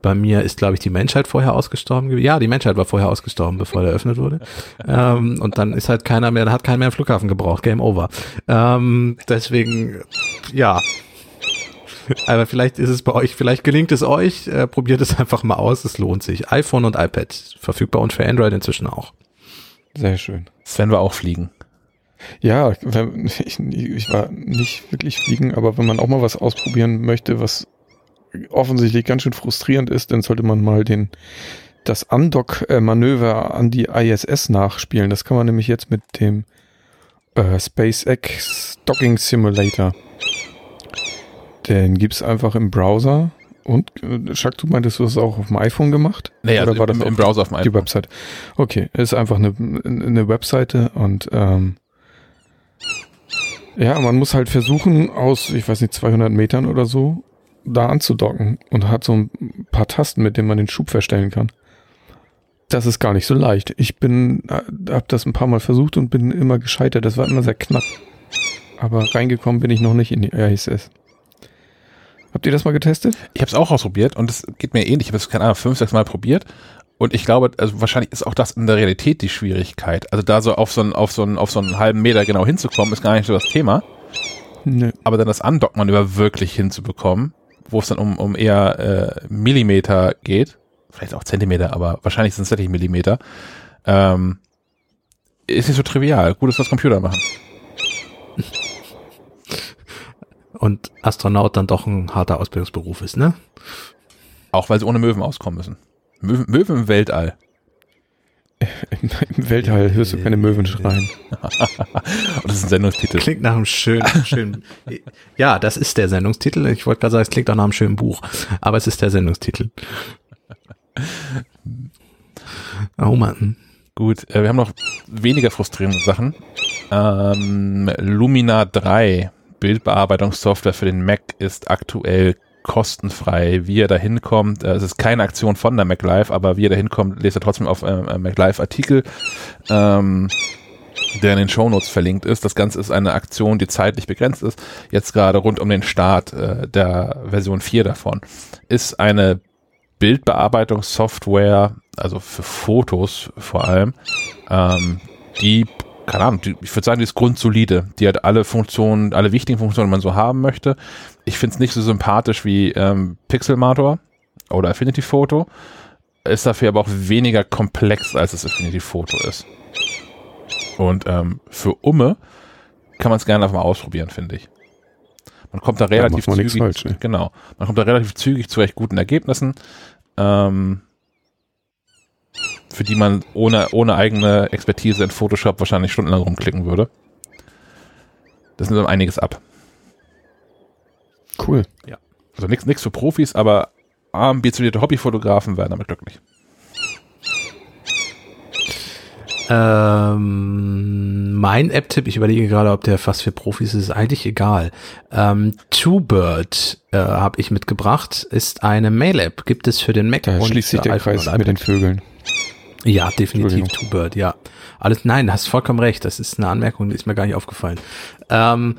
bei mir ist, glaube ich, die Menschheit vorher ausgestorben. Ja, die Menschheit war vorher ausgestorben, bevor der eröffnet wurde. ähm, und dann ist halt keiner mehr, hat keiner mehr einen Flughafen gebraucht. Game over. Ähm, deswegen, ja, aber vielleicht ist es bei euch, vielleicht gelingt es euch. Äh, probiert es einfach mal aus. Es lohnt sich. iPhone und iPad verfügbar und für Android inzwischen auch. Sehr schön. Sven wir auch fliegen. Ja, ich, ich war nicht wirklich fliegen, aber wenn man auch mal was ausprobieren möchte, was offensichtlich ganz schön frustrierend ist, dann sollte man mal den das Undock-Manöver an die ISS nachspielen. Das kann man nämlich jetzt mit dem äh, SpaceX Docking Simulator. Den gibt's einfach im Browser. Und, äh, Schack, du meintest, du hast es auch auf dem iPhone gemacht? Nee, Oder also war das im, im Browser auf dem iPhone? Die Website. Okay, ist einfach eine, eine Webseite und ähm, ja, man muss halt versuchen, aus, ich weiß nicht, 200 Metern oder so, da anzudocken und hat so ein paar Tasten, mit denen man den Schub verstellen kann. Das ist gar nicht so leicht. Ich bin, äh, hab das ein paar Mal versucht und bin immer gescheitert. Das war immer sehr knapp. Aber reingekommen bin ich noch nicht in die RSS. Habt ihr das mal getestet? Ich habe es auch ausprobiert und es geht mir ähnlich. Ich habe es, keine Ahnung, fünf, sechs Mal probiert. Und ich glaube, also wahrscheinlich ist auch das in der Realität die Schwierigkeit. Also da so auf so einen, auf so einen, auf so einen halben Meter genau hinzukommen, ist gar nicht so das Thema. Nö. Aber dann das Andockmanöver wirklich hinzubekommen, wo es dann um, um eher äh, Millimeter geht, vielleicht auch Zentimeter, aber wahrscheinlich sind es tatsächlich Millimeter, ähm, ist nicht so trivial. Gut, dass das Computer machen und Astronaut dann doch ein harter Ausbildungsberuf ist, ne? Auch weil sie ohne Möwen auskommen müssen. Möwen, Möwen im Weltall. Im, Im Weltall hörst du keine Möwen schreien. das ist ein Sendungstitel. Klingt nach einem schönen, schönen. ja, das ist der Sendungstitel. Ich wollte gerade sagen, es klingt auch nach einem schönen Buch. Aber es ist der Sendungstitel. Oh Mann. Gut, äh, wir haben noch weniger frustrierende Sachen. Ähm, Lumina 3 Bildbearbeitungssoftware für den Mac ist aktuell kostenfrei. Wie ihr da hinkommt, äh, es ist keine Aktion von der MacLive, aber wie ihr da hinkommt, lest ihr trotzdem auf äh, MacLive Artikel, ähm, der in den Shownotes verlinkt ist. Das Ganze ist eine Aktion, die zeitlich begrenzt ist. Jetzt gerade rund um den Start äh, der Version 4 davon. Ist eine Bildbearbeitungssoftware, also für Fotos vor allem, ähm, die keine Ahnung, die, ich würde sagen, die ist grundsolide. Die hat alle Funktionen, alle wichtigen Funktionen, die man so haben möchte. Ich finde es nicht so sympathisch wie ähm, Pixelmator oder Affinity Photo. Ist dafür aber auch weniger komplex, als es Affinity Photo ist. Und ähm, für Umme kann man es gerne einfach mal ausprobieren, finde ich. Man kommt da relativ zügig, falsch, ne? genau, man kommt da relativ zügig zu recht guten Ergebnissen. Ähm, für die man ohne, ohne eigene Expertise in Photoshop wahrscheinlich stundenlang rumklicken würde. Das nimmt einiges ab. Cool. Ja. Also nichts nichts für Profis, aber ambitionierte Hobbyfotografen werden damit glücklich. Ähm, mein App-Tipp, ich überlege gerade, ob der fast für Profis ist, ist eigentlich egal. Ähm, TwoBird äh, habe ich mitgebracht, ist eine Mail-App, gibt es für den Mac da und schließt sich der Kreis mit den Vögeln. Ja, definitiv Two Bird, ja. Alles, nein, hast vollkommen recht. Das ist eine Anmerkung, die ist mir gar nicht aufgefallen. Ähm,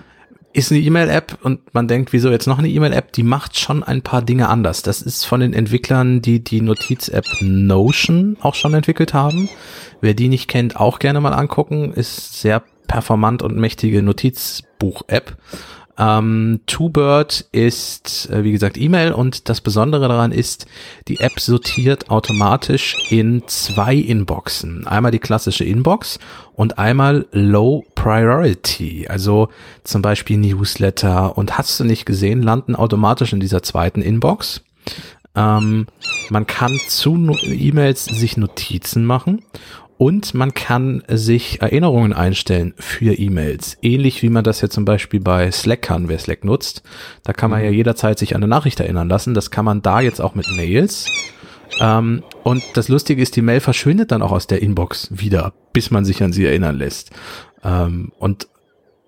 ist eine E-Mail-App und man denkt, wieso jetzt noch eine E-Mail-App? Die macht schon ein paar Dinge anders. Das ist von den Entwicklern, die die Notiz-App Notion auch schon entwickelt haben. Wer die nicht kennt, auch gerne mal angucken. Ist sehr performant und mächtige Notizbuch-App. Ähm, TwoBird ist, äh, wie gesagt, E-Mail und das Besondere daran ist, die App sortiert automatisch in zwei Inboxen. Einmal die klassische Inbox und einmal Low Priority. Also zum Beispiel Newsletter und hast du nicht gesehen, landen automatisch in dieser zweiten Inbox. Ähm, man kann zu E-Mails sich Notizen machen und man kann sich Erinnerungen einstellen für E-Mails. Ähnlich wie man das ja zum Beispiel bei Slack kann, wer Slack nutzt. Da kann man ja mhm. jederzeit sich an eine Nachricht erinnern lassen. Das kann man da jetzt auch mit Mails. Ähm, und das Lustige ist, die Mail verschwindet dann auch aus der Inbox wieder, bis man sich an sie erinnern lässt. Ähm, und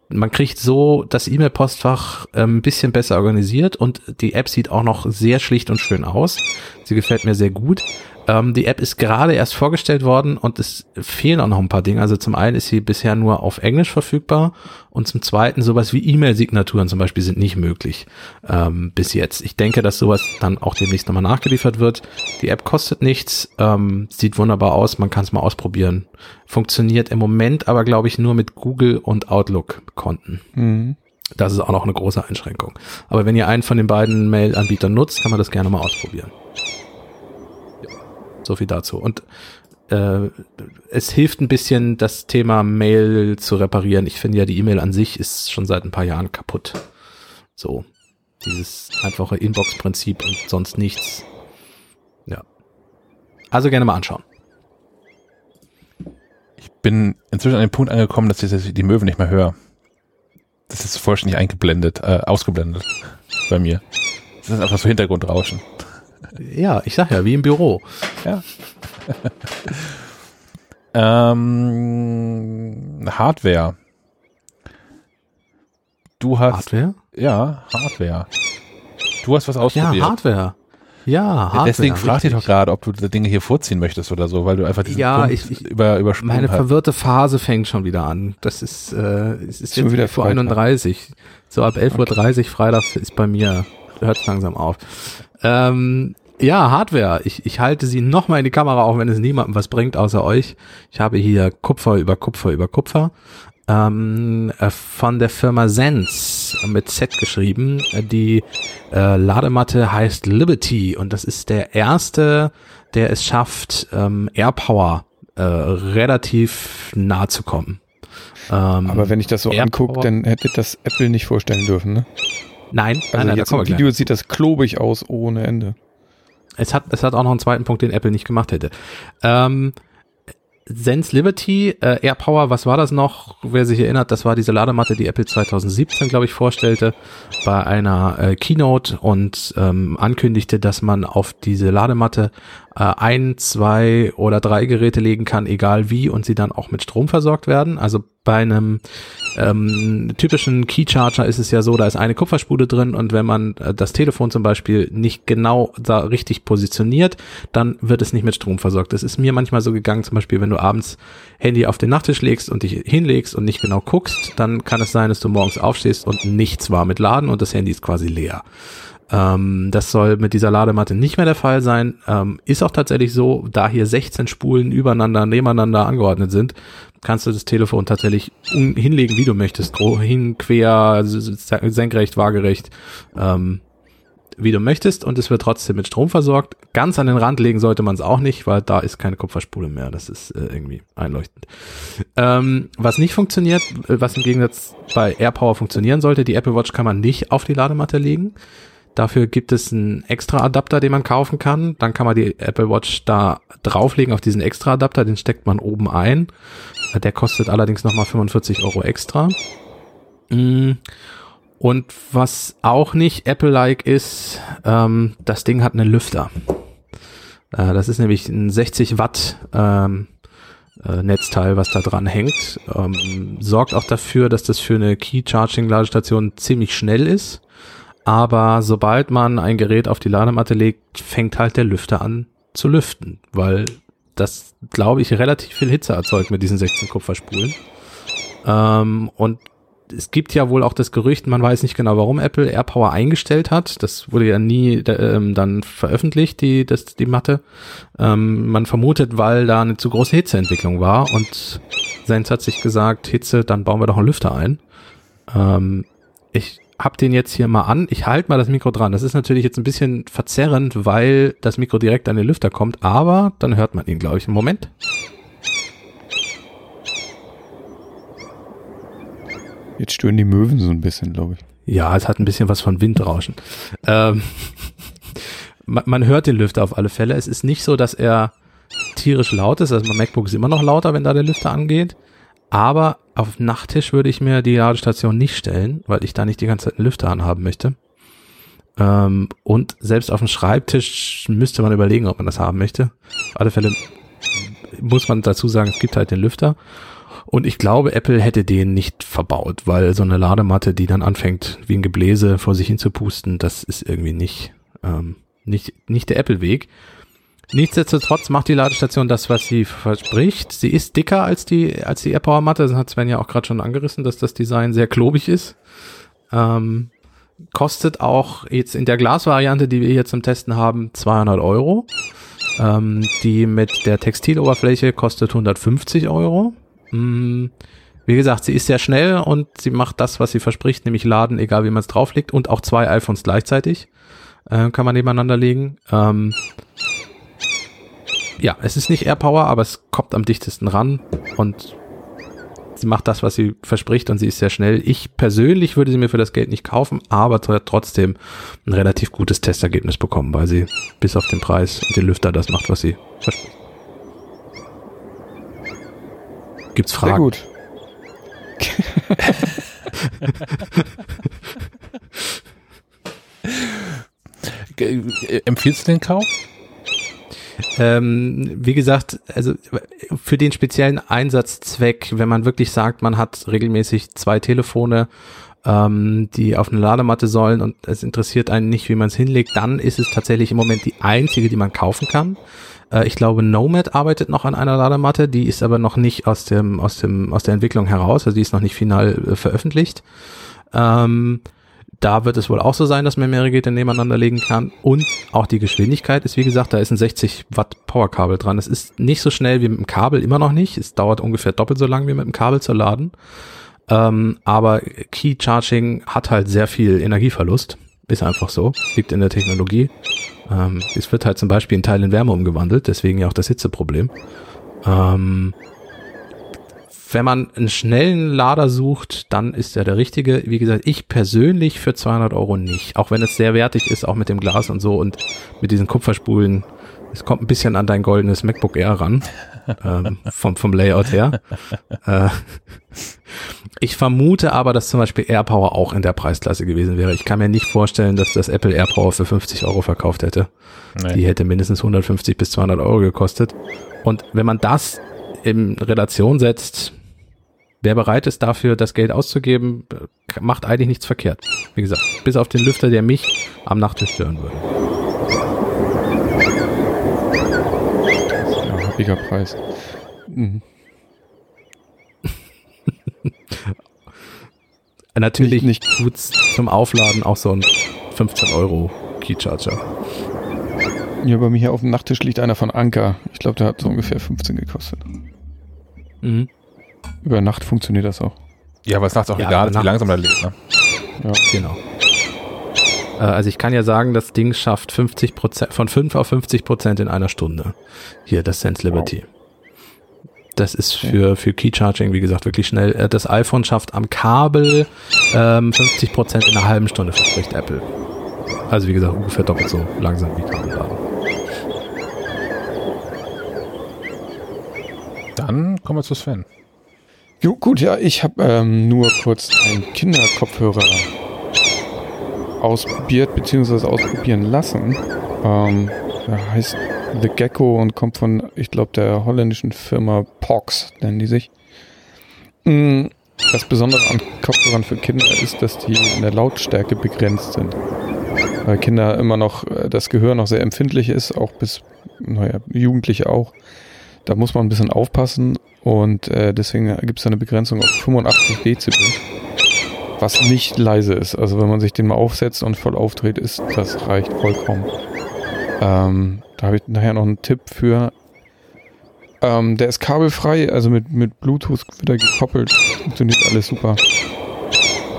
man kriegt so das E-Mail-Postfach ähm, ein bisschen besser organisiert und die App sieht auch noch sehr schlicht und schön aus. Sie gefällt mir sehr gut. Ähm, die App ist gerade erst vorgestellt worden und es fehlen auch noch ein paar Dinge. Also zum einen ist sie bisher nur auf Englisch verfügbar und zum zweiten sowas wie E-Mail-Signaturen zum Beispiel sind nicht möglich ähm, bis jetzt. Ich denke, dass sowas dann auch demnächst nochmal nachgeliefert wird. Die App kostet nichts, ähm, sieht wunderbar aus, man kann es mal ausprobieren. Funktioniert im Moment aber, glaube ich, nur mit Google und Outlook-Konten. Mhm. Das ist auch noch eine große Einschränkung. Aber wenn ihr einen von den beiden Mail-Anbietern nutzt, kann man das gerne mal ausprobieren. So viel dazu. Und äh, es hilft ein bisschen, das Thema Mail zu reparieren. Ich finde ja, die E-Mail an sich ist schon seit ein paar Jahren kaputt. So. Dieses einfache Inbox-Prinzip und sonst nichts. Ja. Also gerne mal anschauen. Ich bin inzwischen an dem Punkt angekommen, dass ich die Möwen nicht mehr höre. Das ist vollständig eingeblendet, äh, ausgeblendet bei mir. Das ist einfach so Hintergrundrauschen. Ja, ich sag ja, wie im Büro. Ja. ähm, Hardware. Du hast. Hardware? Ja, Hardware. Du hast was ausprobiert. Ja, Hardware. Ja, Hardware. Deswegen frag dich doch gerade, ob du Dinge hier vorziehen möchtest oder so, weil du einfach diesen ja, Punkt ich, ich, über, übersprungen Meine verwirrte Phase fängt schon wieder an. Das ist, äh, es ist jetzt wieder vor 31. So ab 11.30 Uhr Freitag ist bei mir, hört langsam auf. Ähm, ja, Hardware. Ich, ich halte sie nochmal in die Kamera, auch wenn es niemandem was bringt, außer euch. Ich habe hier Kupfer über Kupfer über Kupfer. Ähm, äh, von der Firma Sense mit Z geschrieben. Die äh, Ladematte heißt Liberty und das ist der erste, der es schafft, ähm, AirPower äh, relativ nah zu kommen. Ähm, Aber wenn ich das so angucke, dann hätte das Apple nicht vorstellen dürfen, ne? Nein, also nein, nein, jetzt im Video gleich. sieht das klobig aus ohne Ende. Es hat, es hat auch noch einen zweiten Punkt, den Apple nicht gemacht hätte. Ähm, Sense Liberty, äh, AirPower, was war das noch? Wer sich erinnert, das war diese Ladematte, die Apple 2017, glaube ich, vorstellte bei einer äh, Keynote und ähm, ankündigte, dass man auf diese Ladematte ein, zwei oder drei Geräte legen kann, egal wie, und sie dann auch mit Strom versorgt werden. Also bei einem ähm, typischen Key Charger ist es ja so, da ist eine Kupferspule drin und wenn man äh, das Telefon zum Beispiel nicht genau da richtig positioniert, dann wird es nicht mit Strom versorgt. Das ist mir manchmal so gegangen, zum Beispiel, wenn du abends Handy auf den Nachttisch legst und dich hinlegst und nicht genau guckst, dann kann es sein, dass du morgens aufstehst und nichts war mit Laden und das Handy ist quasi leer. Ähm, das soll mit dieser Ladematte nicht mehr der Fall sein. Ähm, ist auch tatsächlich so, da hier 16 Spulen übereinander, nebeneinander angeordnet sind, kannst du das Telefon tatsächlich hinlegen, wie du möchtest. Hin, quer, senkrecht, waagerecht, ähm, wie du möchtest und es wird trotzdem mit Strom versorgt. Ganz an den Rand legen sollte man es auch nicht, weil da ist keine Kupferspule mehr. Das ist äh, irgendwie einleuchtend. Ähm, was nicht funktioniert, äh, was im Gegensatz bei AirPower funktionieren sollte, die Apple Watch kann man nicht auf die Ladematte legen. Dafür gibt es einen extra Adapter, den man kaufen kann. Dann kann man die Apple Watch da drauflegen auf diesen extra Adapter, den steckt man oben ein. Der kostet allerdings nochmal 45 Euro extra. Mm. Und was auch nicht Apple-like ist, ähm, das Ding hat einen Lüfter. Äh, das ist nämlich ein 60 Watt ähm, äh, Netzteil, was da dran hängt. Ähm, sorgt auch dafür, dass das für eine Key-Charging-Ladestation ziemlich schnell ist aber sobald man ein Gerät auf die Ladematte legt, fängt halt der Lüfter an zu lüften, weil das, glaube ich, relativ viel Hitze erzeugt mit diesen 16 Kupferspulen. Ähm, und es gibt ja wohl auch das Gerücht, man weiß nicht genau, warum Apple AirPower eingestellt hat. Das wurde ja nie ähm, dann veröffentlicht, die, das, die Matte. Ähm, man vermutet, weil da eine zu große Hitzeentwicklung war und Sens hat sich gesagt, Hitze, dann bauen wir doch einen Lüfter ein. Ähm, ich hab den jetzt hier mal an. Ich halte mal das Mikro dran. Das ist natürlich jetzt ein bisschen verzerrend, weil das Mikro direkt an den Lüfter kommt, aber dann hört man ihn, glaube ich. Im Moment. Jetzt stören die Möwen so ein bisschen, glaube ich. Ja, es hat ein bisschen was von Windrauschen. ähm, man, man hört den Lüfter auf alle Fälle. Es ist nicht so, dass er tierisch laut ist. Also mein MacBook ist immer noch lauter, wenn da der Lüfter angeht. Aber auf Nachttisch würde ich mir die Ladestation nicht stellen, weil ich da nicht die ganze Zeit einen Lüfter anhaben möchte. Ähm, und selbst auf dem Schreibtisch müsste man überlegen, ob man das haben möchte. Auf alle Fälle muss man dazu sagen, es gibt halt den Lüfter. Und ich glaube, Apple hätte den nicht verbaut, weil so eine Ladematte, die dann anfängt, wie ein Gebläse vor sich hin zu pusten, das ist irgendwie nicht, ähm, nicht, nicht der Apple-Weg. Nichtsdestotrotz macht die Ladestation das, was sie verspricht. Sie ist dicker als die, als die AirPower Matte. Das hat Sven ja auch gerade schon angerissen, dass das Design sehr klobig ist. Ähm, kostet auch jetzt in der Glasvariante, die wir hier zum Testen haben, 200 Euro. Ähm, die mit der Textiloberfläche kostet 150 Euro. Mm, wie gesagt, sie ist sehr schnell und sie macht das, was sie verspricht, nämlich laden, egal wie man es drauflegt und auch zwei iPhones gleichzeitig äh, kann man nebeneinander legen. Ähm, ja, es ist nicht AirPower, aber es kommt am dichtesten ran und sie macht das, was sie verspricht und sie ist sehr schnell. Ich persönlich würde sie mir für das Geld nicht kaufen, aber trotzdem ein relativ gutes Testergebnis bekommen, weil sie bis auf den Preis und den Lüfter das macht, was sie verspricht. Gibt's Fragen? Sehr gut. Empfiehlst du den Kauf? Ähm, wie gesagt, also für den speziellen Einsatzzweck, wenn man wirklich sagt, man hat regelmäßig zwei Telefone, ähm, die auf eine Ladematte sollen und es interessiert einen nicht, wie man es hinlegt, dann ist es tatsächlich im Moment die einzige, die man kaufen kann. Äh, ich glaube, Nomad arbeitet noch an einer Ladematte, die ist aber noch nicht aus dem, aus dem, aus der Entwicklung heraus, also die ist noch nicht final äh, veröffentlicht. Ähm, da wird es wohl auch so sein, dass man mehrere Geräte nebeneinander legen kann. Und auch die Geschwindigkeit ist, wie gesagt, da ist ein 60 Watt Powerkabel dran. Es ist nicht so schnell wie mit dem Kabel, immer noch nicht. Es dauert ungefähr doppelt so lang wie mit dem Kabel zu laden. Ähm, aber Key Charging hat halt sehr viel Energieverlust. Ist einfach so. Liegt in der Technologie. Ähm, es wird halt zum Beispiel in Teil in Wärme umgewandelt, deswegen ja auch das Hitzeproblem. Ähm, wenn man einen schnellen Lader sucht, dann ist er der richtige. Wie gesagt, ich persönlich für 200 Euro nicht. Auch wenn es sehr wertig ist, auch mit dem Glas und so und mit diesen Kupferspulen. Es kommt ein bisschen an dein goldenes MacBook Air ran. ähm, vom, vom Layout her. Äh, ich vermute aber, dass zum Beispiel AirPower auch in der Preisklasse gewesen wäre. Ich kann mir nicht vorstellen, dass das Apple AirPower für 50 Euro verkauft hätte. Nee. Die hätte mindestens 150 bis 200 Euro gekostet. Und wenn man das in Relation setzt, wer bereit ist dafür, das Geld auszugeben, macht eigentlich nichts verkehrt. Wie gesagt, bis auf den Lüfter, der mich am Nachttisch stören würde. Ja, happiger Preis. Mhm. Natürlich nicht, nicht gut zum Aufladen auch so ein 15 Euro Keycharger. Ja, bei mir hier auf dem Nachttisch liegt einer von Anker. Ich glaube, der hat so ungefähr 15 gekostet. Mhm. Über Nacht funktioniert das auch. Ja, aber es nachts auch ja, egal, wie langsam er lebt. Ne? Ja. Genau. Äh, also ich kann ja sagen, das Ding schafft 50 Prozent, von 5 auf 50 Prozent in einer Stunde. Hier, das Sense Liberty. Wow. Das ist für, für Key Charging, wie gesagt, wirklich schnell. Äh, das iPhone schafft am Kabel ähm, 50 Prozent in einer halben Stunde, verspricht Apple. Also wie gesagt, ungefähr doppelt so langsam wie Kabelladen. Dann kommen wir zu Sven. Jo, gut, ja, ich habe ähm, nur kurz einen Kinderkopfhörer ausprobiert bzw. ausprobieren lassen. Ähm, der heißt The Gecko und kommt von, ich glaube, der holländischen Firma Pox, nennen die sich. Mm, das Besondere an Kopfhörern für Kinder ist, dass die in der Lautstärke begrenzt sind. Weil Kinder immer noch, äh, das Gehör noch sehr empfindlich ist, auch bis, naja, Jugendliche auch. Da muss man ein bisschen aufpassen und äh, deswegen gibt es eine Begrenzung auf 85 Dezibel. was nicht leise ist. Also wenn man sich den mal aufsetzt und voll aufdreht, ist das reicht vollkommen. Ähm, da habe ich nachher noch einen Tipp für. Ähm, der ist kabelfrei, also mit, mit Bluetooth wird er gekoppelt. Funktioniert alles super.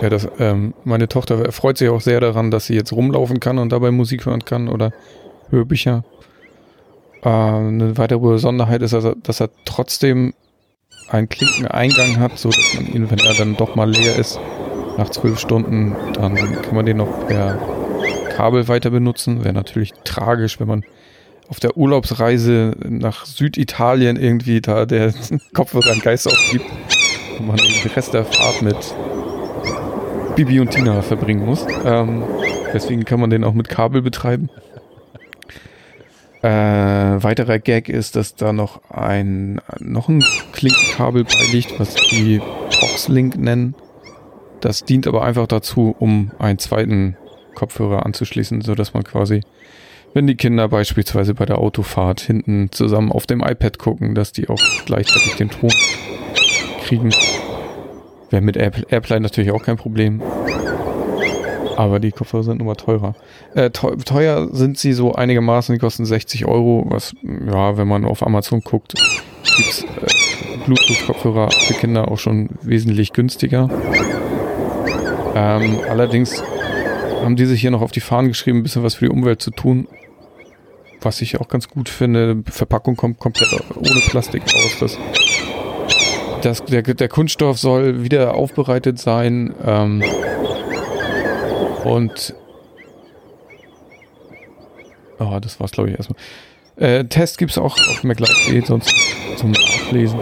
Ja, das, ähm, meine Tochter freut sich auch sehr daran, dass sie jetzt rumlaufen kann und dabei Musik hören kann oder Hörbücher. Äh, eine weitere Besonderheit ist, also, dass er trotzdem einen Klinkeneingang hat, so dass man ihn, wenn er dann doch mal leer ist, nach zwölf Stunden, dann kann man den noch per Kabel weiter benutzen. Wäre natürlich tragisch, wenn man auf der Urlaubsreise nach Süditalien irgendwie da der Kopfhörer einen Geist aufgibt und man den Rest der Fahrt mit Bibi und Tina verbringen muss. Ähm, deswegen kann man den auch mit Kabel betreiben. Äh, weiterer Gag ist, dass da noch ein noch ein Klinkenkabel beiliegt, was die Boxlink nennen. Das dient aber einfach dazu, um einen zweiten Kopfhörer anzuschließen, so dass man quasi, wenn die Kinder beispielsweise bei der Autofahrt hinten zusammen auf dem iPad gucken, dass die auch gleichzeitig den Ton kriegen. Wäre mit Airplay natürlich auch kein Problem. Aber die Kopfhörer sind immer teurer. Äh, teuer sind sie so einigermaßen, die kosten 60 Euro, was, ja, wenn man auf Amazon guckt, gibt's äh, Bluetooth-Kopfhörer für Kinder auch schon wesentlich günstiger. Ähm, allerdings haben die sich hier noch auf die Fahnen geschrieben, ein bisschen was für die Umwelt zu tun. Was ich auch ganz gut finde. Verpackung kommt komplett ohne Plastik aus. Das, das, der, der Kunststoff soll wieder aufbereitet sein. Ähm, und oh, das war's, glaube ich, erstmal. Äh, Test gibt's auch auf MacLive.de, sonst zum Nachlesen.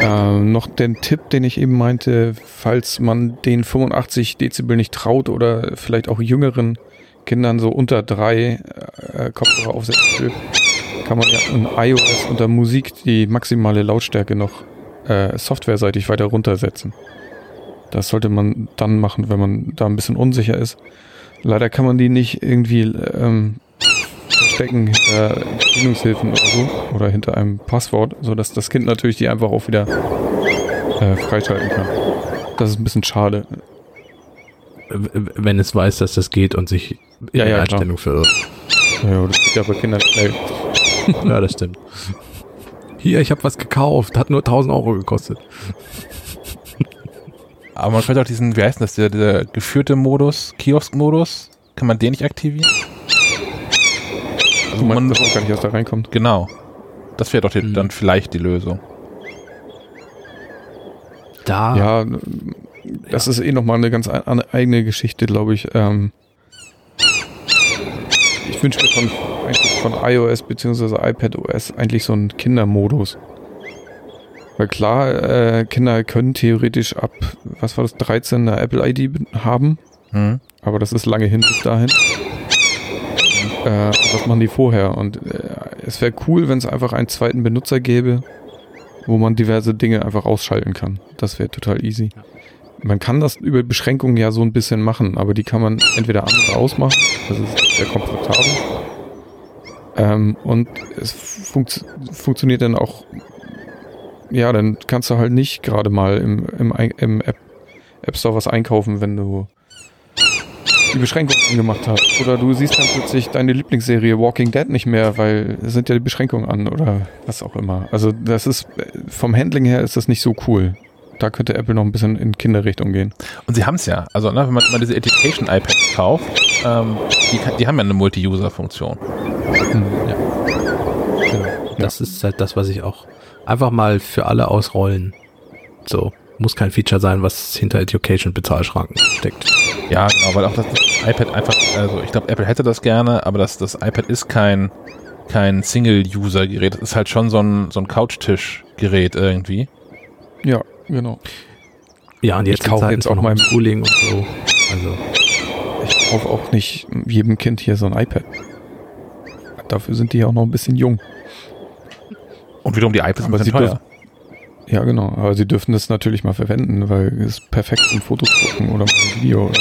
Ähm, noch den Tipp, den ich eben meinte, falls man den 85 Dezibel nicht traut oder vielleicht auch jüngeren Kindern so unter drei äh, Kopfhörer aufsetzen will, kann man ja in iOS unter Musik die maximale Lautstärke noch äh, softwareseitig weiter runtersetzen. Das sollte man dann machen, wenn man da ein bisschen unsicher ist. Leider kann man die nicht irgendwie ähm, verstecken hinter Bedienungshilfen oder so oder hinter einem Passwort, sodass das Kind natürlich die einfach auch wieder äh, freischalten kann. Das ist ein bisschen schade. Wenn es weiß, dass das geht und sich in ja, ja, Einstellung verirrt. Ja, das geht ja bei Kindern schnell. ja, das stimmt. Hier, ich habe was gekauft, hat nur 1000 Euro gekostet. Aber man könnte auch diesen, wie heißt das, der, der geführte Modus, Kiosk-Modus, kann man den nicht aktivieren? Also man dass man gar nicht erst da reinkommt. Genau. Das wäre doch die, Hm. dann vielleicht die Lösung. Da. Ja, das ist eh nochmal eine ganz eigene Geschichte, glaube ich. Ähm, ich wünsche mir von, von iOS bzw. iPadOS eigentlich so einen Kindermodus. Weil klar, äh, Kinder können theoretisch ab, was war das, 13 eine Apple-ID haben, Hm? aber das ist lange hin bis dahin. Äh, was machen die vorher? Und äh, es wäre cool, wenn es einfach einen zweiten Benutzer gäbe, wo man diverse Dinge einfach ausschalten kann. Das wäre total easy. Man kann das über Beschränkungen ja so ein bisschen machen, aber die kann man entweder an oder ausmachen. Das ist sehr komfortabel. Ähm, und es funkt, funktioniert dann auch, ja, dann kannst du halt nicht gerade mal im, im, im App, App Store was einkaufen, wenn du die Beschränkung angemacht hast. Oder du siehst dann plötzlich deine Lieblingsserie Walking Dead nicht mehr, weil es sind ja die Beschränkungen an oder was auch immer. Also das ist, vom Handling her ist das nicht so cool. Da könnte Apple noch ein bisschen in Kinderrichtung gehen. Und sie haben es ja. Also, ne, wenn man, man diese Education iPads kauft, ähm, die, die haben ja eine Multi-User-Funktion. Genau. Das ist halt das, was ich auch einfach mal für alle ausrollen. So. Muss kein Feature sein, was hinter Education Bezahlschranken steckt. Ja, genau, weil auch das, iPad einfach, also ich glaube, Apple hätte das gerne, aber das, das iPad ist kein, kein Single-User-Gerät. Das ist halt schon so ein, so ein Couchtisch-Gerät irgendwie. Ja, genau. Ja, und Ich jetzt in kaufe jetzt auch von meinem- Cooling und so. Also, Ich kaufe auch nicht jedem Kind hier so ein iPad. Dafür sind die ja auch noch ein bisschen jung. Und wiederum die iPads sind Aber ein sie bisschen teuer. Ja, genau. Aber sie dürfen das natürlich mal verwenden, weil es ist perfekt zum Fotos gucken oder mal ein Video oder so.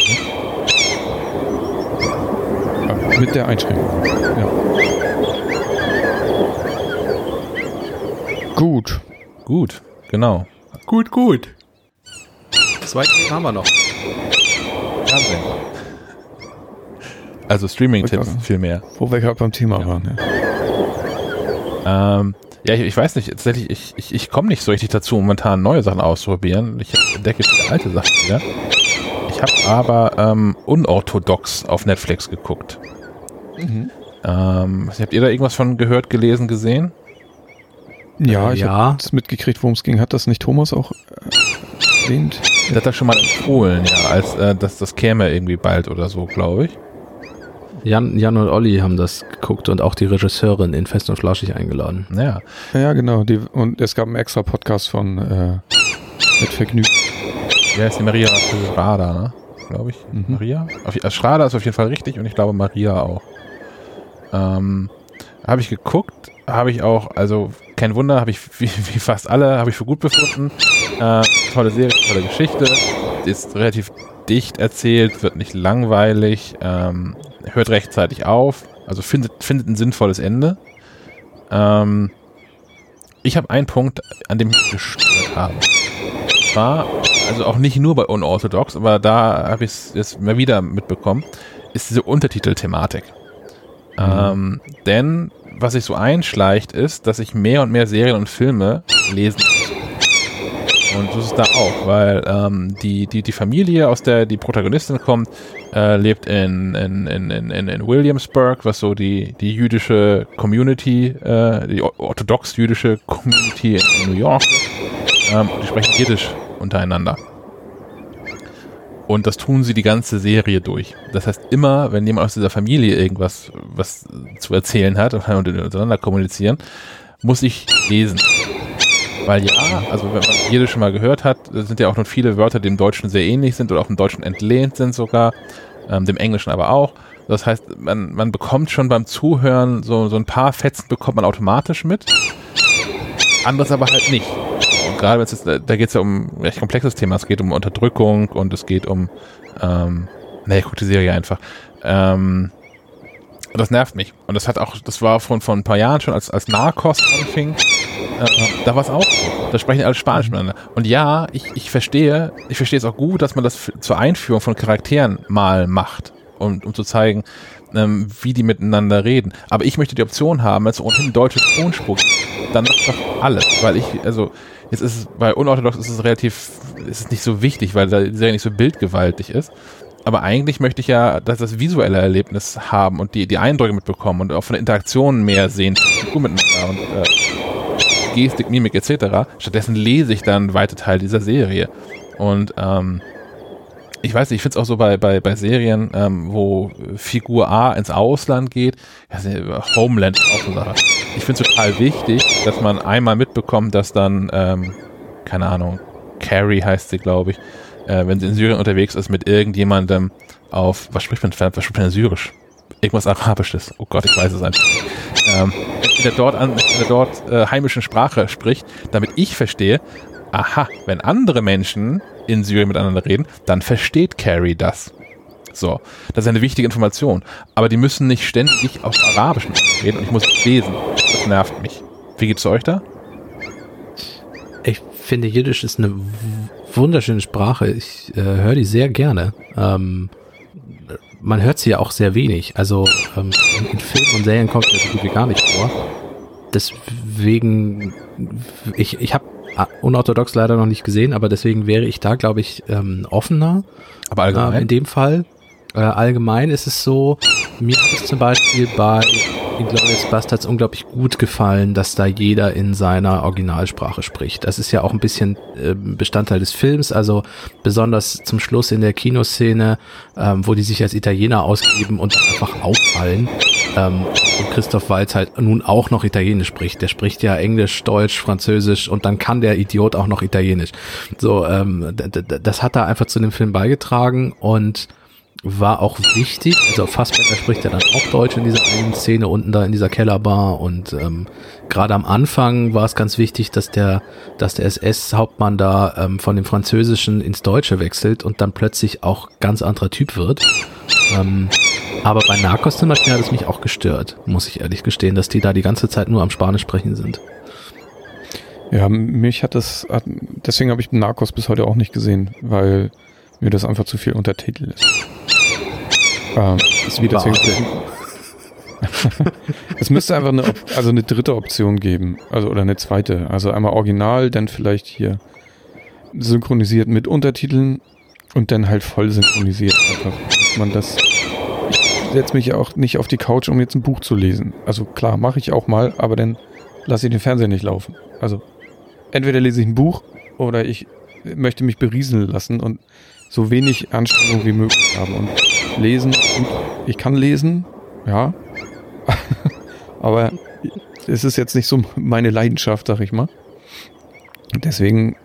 Ja, mit der Einschränkung. Ja. Gut. Gut, genau. gut, gut. Zwei Themen haben wir noch. Fernsehen. Also Streaming-Tipps Okay. viel mehr. Wo wir gerade beim Thema waren. Ja. Ähm, ja, ich, ich weiß nicht, tatsächlich, ich, ich, ich komme nicht so richtig dazu, momentan neue Sachen auszuprobieren. Ich entdecke alte Sachen wieder. Ich habe aber ähm, unorthodox auf Netflix geguckt. Mhm. Ähm, habt ihr da irgendwas von gehört, gelesen, gesehen? Ja, Äh, ich ja. habe es mitgekriegt, worum es ging. Hat das nicht Thomas auch äh, erwähnt? Das hat er schon mal empfohlen, ja, als äh, dass das käme irgendwie bald oder so, glaube ich. Jan, Jan und Olli haben das geguckt und auch die Regisseurin in Fest und Flauschig eingeladen. Ja, Ja, genau. Die, und es gab einen extra Podcast von äh, mit Vergnügen. wie heißt die Maria Schrader, ne? Glaube ich. Mhm. Maria? Auf, äh, Schrader ist auf jeden Fall richtig und ich glaube Maria auch. Ähm, habe ich geguckt, habe ich auch, also kein Wunder, habe ich wie, wie fast alle, habe ich für gut befunden. Äh, tolle Serie, tolle Geschichte, ist relativ dicht erzählt, wird nicht langweilig, ähm, hört rechtzeitig auf, also findet, findet ein sinnvolles Ende. Ähm, ich habe einen Punkt, an dem ich gestört habe. War, also auch nicht nur bei Unorthodox, aber da habe ich es jetzt mal wieder mitbekommen, ist diese Untertitelthematik. Ähm, denn was sich so einschleicht, ist, dass ich mehr und mehr Serien und Filme lesen muss. Und das ist da auch, weil ähm, die, die, die Familie, aus der die Protagonistin kommt, äh, lebt in, in, in, in, in Williamsburg, was so die, die jüdische Community, äh, die orthodox-jüdische Community in New York. Ähm, die sprechen Jiddisch untereinander. Und das tun sie die ganze Serie durch. Das heißt, immer, wenn jemand aus dieser Familie irgendwas was zu erzählen hat und untereinander kommunizieren, muss ich lesen. Weil ja, also wenn man jede schon mal gehört hat, sind ja auch noch viele Wörter, die im Deutschen sehr ähnlich sind oder auch im Deutschen entlehnt sind sogar, ähm, dem Englischen aber auch. Das heißt, man, man bekommt schon beim Zuhören so, so ein paar Fetzen bekommt man automatisch mit, anderes aber halt nicht. Und gerade wenn es da geht es ja um ein recht komplexes Thema, es geht um Unterdrückung und es geht um, ähm, nee, guck die Serie einfach. Ähm, und das nervt mich. Und das hat auch, das war von, von ein paar Jahren schon, als, als Narcos anfing, äh, da war es auch. Da sprechen alle Spanisch miteinander. Und ja, ich, ich verstehe, ich verstehe es auch gut, dass man das zur Einführung von Charakteren mal macht, um, um zu zeigen, ähm, wie die miteinander reden. Aber ich möchte die Option haben, als ohnehin deutsche Tonspur, gibt, dann macht doch alles. Weil ich, also, jetzt ist es, bei unorthodox ist es relativ, ist es nicht so wichtig, weil da die Serie nicht so bildgewaltig ist. Aber eigentlich möchte ich ja, dass das visuelle Erlebnis haben und die, die Eindrücke mitbekommen und auch von der Interaktion mehr sehen, Figur miteinander und äh, Gestik, Mimik etc. Stattdessen lese ich dann weite Teil dieser Serie. Und ähm, ich weiß nicht, ich finde es auch so bei, bei, bei Serien, ähm, wo Figur A ins Ausland geht, ja, Homeland ist auch so eine Sache. Ich finde es total wichtig, dass man einmal mitbekommt, dass dann, ähm, keine Ahnung, Carrie heißt sie, glaube ich, äh, wenn sie in Syrien unterwegs ist, mit irgendjemandem auf, was spricht man, was spricht man in Syrisch? Irgendwas Arabisches. Oh Gott, ich weiß es nicht. Ähm, der dort, an, der dort äh, heimischen Sprache spricht, damit ich verstehe, aha, wenn andere Menschen in Syrien miteinander reden, dann versteht Carrie das. So, das ist eine wichtige Information. Aber die müssen nicht ständig auf Arabisch reden und ich muss es lesen. Das nervt mich. Wie geht's euch da? Ich finde, Jiddisch ist eine wunderschöne Sprache. Ich äh, höre die sehr gerne. Ähm, man hört sie ja auch sehr wenig. Also ähm, in, Filmen und Serien kommt sie so gut wie gar nicht vor. Deswegen, ich, ich habe unorthodox leider noch nicht gesehen, aber deswegen wäre ich da, glaube ich, ähm, offener. Aber Äh, allgemein? in dem Fall. Äh, allgemein ist es so, mir es zum Beispiel bei Inglourious Bastards unglaublich gut gefallen, dass da jeder in seiner Originalsprache spricht. Das ist ja auch ein bisschen äh, Bestandteil des Films, also besonders zum Schluss in der Kinoszene, ähm, wo die sich als Italiener ausgeben und einfach auffallen. Ähm, und Christoph Waltz halt nun auch noch Italienisch spricht. Der spricht ja Englisch, Deutsch, Französisch und dann kann der Idiot auch noch Italienisch. So, ähm, das hat da einfach zu dem Film beigetragen und war auch wichtig. Also Fassbender spricht ja dann auch Deutsch in dieser einen Szene unten da in dieser Kellerbar und ähm, gerade am Anfang war es ganz wichtig, dass der, dass der SS-Hauptmann da ähm, von dem Französischen ins Deutsche wechselt und dann plötzlich auch ganz anderer Typ wird. Ähm, aber bei Narcos zum Beispiel hat es mich auch gestört, muss ich ehrlich gestehen, dass die da die ganze Zeit nur am Spanisch sprechen sind. Ja, mich hat das, hat, deswegen habe ich Narcos bis heute auch nicht gesehen, weil mir das einfach zu viel Untertitel ist. Ähm, ist wie deswegen, es müsste einfach eine, also eine dritte Option geben, also oder eine zweite. Also einmal original, dann vielleicht hier synchronisiert mit Untertiteln und dann halt voll synchronisiert. Einfach, dass man das. Ich setze mich auch nicht auf die Couch, um jetzt ein Buch zu lesen. Also klar, mache ich auch mal, aber dann lasse ich den Fernseher nicht laufen. Also entweder lese ich ein Buch oder ich möchte mich berieseln lassen und so wenig Anstrengung wie möglich haben. Und lesen, ich kann lesen, ja, aber es ist jetzt nicht so meine Leidenschaft, sag ich mal. Deswegen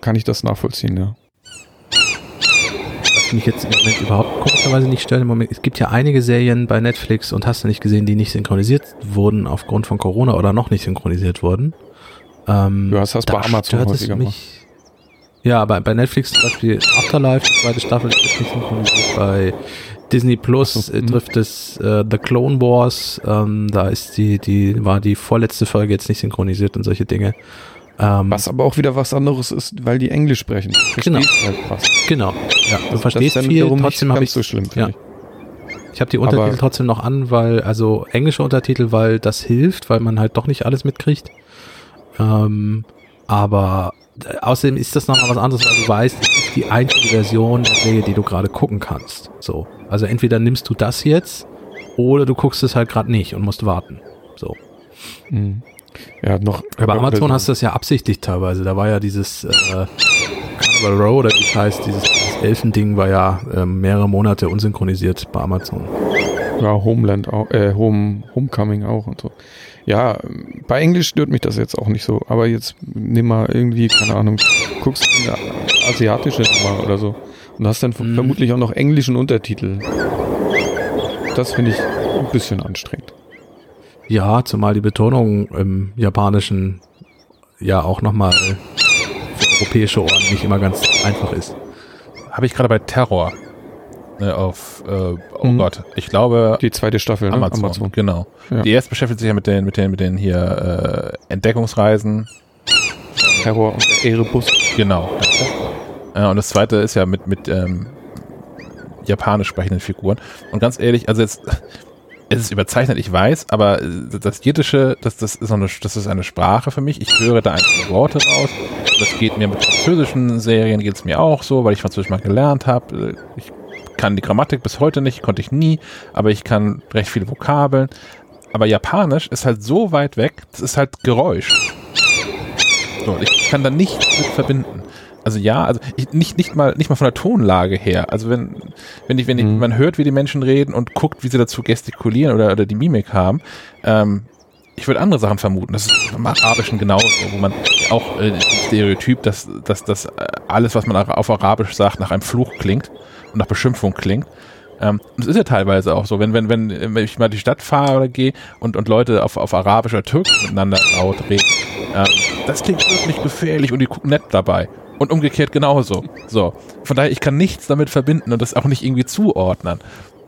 kann ich das nachvollziehen, ja. Was mich jetzt im Moment überhaupt komischerweise nicht stört, im Moment, es gibt ja einige Serien bei Netflix und hast du nicht gesehen, die nicht synchronisiert wurden aufgrund von Corona oder noch nicht synchronisiert wurden. Ähm, ja, das hast du bei Amazon häufiger mich, Ja, bei, bei Netflix zum Beispiel Afterlife, die zweite Staffel ist nicht synchronisiert. Bei Disney Plus äh, trifft es äh, The Clone Wars. Ähm, da ist die, die, war die vorletzte Folge jetzt nicht synchronisiert und solche Dinge. Ähm, was aber auch wieder was anderes ist, weil die Englisch sprechen. Genau. Halt. Genau. Ja, du das, verstehst das viel, trotzdem habe ich so schlimm. Ja. Ich, ich habe die Untertitel aber trotzdem noch an, weil also englische Untertitel, weil das hilft, weil man halt doch nicht alles mitkriegt. Ähm, aber außerdem ist das nochmal was anderes, weil du weißt, es ist die einzige Version der Serie, die du gerade gucken kannst. So. Also entweder nimmst du das jetzt oder du guckst es halt gerade nicht und musst warten. So. Mhm. Ja, noch. bei Amazon hast du das ja absichtlich teilweise. Da war ja dieses äh, Carnival Row oder wie es heißt, dieses, dieses Elfending war ja äh, mehrere Monate unsynchronisiert bei Amazon. Ja, Homeland auch, äh, Home, Homecoming auch und so. Ja, bei Englisch stört mich das jetzt auch nicht so, aber jetzt nimm mal irgendwie, keine Ahnung, guckst eine asiatische Nummer oder so und hast dann mm. vermutlich auch noch englischen Untertitel. Das finde ich ein bisschen anstrengend. Ja, zumal die Betonung im Japanischen ja auch nochmal für europäische Ohren nicht immer ganz einfach ist. Habe ich gerade bei Terror ne, auf, äh, oh mhm. Gott, ich glaube. Die zweite Staffel, ne? Amazon, Amazon. genau. Ja. Die erste beschäftigt sich ja mit den, mit den, mit den hier äh, Entdeckungsreisen. Terror und Erebus. Genau. Äh, und das zweite ist ja mit, mit ähm, japanisch sprechenden Figuren. Und ganz ehrlich, also jetzt, es ist überzeichnet, ich weiß, aber das Jiddische, das, das, ist eine, das ist eine Sprache für mich. Ich höre da einzelne Worte raus. Das geht mir mit französischen Serien, geht es mir auch so, weil ich Französisch mal gelernt habe. Ich kann die Grammatik bis heute nicht, konnte ich nie, aber ich kann recht viele Vokabeln. Aber Japanisch ist halt so weit weg, das ist halt Geräusch. So, ich kann da nichts mit verbinden. Also ja, also ich, nicht nicht mal nicht mal von der Tonlage her. Also wenn wenn ich wenn ich, mhm. man hört, wie die Menschen reden und guckt, wie sie dazu gestikulieren oder oder die Mimik haben, ähm, ich würde andere Sachen vermuten. Das ist im Arabischen genauso, wo man auch äh, Stereotyp, dass dass dass äh, alles, was man auf Arabisch sagt, nach einem Fluch klingt und nach Beschimpfung klingt. Ähm, das ist ja teilweise auch so, wenn, wenn, wenn, wenn ich mal die Stadt fahre oder gehe und, und Leute auf, auf Arabisch oder Türkisch miteinander laut reden, ähm, das klingt wirklich gefährlich und die gucken nett dabei. Und umgekehrt genauso. So. Von daher, ich kann nichts damit verbinden und das auch nicht irgendwie zuordnen.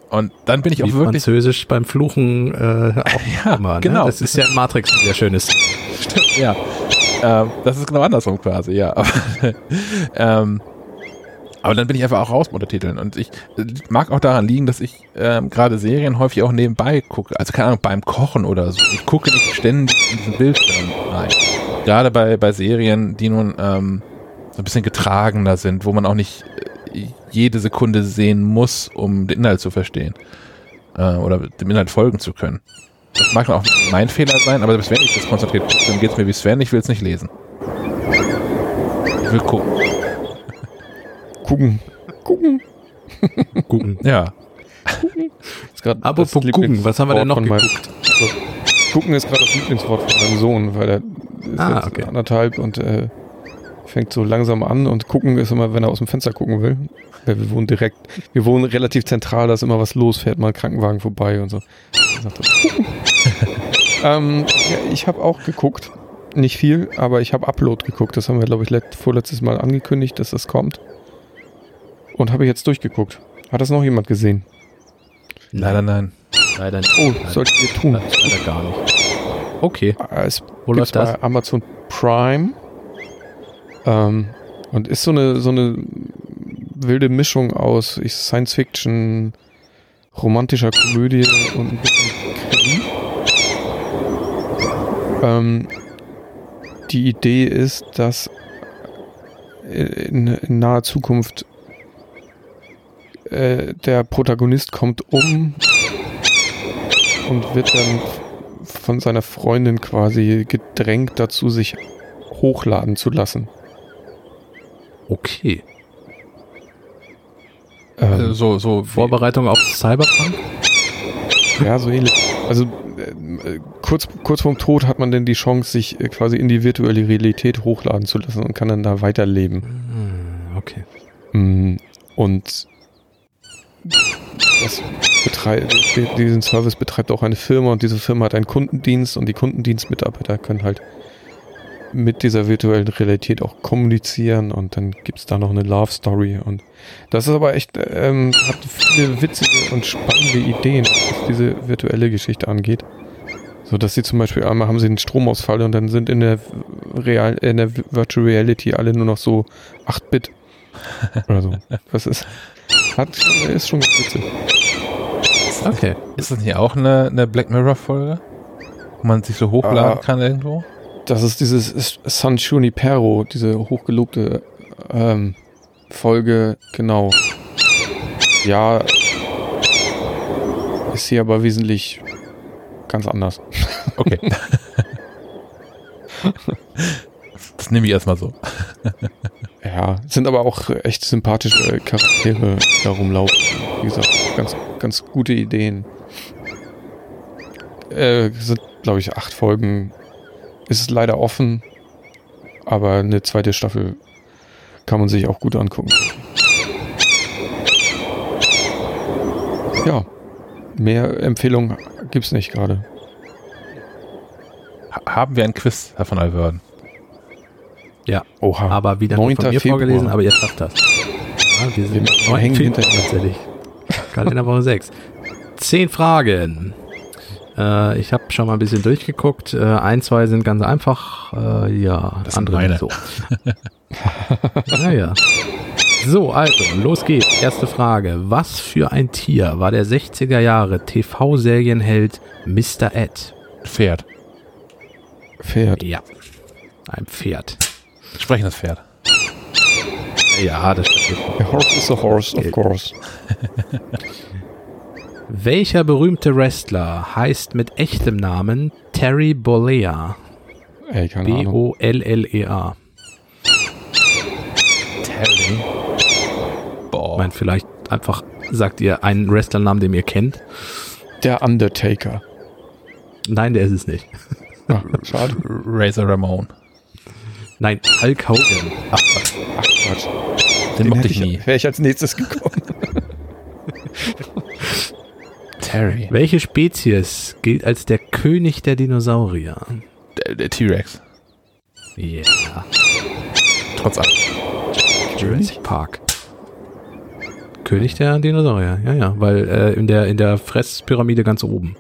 Und dann bin ich Wie auch wirklich. Französisch beim Fluchen äh, auch ja, immer, ne? genau. Das ist ja in Matrix ein sehr schönes. Stimmt, ja. Ähm, das ist genau andersrum quasi, ja. Aber, ähm, aber dann bin ich einfach auch raus mit Untertiteln. Und ich mag auch daran liegen, dass ich ähm, gerade Serien häufig auch nebenbei gucke. Also keine Ahnung, beim Kochen oder so. Ich gucke nicht ständig in diesen Bildschirm rein. Gerade bei, bei Serien, die nun ähm, ein bisschen getragener sind, wo man auch nicht äh, jede Sekunde sehen muss, um den Inhalt zu verstehen. Äh, oder dem Inhalt folgen zu können. Das mag auch mein Fehler sein, aber selbst wenn ich das konzentriert dann geht es mir wie Sven, ich will es nicht lesen. Ich will gucken. Gucken. Gucken. gucken. Ja. Aber vor gucken, was haben wir denn noch geguckt? Also, gucken ist gerade das Lieblingswort von meinem Sohn, weil er ist ah, jetzt okay. anderthalb und äh, fängt so langsam an und gucken ist immer, wenn er aus dem Fenster gucken will. Weil wir wohnen direkt, wir wohnen relativ zentral, da ist immer was los, fährt mal ein Krankenwagen vorbei und so. ähm, ja, ich habe auch geguckt, nicht viel, aber ich habe Upload geguckt. Das haben wir, glaube ich, vorletztes Mal angekündigt, dass das kommt. Und habe ich jetzt durchgeguckt. Hat das noch jemand gesehen? Leider nein. Leider nicht. Oh, solltet ihr tun. Leider gar nicht. Okay. Ah, es Wo läuft das? Amazon Crime. Ähm, und ist so eine, so eine wilde Mischung aus Science Fiction, romantischer Komödie und ein bisschen Krimi. Ähm, die Idee ist, dass in, in naher Zukunft äh, der Protagonist kommt um und wird dann von seiner Freundin quasi gedrängt dazu, sich hochladen zu lassen. Okay. Ähm, also so, so Vorbereitung auf Cyberpunk? Ja, so ähnlich. Also äh, kurz, kurz vorm Tod hat man denn die Chance, sich äh, quasi in die virtuelle Realität hochladen zu lassen und kann dann da weiterleben. Hm, okay. Mm, und diesen Service betreibt auch eine Firma und diese Firma hat einen Kundendienst und die Kundendienstmitarbeiter können halt mit dieser virtuellen Realität auch kommunizieren und dann gibt es da noch eine Love Story und das ist aber echt, ähm, hat viele witzige und spannende Ideen, was diese virtuelle Geschichte angeht. So dass sie zum Beispiel einmal haben sie einen Stromausfall und dann sind in der Real, in der Virtual Reality alle nur noch so 8-Bit. Oder so. Das ist, hat, ist schon ganz witzig. Okay. Ist das hier auch eine, eine Black Mirror Folge? Wo man sich so hochladen uh, kann irgendwo? Das ist dieses San Junipero, diese hochgelobte ähm, Folge, genau. Ja, ist hier aber wesentlich ganz anders. Okay. das nehme ich erstmal so. ja, sind aber auch echt sympathische Charaktere, die da rumlaufen. Wie gesagt, ganz, ganz gute Ideen. Äh, sind, glaube ich, acht Folgen ist leider offen, aber eine zweite Staffel kann man sich auch gut angucken. Ja, mehr Empfehlungen gibt es nicht gerade. Haben wir ein Quiz, Herr von Alverden? Ja, Oha. aber wieder von mir Februar. vorgelesen, aber ihr schafft das. Ja, wir sind wir hängen hinter tatsächlich. Kalenderwoche 6. Zehn Fragen. Äh, ich habe schon mal ein bisschen durchgeguckt. Äh, ein, zwei sind ganz einfach. Äh, ja, das andere meine. so. naja. So, also, los geht's. Erste Frage. Was für ein Tier war der 60er Jahre TV-Serienheld Mr. Ed? Pferd. Pferd. Ja. Ein Pferd. Sprechendes Pferd. Ja, das stimmt. A horse is a horse, of course. Welcher berühmte Wrestler heißt mit echtem Namen Terry Bollea? Ey, keine B-O-L-L-E-A. Terry? Boah. Ich meine, vielleicht einfach sagt ihr einen Wrestlernamen, den ihr kennt. Der Undertaker. Nein, der ist es nicht. Ach, schade. Razor Ramon. Nein, Hulk Hogan. Ach, Ach Quatsch. Den, Den mochte ich nie. Wäre ich als nächstes gekommen. Terry. Welche Spezies gilt als der König der Dinosaurier? Der, der T-Rex. Ja. Yeah. Trotz allem. Jurassic Park. König der Dinosaurier, ja, ja, weil äh, in der in der Fresspyramide ganz oben.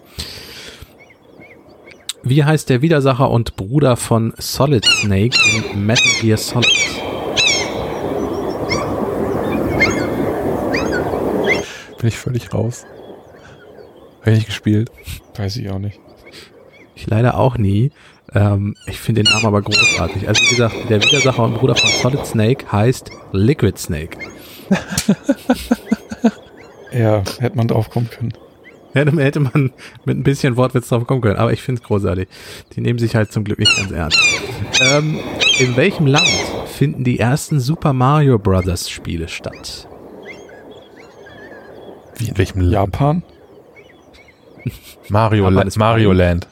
Wie heißt der Widersacher und Bruder von Solid Snake in Metal Gear Solid? Bin ich völlig raus. Habe ich nicht gespielt. Weiß ich auch nicht. Ich leider auch nie. Ähm, ich finde den Namen aber großartig. Also wie gesagt, der Widersacher und Bruder von Solid Snake heißt Liquid Snake. ja, hätte man drauf kommen können. Ja, dann hätte man mit ein bisschen Wortwitz drauf kommen können. Aber ich finde es großartig. Die nehmen sich halt zum Glück nicht ganz ernst. Ähm, in welchem Land finden die ersten Super Mario Brothers Spiele statt? Wie in welchem Land? Japan? Mario, La Mario Land.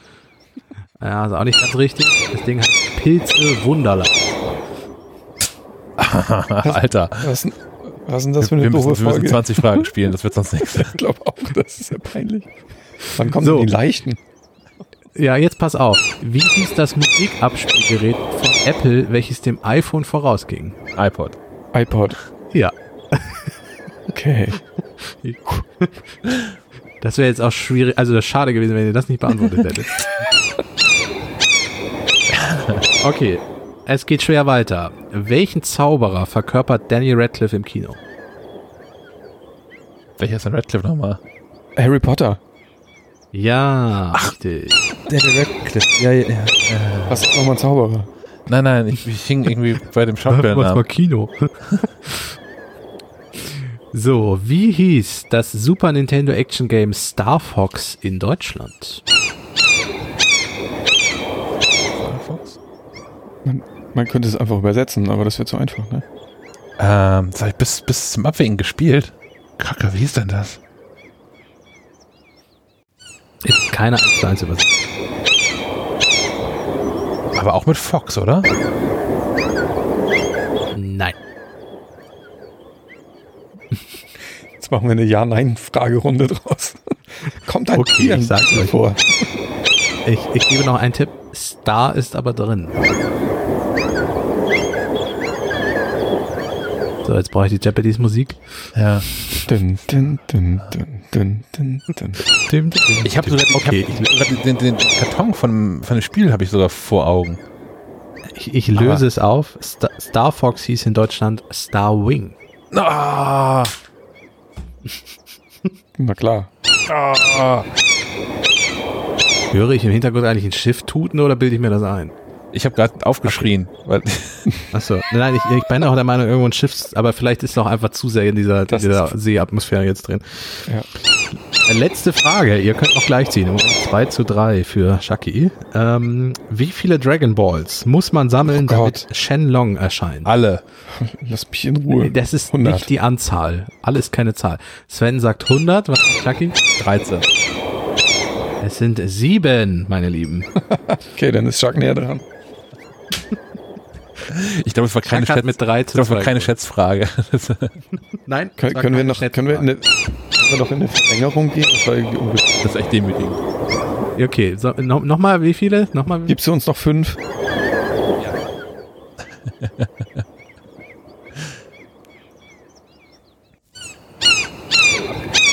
Ja, also auch nicht ganz richtig. Das Ding heißt Pilze Wunderland. Alter. Was, was ist denn das für eine wir doofe müssen, Folge? Wir müssen 20 Fragen spielen, das wird sonst nichts. ich glaube auch, das ist ja peinlich. Wann kommen so. die leichten? Ja, jetzt pass auf. Wie hieß das Musikabspielgerät von Apple, welches dem iPhone vorausging? iPod. iPod. Ja. Okay. Das wäre jetzt auch schwierig, also das schade gewesen, wenn ihr das nicht beantwortet hättet. okay, Es geht schwer weiter. Welchen Zauberer verkörpert Danny Radcliffe im Kino? Welcher ist denn Radcliffe nochmal? Harry Potter. Ja, richtig. Danny Radcliffe. Ja, ja, ja. Was ist nochmal ein Zauberer? Nein, nein, ich, ich hing irgendwie bei dem Was war Schauspielnamen. Kino? so, wie hieß das Super Nintendo Action Game Star Fox in Deutschland? Fox? Man könnte es einfach übersetzen, aber das wird zu einfach, ne? Ähm, das hab ich bis, bis zum Abwägen gespielt. Kacke, wie hieß denn das? Ist keine 1 zu 1 Übersetzung. Aber auch mit Fox, oder? Nein. Jetzt machen wir eine Ja-Nein-Fragerunde draus. Kommt ein Okay, Tier ich sag's euch. vor. Ich, ich gebe noch einen Tipp. Star ist aber drin. So, jetzt brauche ich die Japanese Musik. Ja. Dun, dun, dun, dun, dun, dun, dun. Ich habe sogar, Okay, ich hab den, den Karton von, von dem Spiel habe ich sogar vor Augen. Ich, ich löse es auf. Star, Star Fox hieß in Deutschland Star Wing. Ah, Na klar. ah. Höre ich im Hintergrund eigentlich ein Schiff tuten oder bilde ich mir das ein? Ich habe gerade aufgeschrien, Achso, nein, ich, ich bin auch der Meinung, irgendwo ein Schiff, aber vielleicht ist noch einfach zu sehr in dieser, Das dieser Seeatmosphäre jetzt drin. Ja. Äh, Letzte Frage, ihr könnt noch gleich ziehen. 2 zu 3 für Shaki. Ähm, wie viele Dragon Balls muss man sammeln, Oh damit. Shenlong erscheint? alle. Lass mich in Ruhe. Das ist 100. nicht die Anzahl. Alles keine Zahl. Sven sagt 100. Was sagt Shaki? 13. Es sind sieben, meine Lieben. Okay, dann ist Chuck näher dran. Ich glaube, es war keine, Schätz, mit 3 ich zu glaube, es war 2. keine Schätzfrage. Nein. Können, war können wir noch, können wir, in eine, können wir noch in eine Verlängerung gehen? Das war. Das ist echt demütigend. Okay, so, no, nochmal wie viele? Nochmal. Gibst du uns noch fünf?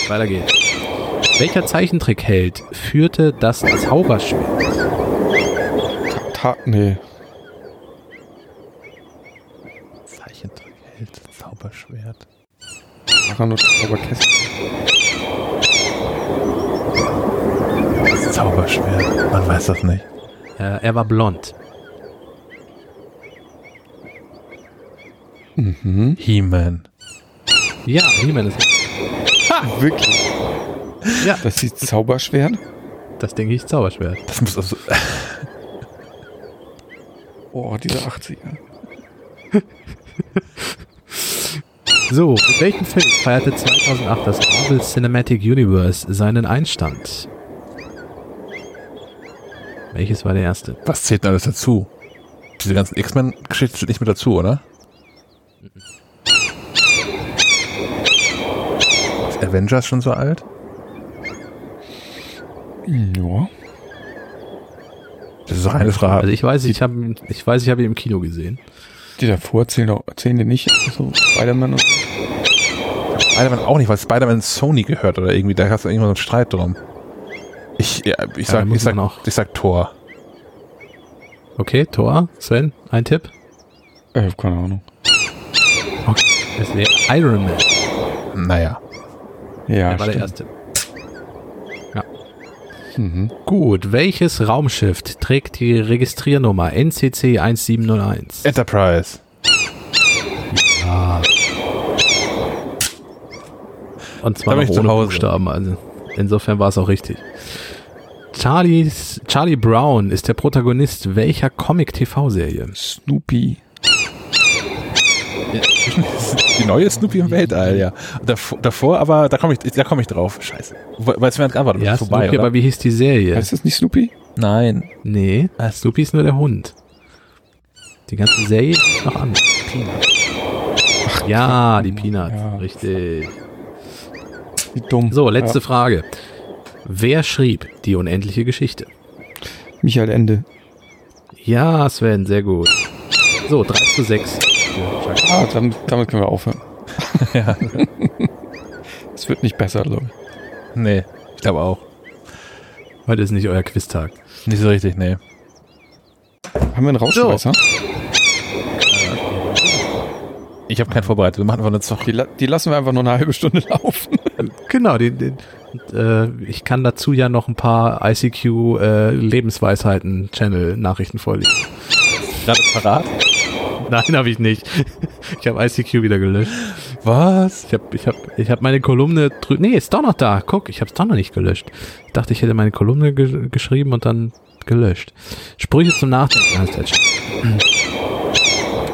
Weiter geht's. Welcher Zeichentrickheld führte das Zauberschwert? Ta nee. Zeichentrickheld, Zauberschwert. Und Zauberkästchen. Das Zauberschwert. Man weiß das nicht. Äh, er war blond. Mhm. He-Man. Ja, He-Man ist. Wirklich? Ja, Das ist Zauberschwert? das denke ich Zauberschwert. Das muss also. Oh, diese 80er. So, mit welchem Film feierte 2008 das Marvel Cinematic Universe seinen Einstand? Welches war der erste? Was zählt denn alles dazu? Diese ganzen X-Men-Geschichten sind nicht mit dazu, oder? Ist Avengers schon so alt? Ja. Das ist doch eine Also Frage. ich weiß, ich habe, ich weiß, ich habe ihn im Kino gesehen. Die davor zählen, auch, zählen die nicht. So Spider-Man und. Spider-Man auch nicht, weil Spider-Man Sony gehört oder irgendwie, da hast du irgendwann so einen Streit drum. Ich, ja, ich Ja, sag, muss ich sag, auch. ich sag Tor. Okay, Thor, Sven, ein Tipp? Äh, keine Ahnung. Okay, es wäre Iron Man. Naja. Ja, der war der stimmt. erste. Mhm. Gut, welches Raumschiff trägt die Registriernummer NCC 1701? Enterprise. Ah. Und zwar noch ohne. Buchstaben, also insofern war es auch richtig. Charlie's, Charlie Brown ist der Protagonist welcher Comic-TV-Serie? Snoopy. Die neue Snoopy im Weltall, ja. Davor, davor aber, da komme ich, da komme ich drauf. Scheiße. Weil es mir geantwortet, Ja, ist vorbei, Snoopy, oder? aber wie hieß die Serie? Heißt das nicht Snoopy? Nein. nee, Snoopy ist nur der Hund. Die ganze Serie ist noch an. ja, die Peanuts, Ja. richtig. Wie dumm. So, letzte Ja. Frage. Wer schrieb die unendliche Geschichte? Michael Ende. Ja, Sven, sehr gut. So, 3 zu 6. Chuck. Ah, damit, damit können wir aufhören. Ja. Es wird nicht besser, glaube ich. Nee, ich glaube auch. Heute ist nicht euer Quiztag. Nicht so richtig, nee. Haben wir einen Rausschmeißer? Ich habe keinen vorbereitet. Wir machen einfach eine Zoch. Die, die lassen wir einfach nur eine halbe Stunde laufen. Genau, die, die, äh, ich kann dazu ja noch ein paar ICQ äh, Lebensweisheiten Channel Nachrichten vorlesen. Gerade parat? Nein, habe ich nicht. Ich habe ICQ wieder gelöscht. Was? Ich habe ich hab, ich hab meine Kolumne Nee, ist doch noch da. Guck, ich habe es doch noch nicht gelöscht. Ich dachte, ich hätte meine Kolumne ge geschrieben und dann gelöscht. Sprüche zum Nachdenken Chat.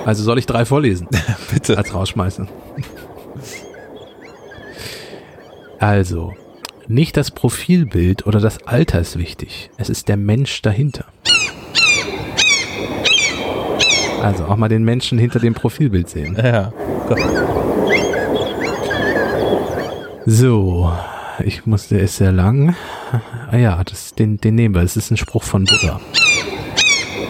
Also soll ich drei vorlesen? Bitte. Als rausschmeißen. Also, nicht das Profilbild oder das Alter ist wichtig. Es ist der Mensch dahinter. Also auch mal den Menschen hinter dem Profilbild sehen. Ja. So, ich muss, der ist sehr lang. Ah ja, das, den, den nehmen wir. Das ist ein Spruch von Buddha.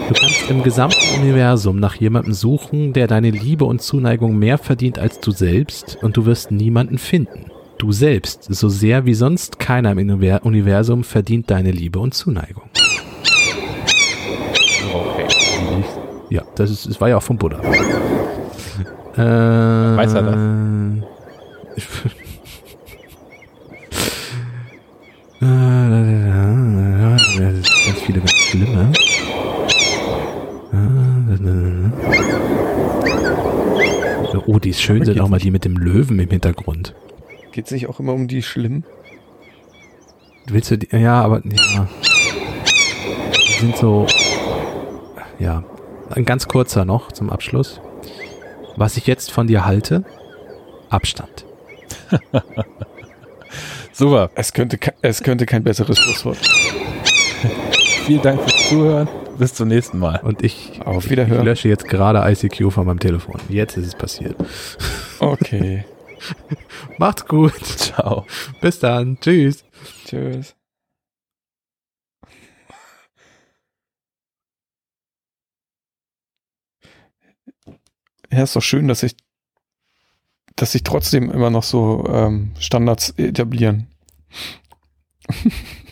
Du kannst im gesamten Universum nach jemandem suchen, der deine Liebe und Zuneigung mehr verdient als du selbst, und du wirst niemanden finden. Du selbst, so sehr wie sonst keiner im Univer- Universum, verdient deine Liebe und Zuneigung. Okay. Ja, das, ist, das war ja auch vom Buddha. Äh, Weiß er das? Ganz viele ganz schlimme. Oh, die ist schön, sind auch mal die mit dem Löwen im Hintergrund. Geht es nicht auch immer um die schlimm? Willst du die? Ja, aber ja. Die sind so. Ja. Ein ganz kurzer noch zum Abschluss. Was ich jetzt von dir halte, Abstand. Super. Es könnte, es könnte kein besseres Schlusswort. Vielen Dank fürs Zuhören. Bis zum nächsten Mal. Und ich, Auf ich Wiederhören. lösche jetzt gerade ICQ von meinem Telefon. Jetzt ist es passiert. Okay. Macht's gut. Ciao. Bis dann. Tschüss. Tschüss. Ja, ist doch schön, dass sich dass sich trotzdem immer noch so ähm, Standards etablieren.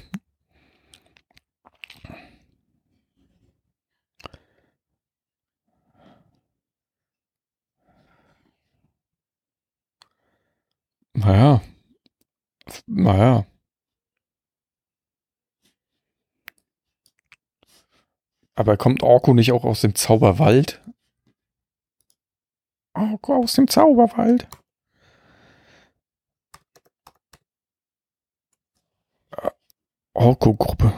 Naja. Naja. Aber kommt Orko nicht auch aus dem Zauberwald? Aus dem Zauberwald. Äh, Orko-Gruppe.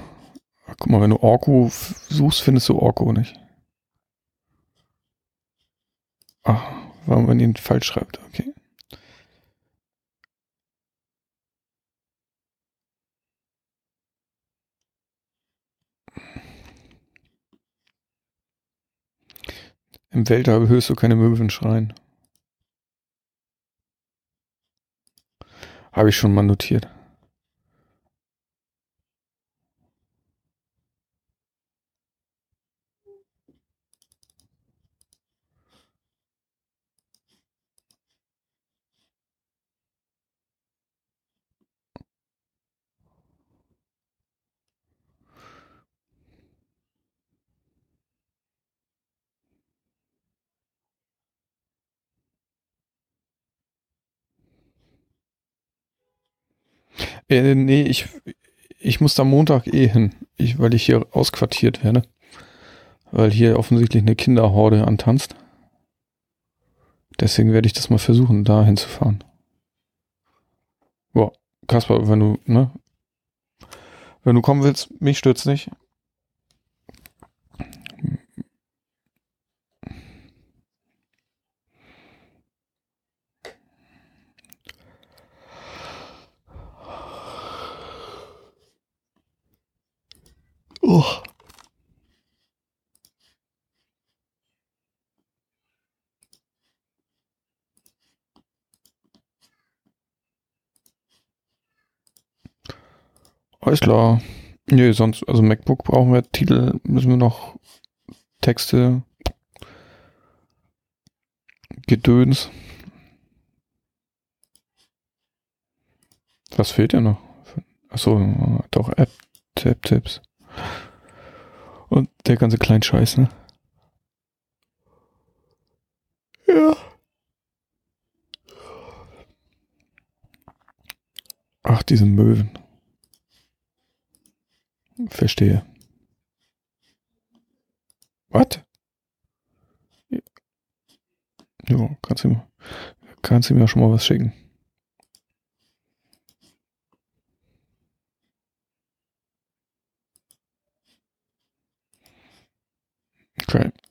Guck mal, wenn du Orko suchst, findest du Orko nicht. Ah, warum man ihn falsch schreibt, okay. Im Weltall hörst du keine Möwen schreien. Habe ich schon mal notiert. Äh, nee, ich, ich muss da Montag eh hin, ich, weil ich hier ausquartiert werde. Weil hier offensichtlich eine Kinderhorde antanzt. Deswegen werde ich das mal versuchen, da hinzufahren. Boah, Kaspar, wenn du, ne? Wenn du kommen willst, mich stürzt nicht. Oh. Alles klar. Nee, sonst, also MacBook brauchen wir Titel, müssen wir noch Texte, Gedöns. Was fehlt ja noch? Achso, doch, App, Tab-Tipps. Und der ganze Kleinscheiß, ne? Ja. Ach, diese Möwen. Verstehe. Was? Ja, kannst du, kannst du mir schon mal was schicken. Correct